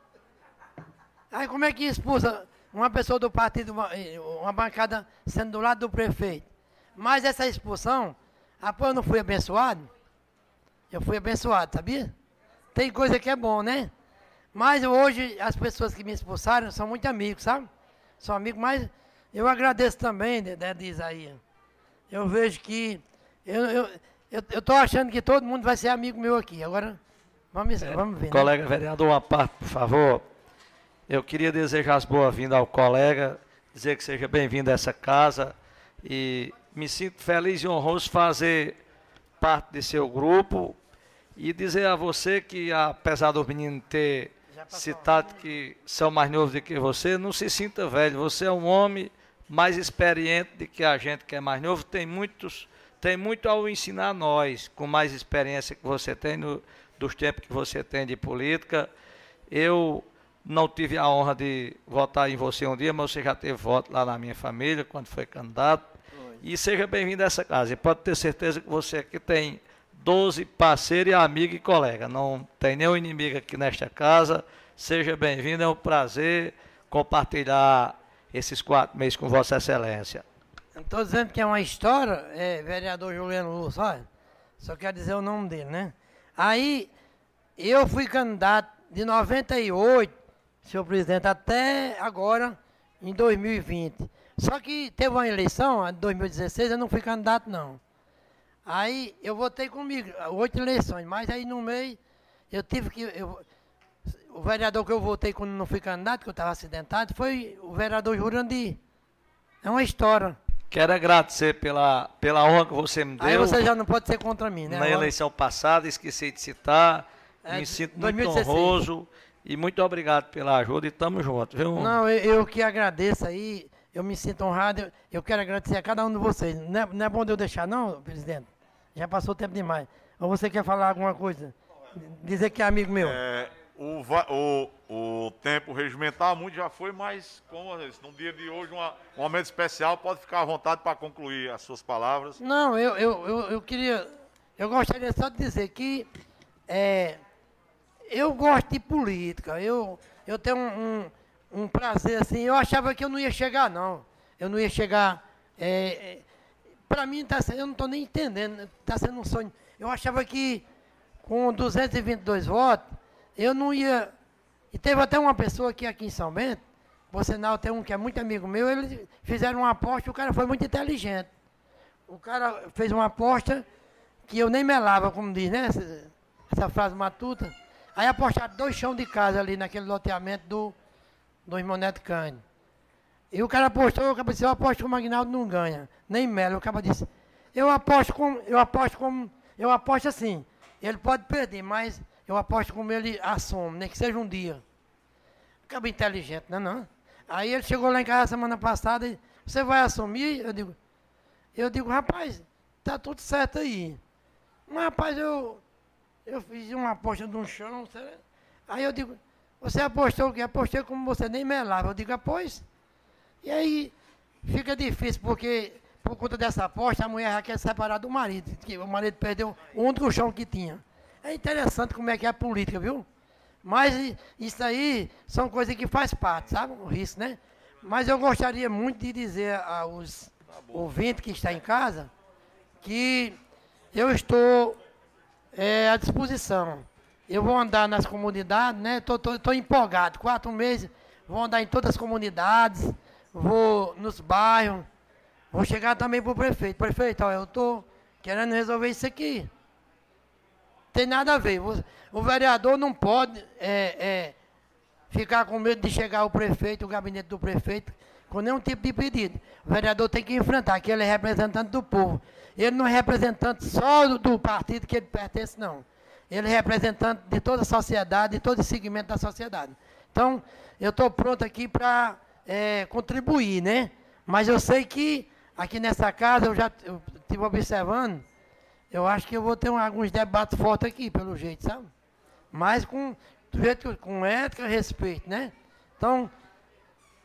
Aí como é que expulsa uma pessoa do partido, uma, uma bancada sendo do lado do prefeito? Mas essa expulsão, após eu não fui abençoado, eu fui abençoado, sabia? Tem coisa que é bom, né? Mas hoje as pessoas que me expulsaram são muito amigos, sabe? São amigos, mas eu agradeço também, de, de, de Isaías. Eu vejo que. Eu estou eu, eu, achando que todo mundo vai ser amigo meu aqui. Agora, vamos, vamos ver. né? Colega vereador, uma parte, por favor. Eu queria desejar as boas-vindas ao colega, dizer que seja bem-vindo a essa casa e me sinto feliz e honroso fazer parte de seu grupo e dizer a você que, apesar do menino ter citado que são mais novos do que você, não se sinta velho. Você é um homem mais experiente do que a gente que é mais novo. Tem muitos, tem muito ao ensinar a nós, com mais experiência que você tem no, dos tempos que você tem de política. Eu não tive a honra de votar em você um dia, mas você já teve voto lá na minha família quando foi candidato. E seja bem-vindo a essa casa. E pode ter certeza que você aqui tem 12 parceiros, amigo e colega. Não tem nenhum inimigo aqui nesta casa. Seja bem-vindo, é um prazer compartilhar esses quatro meses com Vossa Excelência. Estou dizendo que é uma história, é vereador Juliano Lúcio, olha, só quero dizer o nome dele, né? Aí, eu fui candidato de 98, senhor presidente, até agora, em 2020. Só que teve uma eleição, de 2016, eu não fui candidato, não. Aí, eu votei comigo, oito eleições, mas aí no meio, eu tive que... Eu, o vereador que eu votei quando não fui candidato, que eu estava acidentado, foi o vereador Jurandir. É uma história. Quero agradecer pela, pela honra que você me deu. Aí você já não pode ser contra mim, né? Na eleição passada, esqueci de citar. É, me sinto muito 2016. honroso e muito obrigado pela ajuda e tamo junto, viu? Não, eu, eu que agradeço aí, eu me sinto honrado, eu, eu quero agradecer a cada um de vocês. Não é, não é bom de eu deixar, não, presidente? Já passou tempo demais. Ou você quer falar alguma coisa? Dizer que é amigo meu. É, o, o, o tempo regimental muito já foi, mas como no dia de hoje, uma- um momento especial, pode ficar à vontade para concluir as suas palavras. Não, eu, eu, eu, eu queria. Eu gostaria só de dizer que é, eu gosto de política. Eu, eu tenho um, um, um prazer assim. Eu achava que eu não ia chegar, não. Eu não ia chegar. É, é, para mim, tá, eu não estou nem entendendo. Está sendo um sonho. Eu achava que com 222 votos, eu não ia. E teve até uma pessoa aqui, aqui em São Bento, por sinal, tem um que é muito amigo meu, eles fizeram uma aposta, o cara foi muito inteligente. O cara fez uma aposta que eu nem melava, como diz, né? Essa, essa frase matuta. Aí apostaram dois chão de casa ali naquele loteamento do, do irmão Neto Cândido. E o cara apostou, o cara disse, eu aposto que o Magnaldo não ganha, nem Melo. O cara disse, eu aposto como, eu aposto como, Eu aposto assim, ele pode perder, mas eu aposto como ele assume, nem que seja um dia. Acaba inteligente, não é não? Aí ele chegou lá em casa semana passada e você vai assumir? Eu digo, eu digo, rapaz, tá tudo certo aí. Mas rapaz, eu, eu fiz uma aposta de um chão. Aí eu digo, você apostou o quê? Apostei como você nem melava. Eu digo, após. E aí fica difícil, porque por conta dessa aposta, a mulher já quer separar do marido. Que o marido perdeu o único chão que tinha. É interessante como é que é a política, viu? Mas isso aí são coisas que faz parte, sabe? O risco, né? Mas eu gostaria muito de dizer aos ouvintes que estão em casa que eu estou é, à disposição. Eu vou andar nas comunidades, né? Estou empolgado. Quatro meses, vou andar em todas as comunidades, vou nos bairros, vou chegar também para o prefeito. Prefeito, ó, eu estou querendo resolver isso aqui. Tem nada a ver. O, vereador não pode é, é, ficar com medo de chegar o prefeito, o gabinete do prefeito, com nenhum tipo de pedido. O vereador tem que enfrentar, que ele é representante do povo. Ele não é representante só do, do partido que ele pertence, não. Ele é representante de toda a sociedade, de todo o segmento da sociedade. Então, eu estou pronto aqui para é, contribuir, né? Mas eu sei que aqui nessa casa, eu já estive observando, eu acho que eu vou ter um, alguns debates fortes aqui, pelo jeito, sabe? Mas com, jeito, com ética e respeito, né? Então,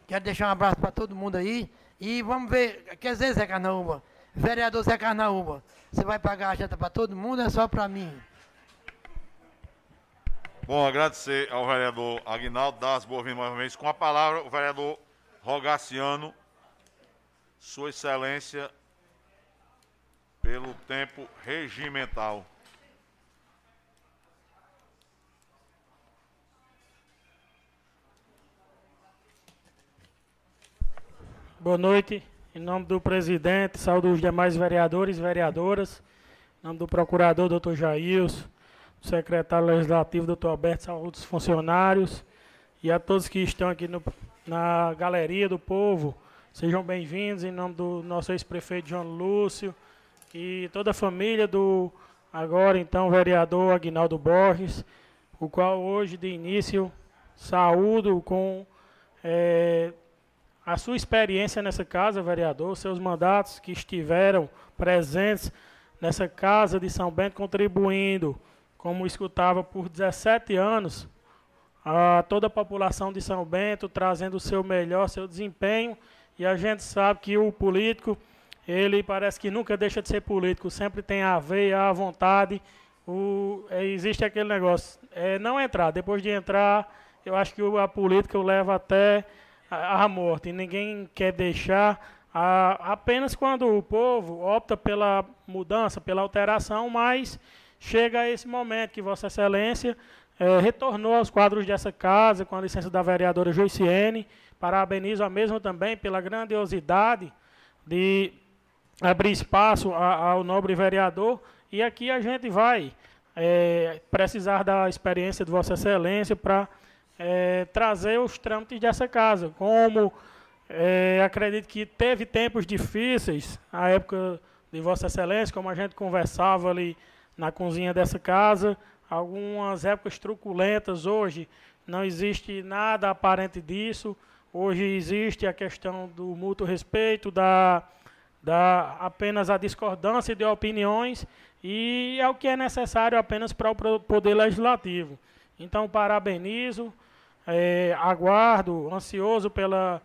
quero deixar um abraço para todo mundo aí. E vamos ver, quer dizer, Zé Carnaúba, vereador Zé Carnaúba, você vai pagar a janta para todo mundo ou é só para mim? Bom, agradecer ao vereador Aguinaldo, dar as boas-vindas vez. Com a palavra, o vereador Rogaciano, Sua Excelência, pelo tempo regimental. Boa noite. Em nome do presidente, saúde os demais vereadores e vereadoras. Em nome do procurador, doutor Jailson secretário legislativo, doutor Alberto, saúde os funcionários e a todos que estão aqui no, na Galeria do Povo. Sejam bem-vindos em nome do nosso ex-prefeito João Lúcio e toda a família do agora então vereador Aguinaldo Borges, o qual hoje de início saúdo com é, a sua experiência nessa casa, vereador, seus mandatos que estiveram presentes nessa casa de São Bento, contribuindo como escutava por 17 anos, a toda a população de São Bento trazendo o seu melhor, seu desempenho, e a gente sabe que o político, ele parece que nunca deixa de ser político, sempre tem a veia, a vontade, o, é, existe aquele negócio, é não entrar, depois de entrar, eu acho que a política o leva até a, a morte, ninguém quer deixar, a, apenas quando o povo opta pela mudança, pela alteração, mas chega esse momento que Vossa Excelência é, retornou aos quadros dessa casa, com a licença da vereadora Joiciene. Parabenizo a mesma também pela grandiosidade de abrir espaço ao nobre vereador. E aqui a gente vai é, precisar da experiência de Vossa Excelência para é, trazer os trâmites dessa casa. Como é, acredito que teve tempos difíceis, a época de Vossa Excelência, como a gente conversava ali na cozinha dessa casa. Algumas épocas truculentas hoje não existe nada aparente disso. Hoje existe a questão do mútuo respeito, da, da apenas a discordância de opiniões e é o que é necessário apenas para o poder legislativo. Então parabenizo, é, aguardo, ansioso pela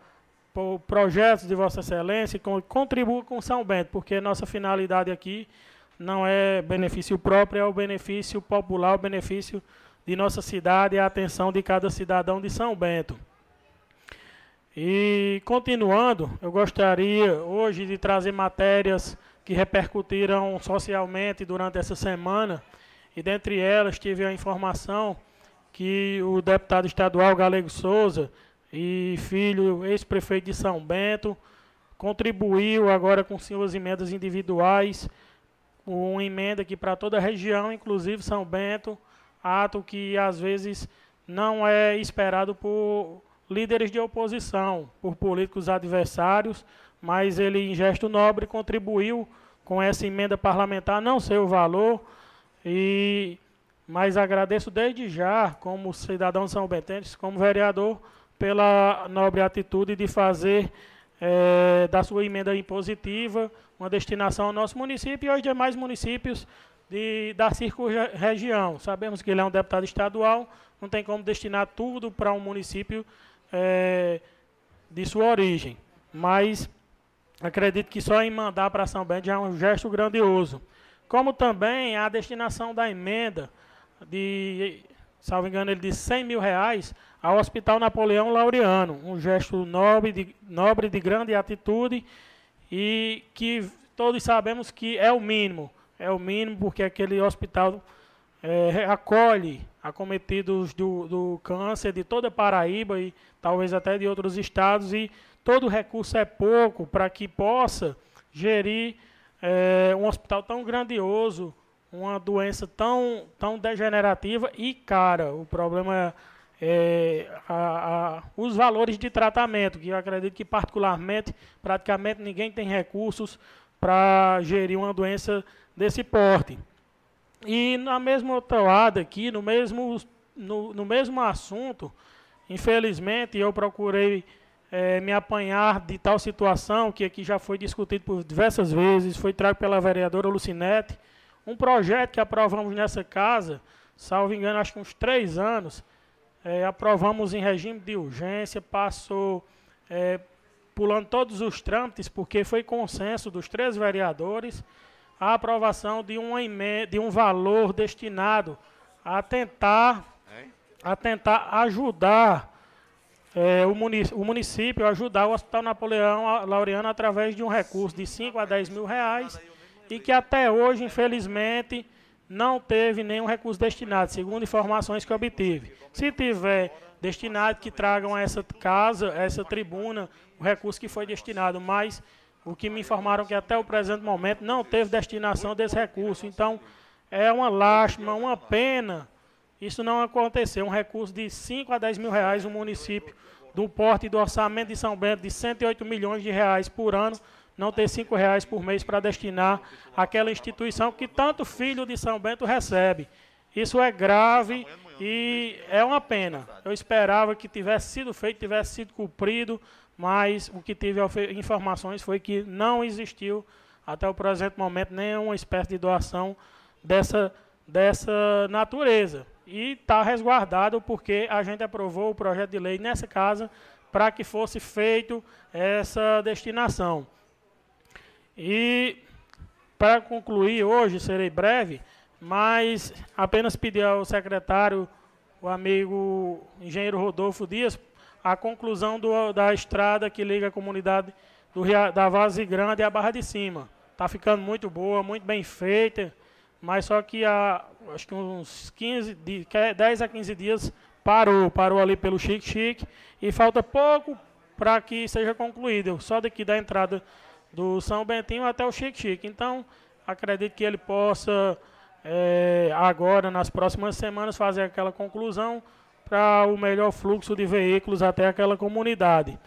por projetos de Vossa Excelência e com São Bento, porque nossa finalidade aqui não é benefício próprio, é o benefício popular, o benefício de nossa cidade e a atenção de cada cidadão de São Bento. E continuando, eu gostaria hoje de trazer matérias que repercutiram socialmente durante essa semana, e dentre elas tive a informação que o deputado estadual Galego Souza e filho, ex-prefeito de São Bento, contribuiu agora com suas emendas individuais. Uma emenda aqui para toda a região, inclusive São Bento, ato que às vezes não é esperado por líderes de oposição, por políticos adversários, mas ele, em gesto nobre, contribuiu com essa emenda parlamentar, não sei o valor, E mas agradeço desde já, como cidadão de São Bentense, como vereador, pela nobre atitude de fazer é, da sua emenda impositiva uma destinação ao nosso município e aos demais municípios de, da circunregião. Sabemos que ele é um deputado estadual, não tem como destinar tudo para um município é, de sua origem. Mas acredito que só em mandar para São Bento já é um gesto grandioso. Como também a destinação da emenda de, salvo engano, ele disse 100 mil reais ao Hospital Napoleão Laureano. Um gesto nobre de, nobre de grande atitude e que todos sabemos que é o mínimo. É o mínimo porque aquele hospital é, acolhe acometidos do, do câncer de toda Paraíba e talvez até de outros estados e todo recurso é pouco para que possa gerir é, um hospital tão grandioso uma doença tão, tão degenerativa e cara. O problema é a, a, os valores de tratamento, que eu acredito que particularmente, praticamente ninguém tem recursos para gerir uma doença desse porte. E na mesma toada aqui, no mesmo, no, no mesmo assunto, infelizmente eu procurei é, me apanhar de tal situação que aqui já foi discutido por diversas vezes, foi trago pela vereadora Lucinete, um projeto que aprovamos nessa casa, salvo engano, acho que uns três anos, é, aprovamos em regime de urgência, passou é, pulando todos os trâmites, porque foi consenso dos três vereadores a aprovação de, uma de um valor destinado a tentar, a tentar ajudar é, o, município, o município, ajudar o Hospital Napoleão Laureano através de um recurso de 5 a 10 mil reais e que até hoje, infelizmente, não teve nenhum recurso destinado, segundo informações que obtive. Se tiver destinado, que tragam a essa casa, a essa tribuna, o recurso que foi destinado, mas o que me informaram que até o presente momento não teve destinação desse recurso. Então, é uma lástima, uma pena isso não aconteceu. Um recurso de 5 a 10 mil reais, um município do porte do orçamento de São Bento de 108 milhões de reais por ano, não ter cinco reais por mês para destinar àquela instituição que tanto filho de São Bento recebe. Isso é grave e é uma pena. Eu esperava que tivesse sido feito, tivesse sido cumprido, mas o que tive informações foi que não existiu até o presente momento nenhuma espécie de doação dessa, dessa natureza. E está resguardado porque a gente aprovou o projeto de lei nessa casa para que fosse feito essa destinação. E para concluir hoje, serei breve, mas apenas pedir ao secretário, o amigo engenheiro Rodolfo Dias, a conclusão do, da estrada que liga a comunidade do, da Vaze Grande à Barra de Cima. Está ficando muito boa, muito bem feita, mas só que há acho que uns 15, 10 a 15 dias parou, parou ali pelo Chique Chique e falta pouco para que seja concluído. Só daqui da entrada do São Bentinho até o Chique Chique. Então, acredito que ele possa, é, agora, nas próximas semanas, fazer aquela conclusão para o melhor fluxo de veículos até aquela comunidade.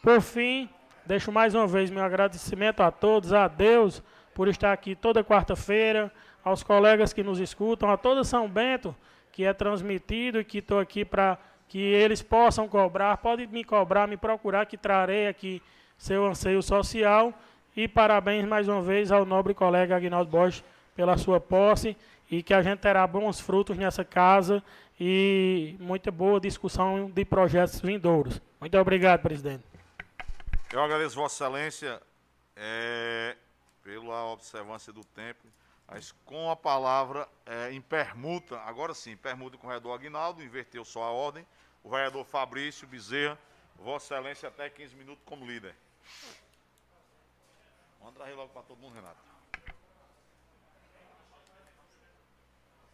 Por fim, deixo mais uma vez meu agradecimento a todos, a Deus, por estar aqui toda quarta-feira, aos colegas que nos escutam, a todo São Bento, que é transmitido e que estou aqui para que eles possam cobrar, pode me cobrar, me procurar, que trarei aqui seu anseio social e parabéns mais uma vez ao nobre colega Agnaldo Borges pela sua posse e que a gente terá bons frutos nessa casa e muita boa discussão de projetos vindouros. Muito obrigado, presidente. Eu agradeço Vossa Excelência é, pela observância do tempo, mas com a palavra é, em permuta, agora sim, permuta com o vereador Aguinaldo, inverteu só a ordem, o vereador Fabrício Bezerra, Vossa Excelência até 15 minutos como líder. Manda trazer logo para todo mundo, Renato.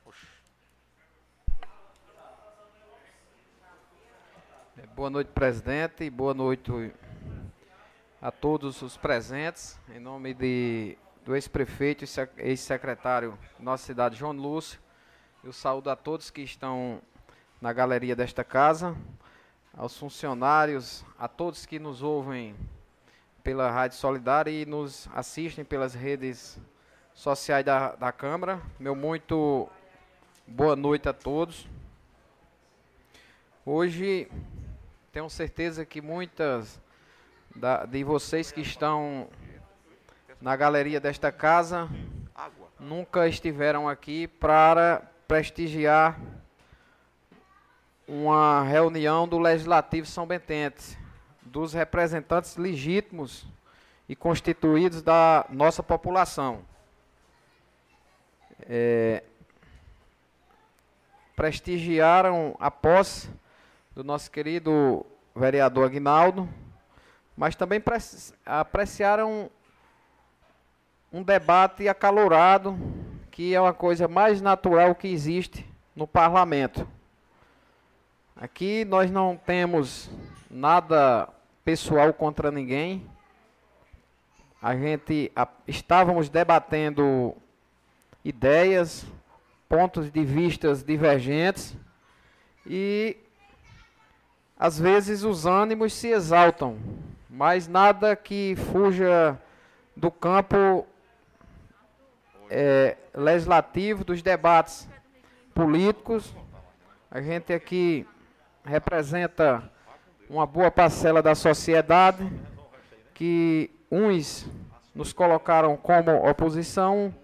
É, boa noite, presidente, e boa noite a todos os presentes. Em nome de, do ex-prefeito e ex-secretário da nossa cidade, João Lúcio, eu saúdo a todos que estão na galeria desta casa, aos funcionários, a todos que nos ouvem pela Rádio Solidária e nos assistem pelas redes sociais da, da Câmara. Meu muito boa noite a todos. Hoje, tenho certeza que muitas da, de vocês que estão na galeria desta casa nunca estiveram aqui para prestigiar uma reunião do Legislativo São Bentense, dos representantes legítimos e constituídos da nossa população. É, prestigiaram a posse do nosso querido vereador Aguinaldo, mas também apreciaram um debate acalorado, que é uma coisa mais natural que existe no parlamento. Aqui nós não temos nada pessoal contra ninguém. A gente a, estávamos debatendo ideias, pontos de vistas divergentes e às vezes os ânimos se exaltam, mas nada que fuja do campo é, legislativo, dos debates políticos. A gente aqui representa uma boa parcela da sociedade que uns nos colocaram como oposição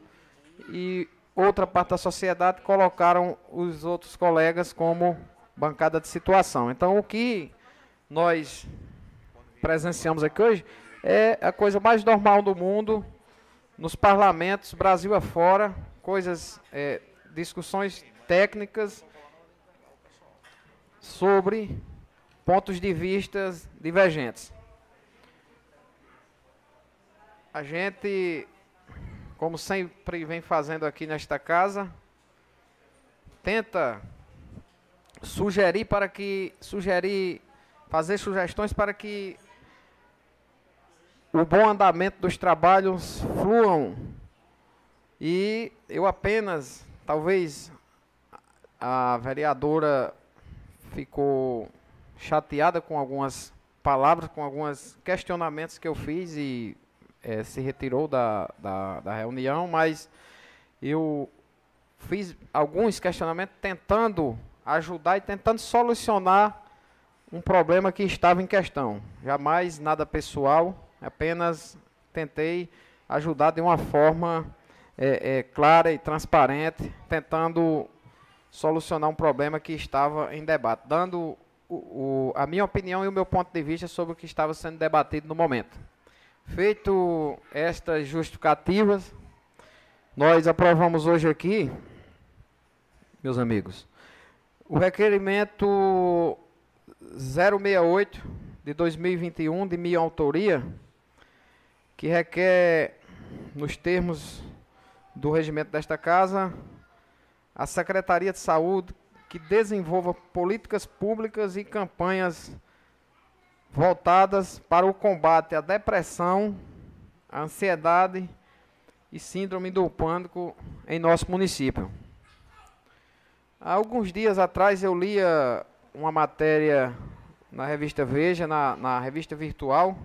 e outra parte da sociedade colocaram os outros colegas como bancada de situação. Então, o que nós presenciamos aqui hoje é a coisa mais normal do mundo, nos parlamentos, Brasil afora, coisas, é, discussões técnicas sobre pontos de vista divergentes. A gente, como sempre vem fazendo aqui nesta casa, tenta sugerir para que sugerir fazer sugestões para que o bom andamento dos trabalhos fluam. E eu apenas, talvez a vereadora ficou chateada com algumas palavras, com alguns questionamentos que eu fiz e é, se retirou da, da, da reunião, mas eu fiz alguns questionamentos tentando ajudar e tentando solucionar um problema que estava em questão. Jamais nada pessoal, apenas tentei ajudar de uma forma é, é, clara e transparente, tentando solucionar um problema que estava em debate, dando o, o, a minha opinião e o meu ponto de vista sobre o que estava sendo debatido no momento. Feito estas justificativas, nós aprovamos hoje aqui, meus amigos, o requerimento 068 de 2021 de minha autoria, que requer, nos termos do regimento desta casa, a Secretaria de Saúde que desenvolva políticas públicas e campanhas voltadas para o combate à depressão, à ansiedade e síndrome do pânico em nosso município. Há alguns dias atrás eu lia uma matéria na revista Veja, na, na revista virtual,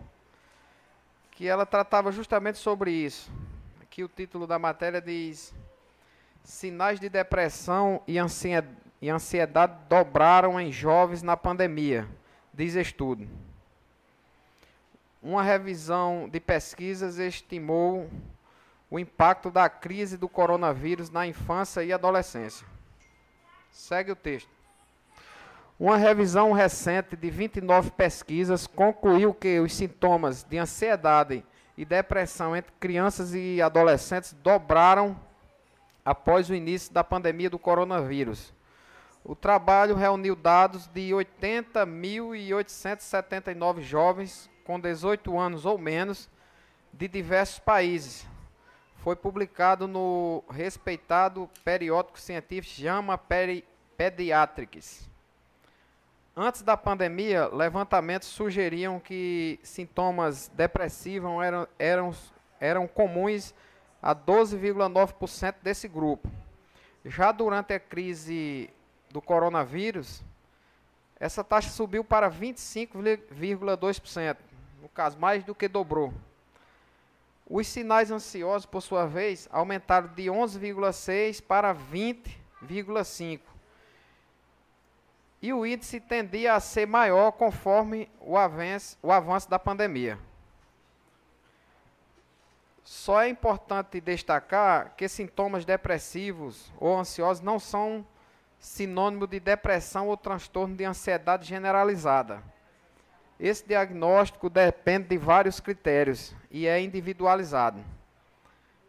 que ela tratava justamente sobre isso. Aqui o título da matéria diz Sinais de depressão e ansiedade dobraram em jovens na pandemia, diz estudo. Uma revisão de pesquisas estimou o impacto da crise do coronavírus na infância e adolescência. Segue o texto. Uma revisão recente de 29 pesquisas concluiu que os sintomas de ansiedade e depressão entre crianças e adolescentes dobraram após o início da pandemia do coronavírus. O trabalho reuniu dados de 80.879 jovens com 18 anos ou menos de diversos países. Foi publicado no respeitado periódico científico JAMA Pediatrics. Antes da pandemia, levantamentos sugeriam que sintomas depressivos eram, eram, eram comuns a 12,9% desse grupo. Já durante a crise do coronavírus, essa taxa subiu para 25,2%, no caso, mais do que dobrou. Os sinais ansiosos, por sua vez, aumentaram de 11,6 para 20,5. E o índice tendia a ser maior conforme o avanço, o avanço da pandemia. Só é importante destacar que sintomas depressivos ou ansiosos não são sinônimo de depressão ou transtorno de ansiedade generalizada. Esse diagnóstico depende de vários critérios e é individualizado.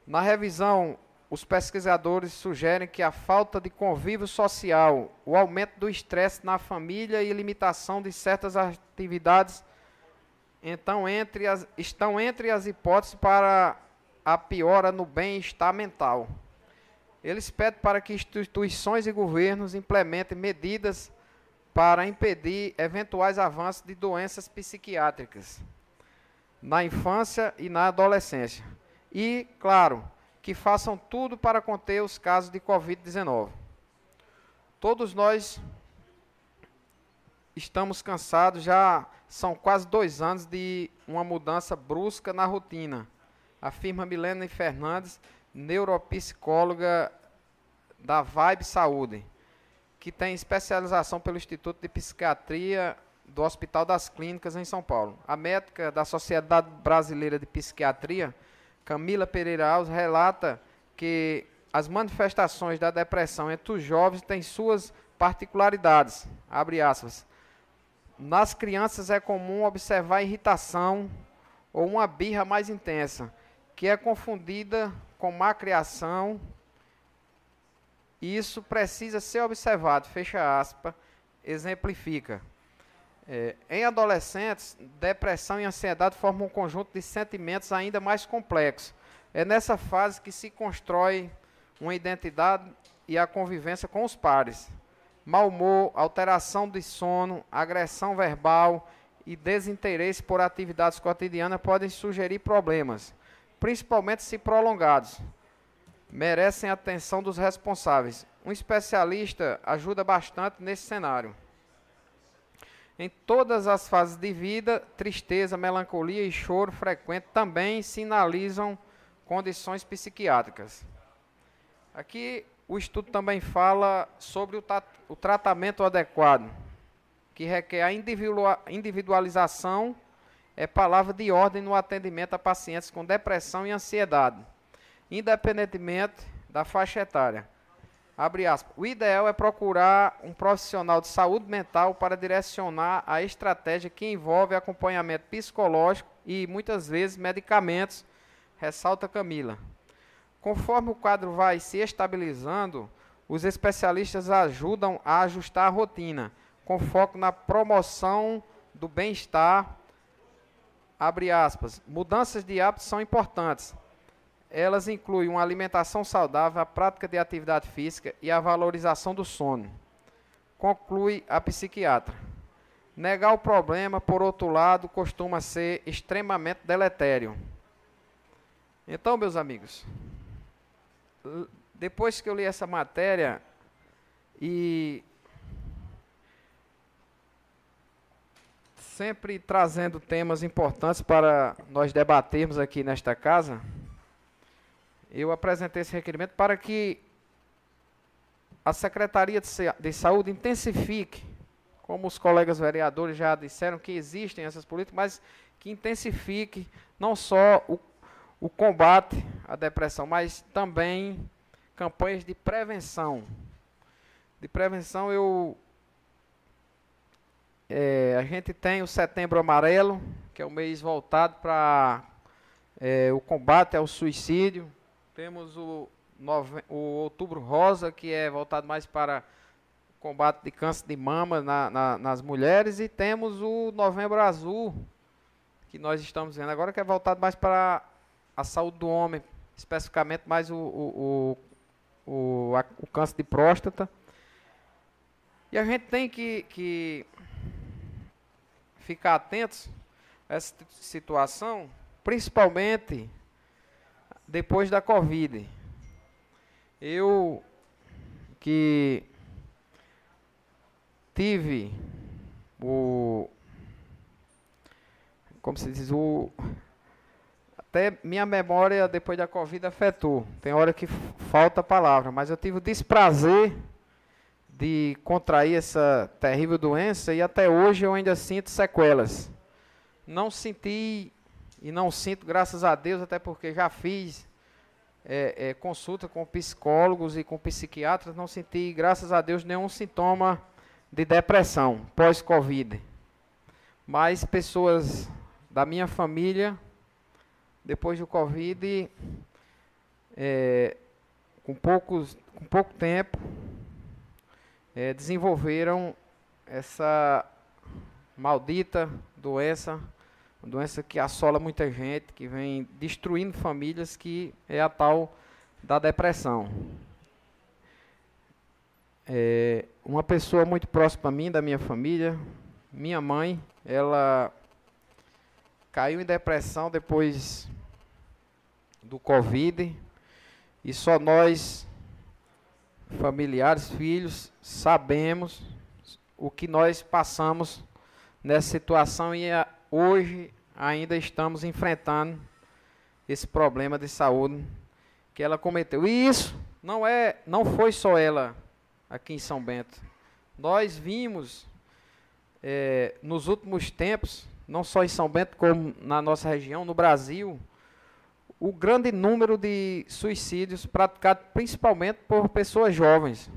Na revisão, os pesquisadores sugerem que a falta de convívio social, o aumento do estresse na família e limitação de certas atividades então, entre as, estão entre as hipóteses para a piora no bem-estar mental. Eles pedem para que instituições e governos implementem medidas para impedir eventuais avanços de doenças psiquiátricas na infância e na adolescência. E, claro, que façam tudo para conter os casos de Covid-19. Todos nós estamos cansados, já são quase dois anos de uma mudança brusca na rotina afirma Milena Fernandes, neuropsicóloga da Vibe Saúde, que tem especialização pelo Instituto de Psiquiatria do Hospital das Clínicas em São Paulo. A médica da Sociedade Brasileira de Psiquiatria, Camila Pereira Alves, relata que as manifestações da depressão entre os jovens têm suas particularidades. Abre aspas. Nas crianças é comum observar irritação ou uma birra mais intensa, que é confundida com má criação. Isso precisa ser observado, fecha aspas, exemplifica. É, em adolescentes, depressão e ansiedade formam um conjunto de sentimentos ainda mais complexo. É nessa fase que se constrói uma identidade e a convivência com os pares. Mal humor, alteração de sono, agressão verbal e desinteresse por atividades cotidianas podem sugerir problemas principalmente se prolongados, merecem a atenção dos responsáveis. Um especialista ajuda bastante nesse cenário. Em todas as fases de vida, tristeza, melancolia e choro frequente também sinalizam condições psiquiátricas. Aqui o estudo também fala sobre o, o tratamento adequado, que requer a individualização é palavra de ordem no atendimento a pacientes com depressão e ansiedade, independentemente da faixa etária. Abre aspas. O ideal é procurar um profissional de saúde mental para direcionar a estratégia que envolve acompanhamento psicológico e muitas vezes medicamentos, ressalta Camila. Conforme o quadro vai se estabilizando, os especialistas ajudam a ajustar a rotina, com foco na promoção do bem-estar abre aspas, mudanças de hábitos são importantes. Elas incluem uma alimentação saudável, a prática de atividade física e a valorização do sono. Conclui a psiquiatra. Negar o problema, por outro lado, costuma ser extremamente deletério. Então, meus amigos, depois que eu li essa matéria e sempre trazendo temas importantes para nós debatermos aqui nesta casa, eu apresentei esse requerimento para que a Secretaria de Saúde intensifique, como os colegas vereadores já disseram que existem essas políticas, mas que intensifique não só o, o combate à depressão, mas também campanhas de prevenção. De prevenção eu é, a gente tem o Setembro Amarelo, que é o mês voltado para é, o combate ao suicídio. Temos o, nove, o Outubro Rosa, que é voltado mais para combate de câncer de mama na, na, nas mulheres. E temos o Novembro Azul, que nós estamos vendo agora, que é voltado mais para a saúde do homem, especificamente mais o, o, o, o, a, o câncer de próstata. E a gente tem que, que ficar atentos a essa situação, principalmente depois da Covid. Eu que tive o como se diz o até minha memória depois da Covid afetou. Tem hora que falta palavra, mas eu tive o desprazer de contrair essa terrível doença e até hoje eu ainda sinto sequelas. Não senti e não sinto, graças a Deus, até porque já fiz é, é, consulta com psicólogos e com psiquiatras, não senti, graças a Deus, nenhum sintoma de depressão pós-Covid. Mas pessoas da minha família, depois do Covid, é, com, poucos, com pouco tempo, é, desenvolveram essa maldita doença, uma doença que assola muita gente, que vem destruindo famílias, que é a tal da depressão. É, uma pessoa muito próxima a mim, da minha família, minha mãe, ela caiu em depressão depois do Covid e só nós, familiares, filhos, sabemos o que nós passamos nessa situação e a, hoje ainda estamos enfrentando esse problema de saúde que ela cometeu. E isso não é, não foi só ela aqui em São Bento. Nós vimos é, nos últimos tempos, não só em São Bento como na nossa região, no Brasil, o grande número de suicídios praticados principalmente por pessoas jovens.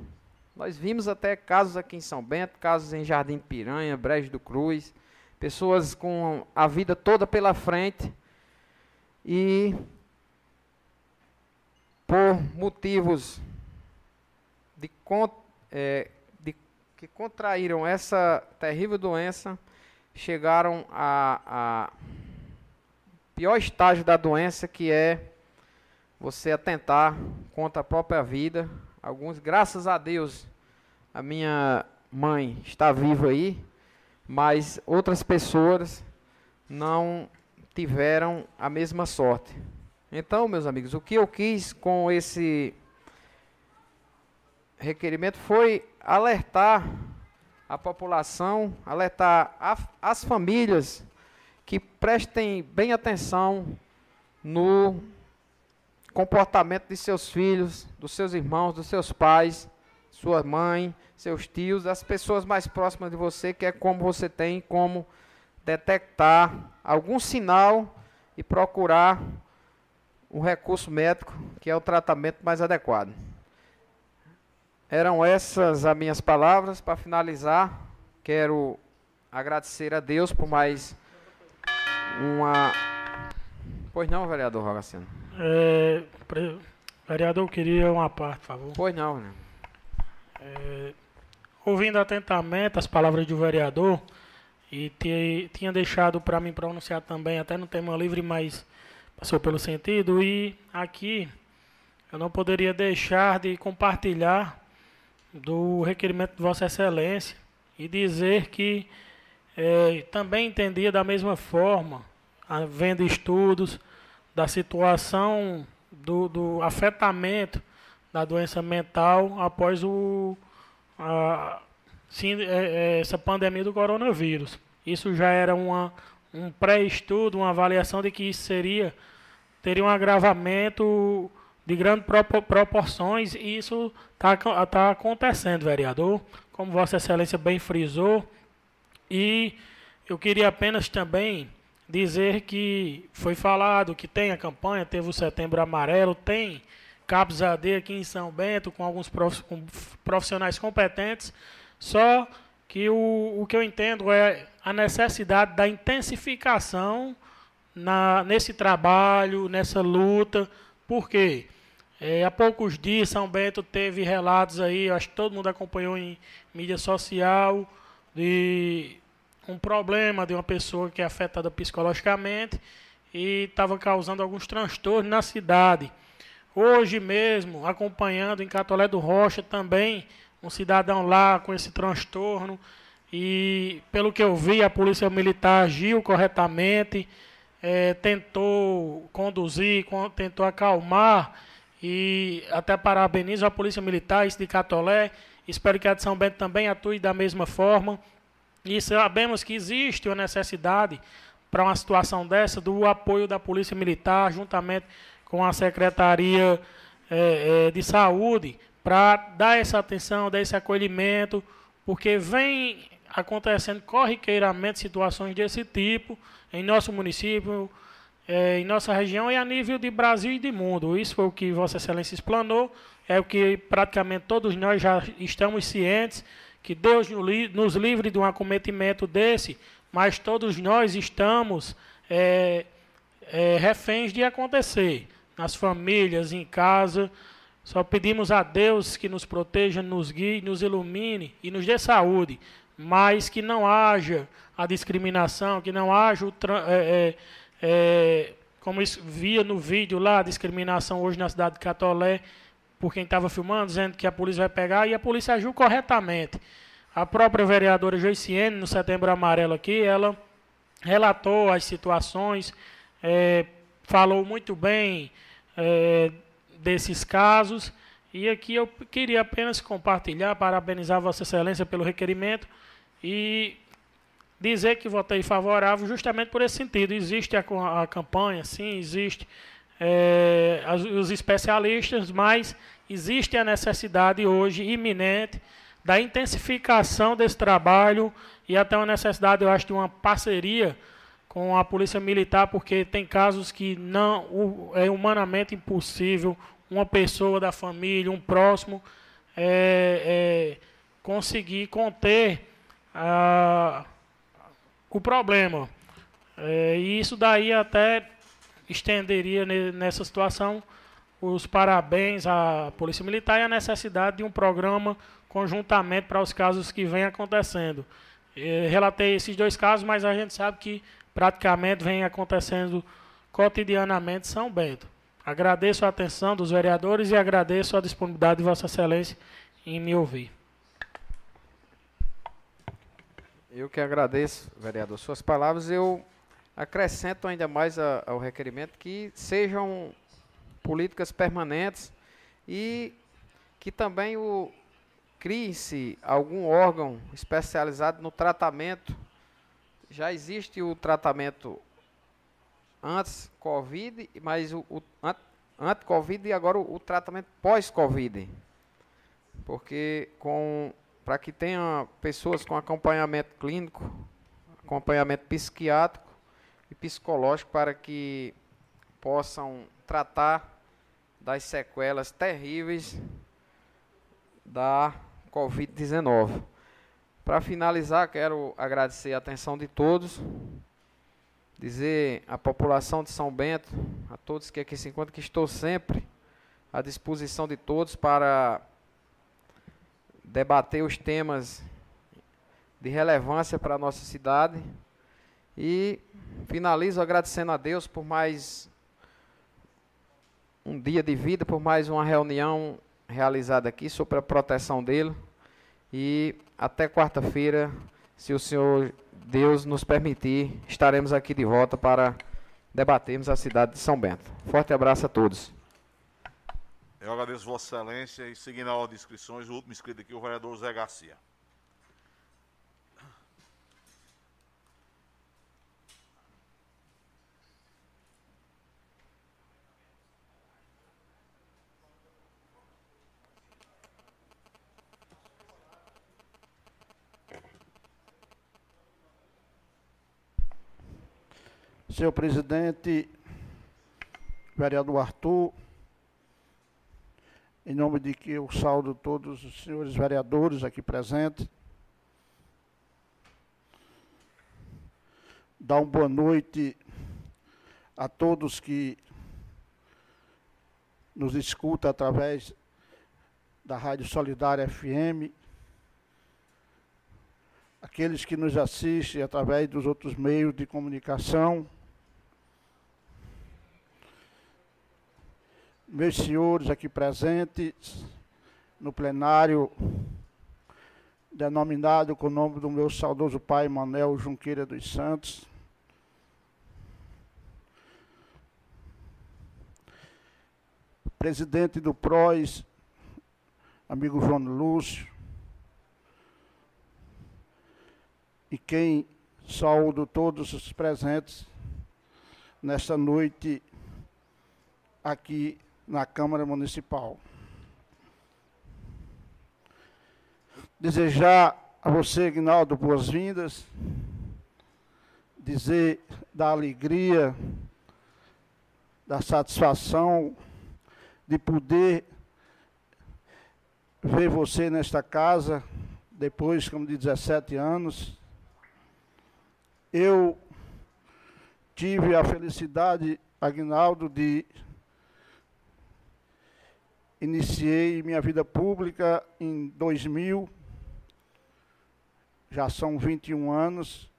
Nós vimos até casos aqui em São Bento, casos em Jardim Piranha, Brejo do Cruz, pessoas com a vida toda pela frente e por motivos de, é, de que contraíram essa terrível doença, chegaram a, a pior estágio da doença, que é você atentar contra a própria vida. Alguns, graças a Deus, a minha mãe está viva aí, mas outras pessoas não tiveram a mesma sorte. Então, meus amigos, o que eu quis com esse requerimento foi alertar a população, alertar a, as famílias que prestem bem atenção no comportamento de seus filhos, dos seus irmãos, dos seus pais, sua mãe, seus tios, as pessoas mais próximas de você, que é como você tem como detectar algum sinal e procurar um recurso médico que é o tratamento mais adequado. Eram essas as minhas palavras. Para finalizar, quero agradecer a Deus por mais uma. Pois não, vereador Rogacino? É, pre... Vereador, eu queria uma parte, por favor. Pois não, né? É, ouvindo atentamente as palavras do vereador, e te, tinha deixado para mim pronunciar também, até no tema livre, mas passou pelo sentido, e aqui eu não poderia deixar de compartilhar do requerimento de Vossa Excelência e dizer que é, também entendia da mesma forma, havendo estudos da situação do, do afetamento da doença mental após o, a, sim, é, é, essa pandemia do coronavírus. Isso já era uma, um pré-estudo, uma avaliação de que isso seria teria um agravamento de grandes proporções e isso está tá acontecendo, vereador, como Vossa Excelência bem frisou. E eu queria apenas também dizer que foi falado que tem a campanha, teve o Setembro Amarelo, tem Cabos AD aqui em São Bento com alguns profissionais competentes, só que o, o que eu entendo é a necessidade da intensificação na, nesse trabalho, nessa luta, por quê? É, há poucos dias, São Bento teve relatos aí, acho que todo mundo acompanhou em mídia social, de um problema de uma pessoa que é afetada psicologicamente e estava causando alguns transtornos na cidade. Hoje mesmo, acompanhando em Catolé do Rocha também, um cidadão lá com esse transtorno. E pelo que eu vi, a polícia militar agiu corretamente, é, tentou conduzir, tentou acalmar e até parabenizo a Polícia Militar, isso de Catolé. Espero que a de São Bento também atue da mesma forma. E sabemos que existe uma necessidade para uma situação dessa do apoio da Polícia Militar, juntamente com a Secretaria é, é, de Saúde, para dar essa atenção, dar esse acolhimento, porque vem acontecendo corriqueiramente situações desse tipo em nosso município, é, em nossa região e a nível de Brasil e de mundo. Isso foi o que Vossa Excelência explanou, é o que praticamente todos nós já estamos cientes, que Deus nos livre de um acometimento desse, mas todos nós estamos é, é, reféns de acontecer, nas famílias, em casa. Só pedimos a Deus que nos proteja, nos guie, nos ilumine e nos dê saúde, mas que não haja a discriminação, que não haja o. É, é, é, como via no vídeo lá, a discriminação hoje na cidade de Catolé, por quem estava filmando, dizendo que a polícia vai pegar, e a polícia agiu corretamente. A própria vereadora Joiciene, no Setembro Amarelo aqui, ela relatou as situações, é, falou muito bem é, desses casos, e aqui eu queria apenas compartilhar, parabenizar Vossa Excelência pelo requerimento e dizer que votei favorável justamente por esse sentido. Existe a, a campanha, sim, existe é, os especialistas, mas existe a necessidade hoje iminente da intensificação desse trabalho e até uma necessidade, eu acho, de uma parceria com a polícia militar, porque tem casos que não é humanamente impossível uma pessoa da família, um próximo, é, é, conseguir conter a, o problema. É, e isso daí até estenderia nessa situação os parabéns à Polícia Militar e a necessidade de um programa conjuntamente para os casos que vêm acontecendo. Eu relatei esses dois casos, mas a gente sabe que praticamente vem acontecendo cotidianamente São Bento. Agradeço a atenção dos vereadores e agradeço a disponibilidade de Vossa Excelência em me ouvir. Eu que agradeço, vereador, suas palavras. Eu acrescento ainda mais a, ao requerimento que sejam políticas permanentes e que também o crie-se algum órgão especializado no tratamento. Já existe o tratamento antes Covid, mas o, o antes Covid e agora o, o tratamento pós-Covid. Porque com para que tenha pessoas com acompanhamento clínico, acompanhamento psiquiátrico e psicológico para que possam tratar das sequelas terríveis da Covid-19. Para finalizar, quero agradecer a atenção de todos, dizer à população de São Bento, a todos que aqui se encontram, que estou sempre à disposição de todos para debater os temas de relevância para a nossa cidade. E finalizo agradecendo a Deus por mais um dia de vida, por mais uma reunião realizada aqui sobre a proteção dele. E até quarta-feira, se o Senhor Deus nos permitir, estaremos aqui de volta para debatermos a cidade de São Bento. Forte abraço a todos. Eu agradeço Vossa Excelência e seguindo a ordem de inscrições, o último inscrito aqui, o vereador Zé Garcia. Senhor presidente, vereador Arthur, em nome de que eu saldo todos os senhores vereadores aqui presentes. Dá uma boa noite a todos que nos escutam através da Rádio Solidária FM, aqueles que nos assistem através dos outros meios de comunicação. Meus senhores aqui presentes no plenário, denominado com o nome do meu saudoso pai Manuel Junqueira dos Santos. Presidente do PROS, amigo João Lúcio, e quem Saúdo todos os presentes nesta noite aqui na Câmara Municipal. Desejar a você, Ignaldo, boas-vindas, dizer da alegria, da satisfação de poder ver você nesta casa, depois, como de 17 anos. Eu tive a felicidade, Agnaldo, de iniciei minha vida pública em 2000, já são 21 anos,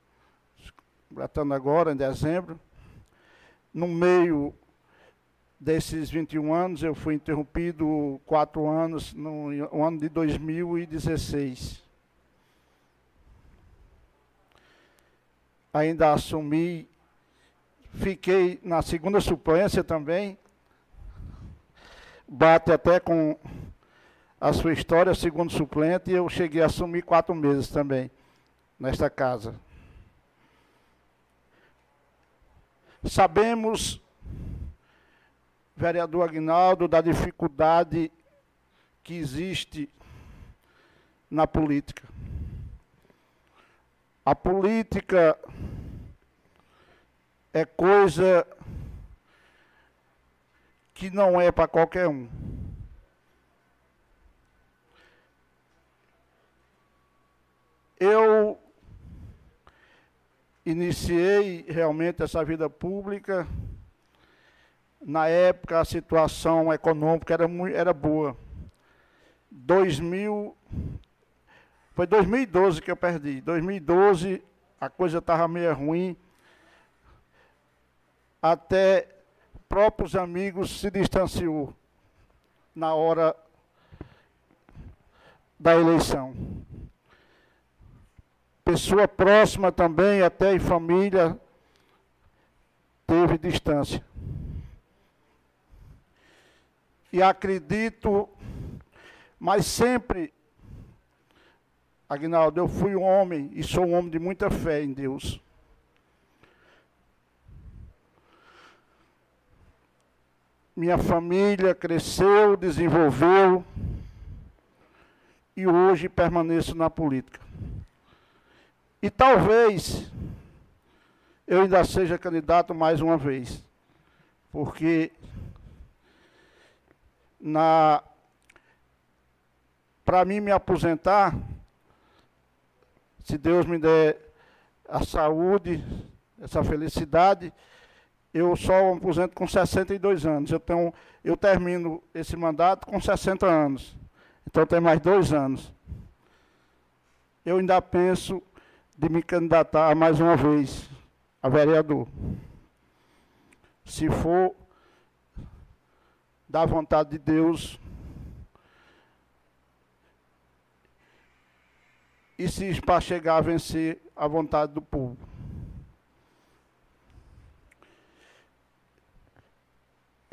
completando agora, em dezembro. No meio desses 21 anos, eu fui interrompido quatro anos, no, no ano de 2016. Ainda assumi, fiquei na segunda suplência também, bate até com a sua história, segundo suplente, e eu cheguei a assumir quatro meses também nesta casa. Sabemos, vereador Agnaldo, da dificuldade que existe na política. A política é coisa que não é para qualquer um. Eu iniciei realmente essa vida pública. Na época a situação econômica era, muito, era boa. 2000, foi 2012 que eu perdi. 2012 a coisa estava meio ruim. Até próprios amigos se distanciou na hora da eleição pessoa próxima também, até em família, teve distância. E acredito, mas sempre, Agnaldo, eu fui um homem e sou um homem de muita fé em Deus. Minha família cresceu, desenvolveu e hoje permaneço na política. E talvez eu ainda seja candidato mais uma vez. Porque na para mim me aposentar, se Deus me der a saúde, essa felicidade, eu só aposento com 62 anos. Eu, tenho, eu termino esse mandato com 60 anos. Então tem mais dois anos. Eu ainda penso de me candidatar mais uma vez a vereador. Se for da vontade de Deus, e se para chegar a vencer a vontade do povo.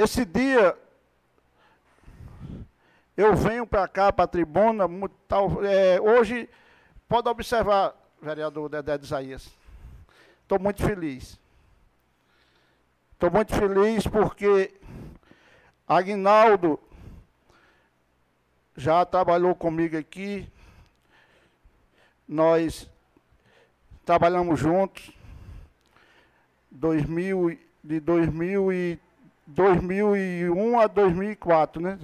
Esse dia eu venho para cá, para a tribuna, tal, é, hoje pode observar vereador Dedé de Isaías. Estou muito feliz. Estou muito feliz porque Aguinaldo já trabalhou comigo aqui. Nós trabalhamos juntos. 2000, de 2000 e 2001 a 2004, né?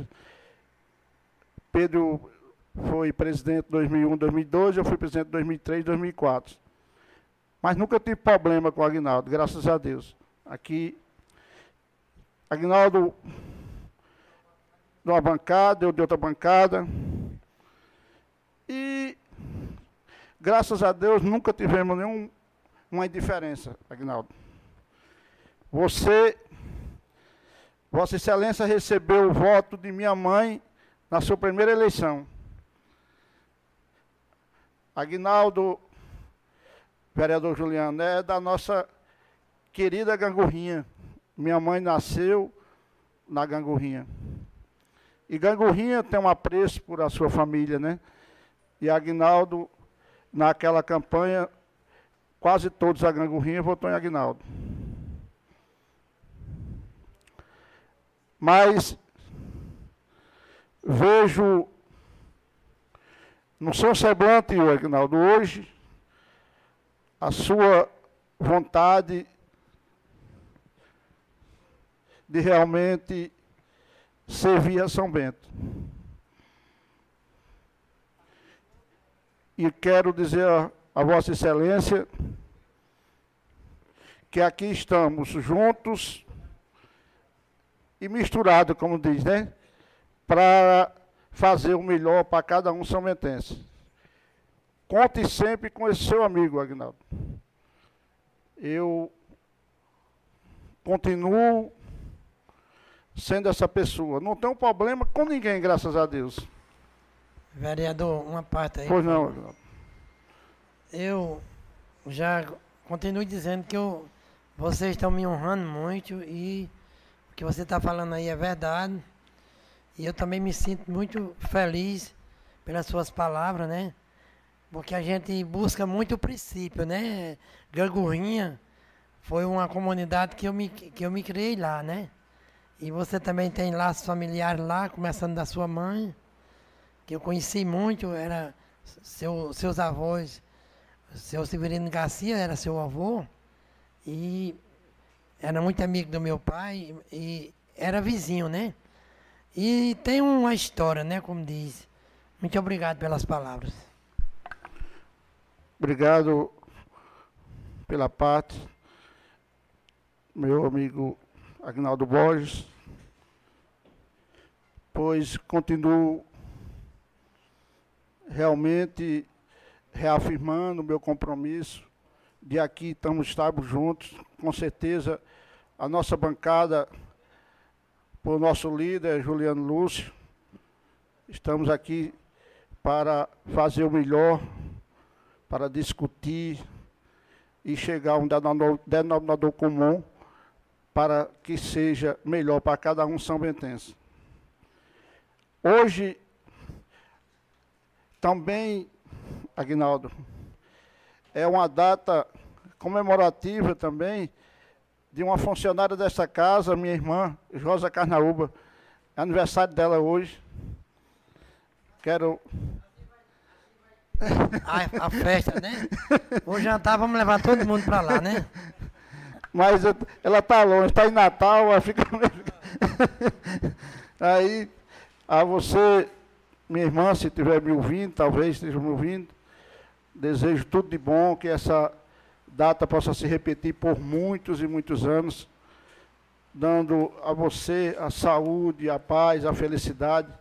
Pedro foi presidente em 2001, 2012, eu fui presidente em 2003, 2004. Mas nunca tive problema com o Agnaldo, graças a Deus. Aqui, Agnaldo de uma bancada, eu de outra bancada. E, graças a Deus, nunca tivemos nenhuma indiferença, Agnaldo. Você, Vossa Excelência, recebeu o voto de minha mãe na sua primeira eleição. Agnaldo, vereador Juliano, é da nossa querida Gangorrinha. Minha mãe nasceu na Gangorrinha. E Gangorrinha tem um apreço por a sua família, né? E Agnaldo, naquela campanha, quase todos a gangorrinha votou em Agnaldo. Mas vejo no seu semblante, Agnaldo, hoje, a sua vontade de realmente servir a São Bento. E quero dizer a, a Vossa Excelência que aqui estamos juntos e misturados, como diz, né? Para fazer o melhor para cada um são mentense. Conte sempre com esse seu amigo, Agnaldo. Eu continuo sendo essa pessoa. Não tenho problema com ninguém, graças a Deus. Vereador, uma parte aí. Pois não, Agnaldo. Eu já continuo dizendo que eu, vocês estão me honrando muito e que você está falando aí é verdade. E eu também me sinto muito feliz pelas suas palavras, né? Porque a gente busca muito o princípio, né? Gangorrinha foi uma comunidade que eu me, que eu me criei lá, né? E você também tem laços familiares lá, começando da sua mãe, que eu conheci muito, era seu, seus avós, seu Severino Garcia era seu avô, e era muito amigo do meu pai, e era vizinho, né? E tem uma história, né, como diz. Muito obrigado pelas palavras. Obrigado pela parte, meu amigo Agnaldo Borges, pois continuo realmente reafirmando o meu compromisso de aqui estamos, estamos juntos, com certeza a nossa bancada por nosso líder, Juliano Lúcio. Estamos aqui para fazer o melhor, para discutir e chegar a um denominador comum para que seja melhor para cada um são bentense. Hoje, também, Agnaldo, é uma data comemorativa também de uma funcionária dessa casa, minha irmã, Rosa Carnaúba. É aniversário dela hoje. Quero. A, a festa, né? O jantar, vamos levar todo mundo para lá, né? Mas eu, ela está longe, está em Natal, ela fica. Aí, a você, minha irmã, se estiver me ouvindo, talvez esteja me ouvindo, desejo tudo de bom, que essa data possa se repetir por muitos e muitos anos, dando a você a saúde, a paz, a felicidade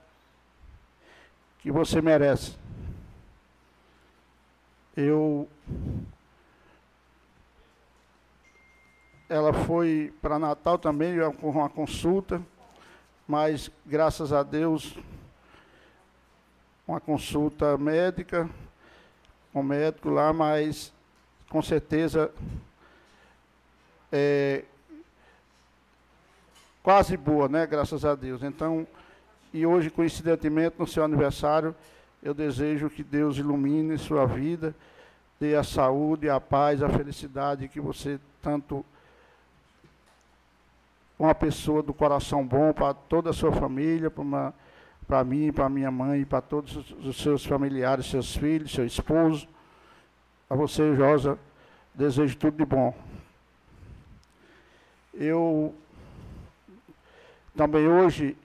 que você merece. Eu ela foi para Natal também com uma consulta, mas graças a Deus uma consulta médica, com um médico lá, mas com certeza é, quase boa, né? Graças a Deus. Então, e hoje, coincidentemente, no seu aniversário, eu desejo que Deus ilumine sua vida, dê a saúde, a paz, a felicidade que você tanto uma pessoa do coração bom para toda a sua família, para mim, para minha mãe, para todos os seus familiares, seus filhos, seu esposo. A você, Josa, desejo tudo de bom. Eu também hoje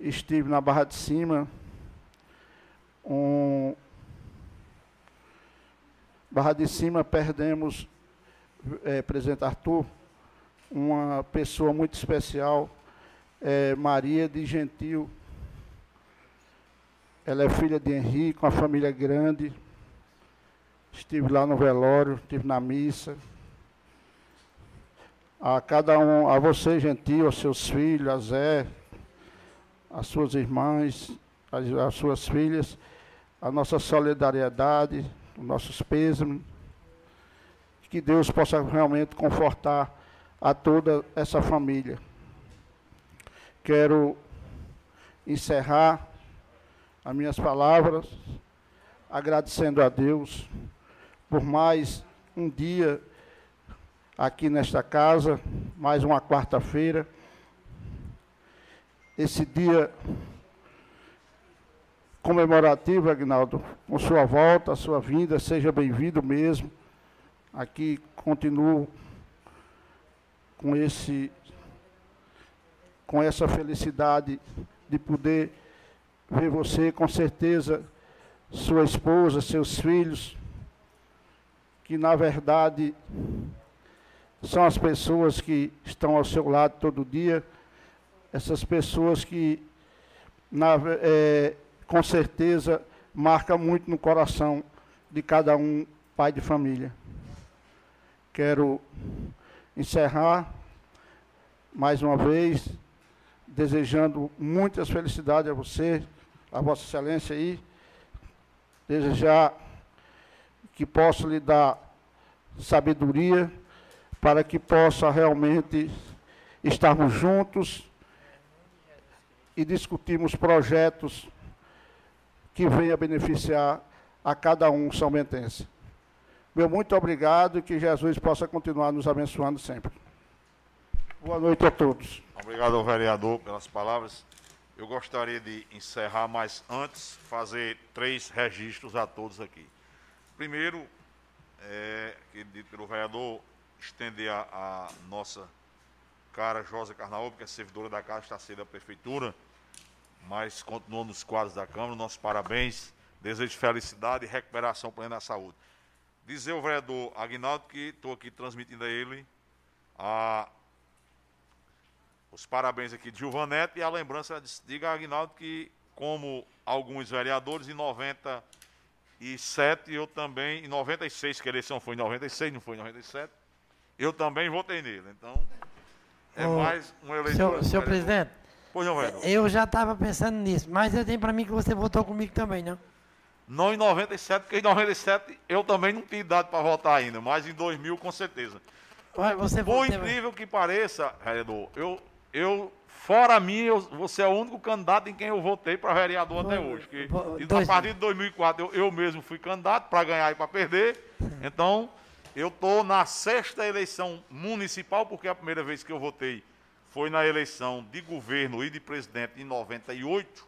estive na Barra de Cima, um Barra de Cima perdemos, é, presidente Arthur, uma pessoa muito especial, é, Maria de Gentil. Ela é filha de Henrique, uma família grande Estive lá no velório, estive na missa. A cada um, a você, gentil, aos seus filhos, a Zé, as suas irmãs, as suas filhas, a nossa solidariedade, os nossos pêsames. Que Deus possa realmente confortar a toda essa família. Quero encerrar as minhas palavras agradecendo a Deus por mais um dia aqui nesta casa, mais uma quarta-feira. Esse dia comemorativo, Agnaldo, com sua volta, sua vinda, seja bem-vindo mesmo. Aqui continuo com esse com essa felicidade de poder ver você, com certeza, sua esposa, seus filhos, que na verdade são as pessoas que estão ao seu lado todo dia, essas pessoas que na, é, com certeza marca muito no coração de cada um pai de família. Quero encerrar mais uma vez desejando muitas felicidades a você, a Vossa Excelência aí, desejar que possa lhe dar sabedoria para que possa realmente estarmos juntos e discutirmos projetos que venha beneficiar a cada um são bentense. Meu muito obrigado e que Jesus possa continuar nos abençoando sempre. Boa noite a todos. Obrigado ao vereador pelas palavras. Eu gostaria de encerrar, mas antes fazer três registros a todos aqui. Primeiro, é, que dito pelo vereador, estender a, a nossa cara Josa Carnaúba, que é servidora da Casa, está sendo da Prefeitura, mas continuou nos quadros da Câmara. Nossos parabéns, desejo felicidade e recuperação plena da saúde. Dizer ao vereador Agnaldo que estou aqui transmitindo a ele a, os parabéns aqui de Gilvanete e a lembrança, diga a Agnaldo que, como alguns vereadores, em 97 eu também, em 96, que a eleição foi em 96, não foi em 97, eu também votei nele. Então, é Ô, mais uma eleição. Senhor, senhor presidente, Pois não, eu já estava pensando nisso, mas eu tenho para mim que você votou comigo também, não? Não em 97, porque em 97 eu também não tinha idade para votar ainda, mas em 2000 com certeza. Ué, Você Por incrível que pareça, vereador, eu, eu fora mim, eu- você é o único candidato em quem eu votei para vereador até hoje. Que, e a dois- partir de 2004 eu, eu mesmo fui candidato para ganhar e para perder. Então, eu estou na sexta eleição municipal, porque a primeira vez que eu votei foi na eleição de governo e de presidente em 98.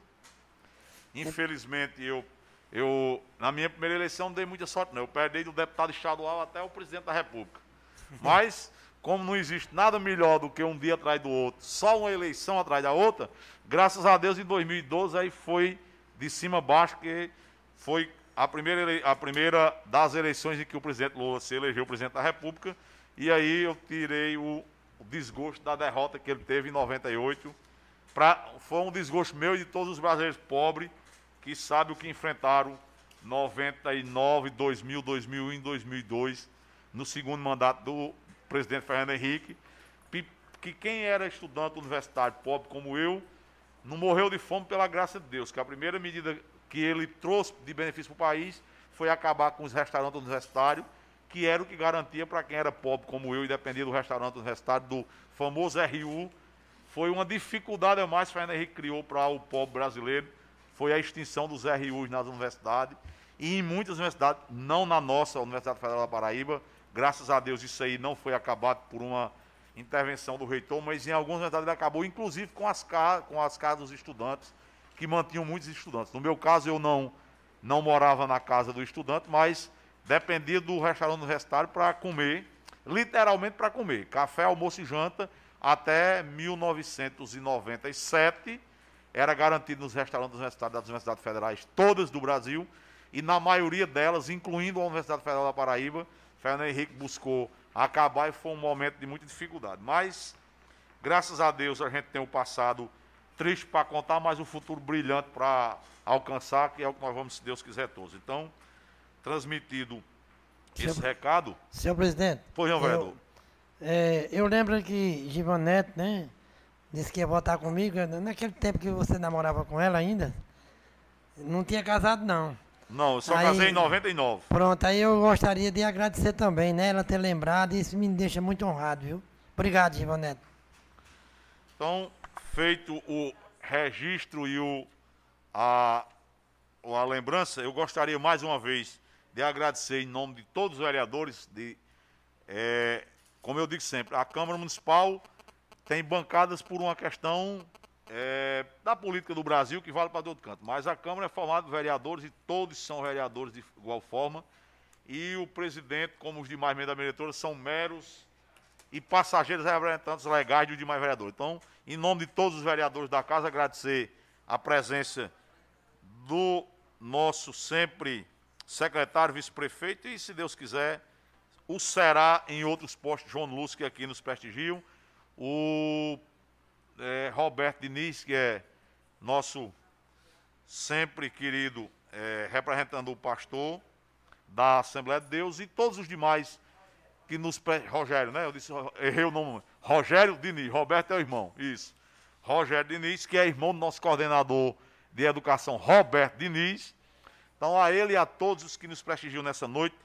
Infelizmente, eu, eu na minha primeira eleição não dei muita sorte, não. Eu perdi do deputado estadual até o presidente da República. Mas, como não existe nada melhor do que um dia atrás do outro, só uma eleição atrás da outra, graças a Deus em 2012 aí foi de cima a baixo, que foi a primeira, a primeira das eleições em que o presidente Lula se elegeu presidente da República, e aí eu tirei o, o desgosto da derrota que ele teve em 98. Pra, foi um desgosto meu e de todos os brasileiros pobres que sabem o que enfrentaram 99, 2000, 2001 e 2002 no segundo mandato do presidente Fernando Henrique, que, que quem era estudante universitário pobre como eu, não morreu de fome pela graça de Deus, que a primeira medida que ele trouxe de benefício para o país foi acabar com os restaurantes universitários, que era o que garantia para quem era pobre como eu e dependia do restaurante universitário, do famoso RU, foi uma dificuldade a mais que Fernando Henrique criou para o pobre brasileiro, foi a extinção dos RUs nas universidades, e em muitas universidades, não na nossa Universidade Federal da Paraíba, graças a Deus isso aí não foi acabado por uma intervenção do reitor, mas em algumas universidades ele acabou, inclusive com as, com as casas dos estudantes, que mantinham muitos estudantes. No meu caso, eu não, não morava na casa do estudante, mas dependia do restaurante universitário para comer, literalmente para comer, café, almoço e janta, até 1997, era garantido nos restaurantes universitários das universidades federais, todas do Brasil, e na maioria delas, incluindo a Universidade Federal da Paraíba, Fernando Henrique buscou acabar e foi um momento de muita dificuldade. Mas, graças a Deus, a gente tem o passado triste para contar, mas o futuro brilhante para alcançar, que é o que nós vamos, se Deus quiser, todos. Então, transmitido esse Senhor- recado. Senhor presidente. Pois não, eu- vereador. É, eu lembro que Givanete, né? Disse que ia votar comigo. Naquele tempo que você namorava com ela ainda. Não tinha casado, não. Não, eu só Aí- casei em 99. Pronto, aí eu gostaria de agradecer também, né? Ela ter lembrado. Isso me deixa muito honrado, viu? Obrigado, Givanete. Então, feito o registro e o, a, a lembrança, eu gostaria mais uma vez de agradecer em nome de todos os vereadores, de, é, como eu digo sempre, a Câmara Municipal tem bancadas por uma questão é, da política do Brasil que vale para todo canto, mas a Câmara é formada de vereadores e todos são vereadores de igual forma, e o presidente, como os demais membros da diretora, são meros e passageiros representantes legais dos demais vereadores. Então, em nome de todos os vereadores da casa, agradecer a presença do nosso sempre secretário, vice-prefeito e, se Deus quiser, o será em outros postos, João Lúcio, que aqui nos prestigiam, o é, Roberto Diniz, que é nosso sempre querido é, representando o pastor da Assembleia de Deus e todos os demais que nos. Rogério, né? Eu disse, errei o nome. Rogério Diniz, Roberto é o irmão, isso. Rogério Diniz, que é irmão do nosso coordenador de educação, Roberto Diniz. Então, a ele e a todos os que nos prestigiam nessa noite,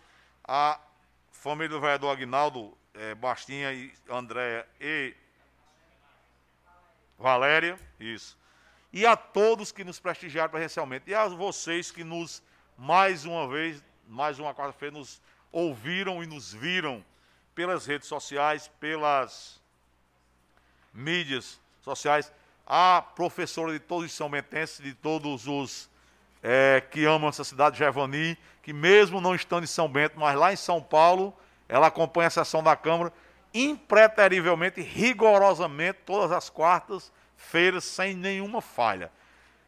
a família do vereador Aguinaldo é, Bastinha e Andréia e Valéria, isso. E a todos que nos prestigiaram presencialmente. E a vocês que nos, mais uma vez, mais uma quarta-feira, nos ouviram e nos viram pelas redes sociais, pelas mídias sociais. A professora de todos os são bentenses, de todos os é, que amam essa cidade, Gevani, que mesmo não estando em São Bento, mas lá em São Paulo, ela acompanha a sessão da Câmara impreterivelmente, rigorosamente, todas as quartas-feiras, sem nenhuma falha.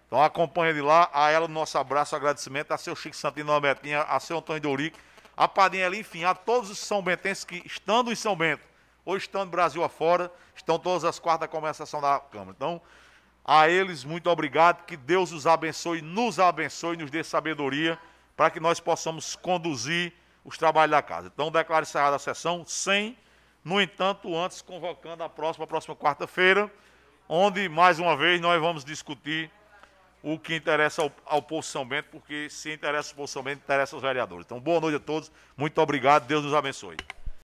Então acompanha de lá, a ela nosso abraço, agradecimento, a seu Chico Santino Albertinha, a seu Antônio Dorico, a Padinha ali, enfim, a todos os São Bentenses que, estando em São Bento, ou estando Brasil afora, estão todas as quartas com a sessão da Câmara. Então, a eles, muito obrigado, que Deus os abençoe, nos abençoe, nos dê sabedoria, para que nós possamos conduzir os trabalhos da casa. Então, declaro encerrada a sessão, sem, no entanto, antes convocando a próxima, a próxima quarta-feira, onde, mais uma vez, nós vamos discutir o que interessa ao, ao povo São Bento, porque se interessa o povo São Bento, interessa aos vereadores. Então, boa noite a todos, muito obrigado, Deus nos abençoe.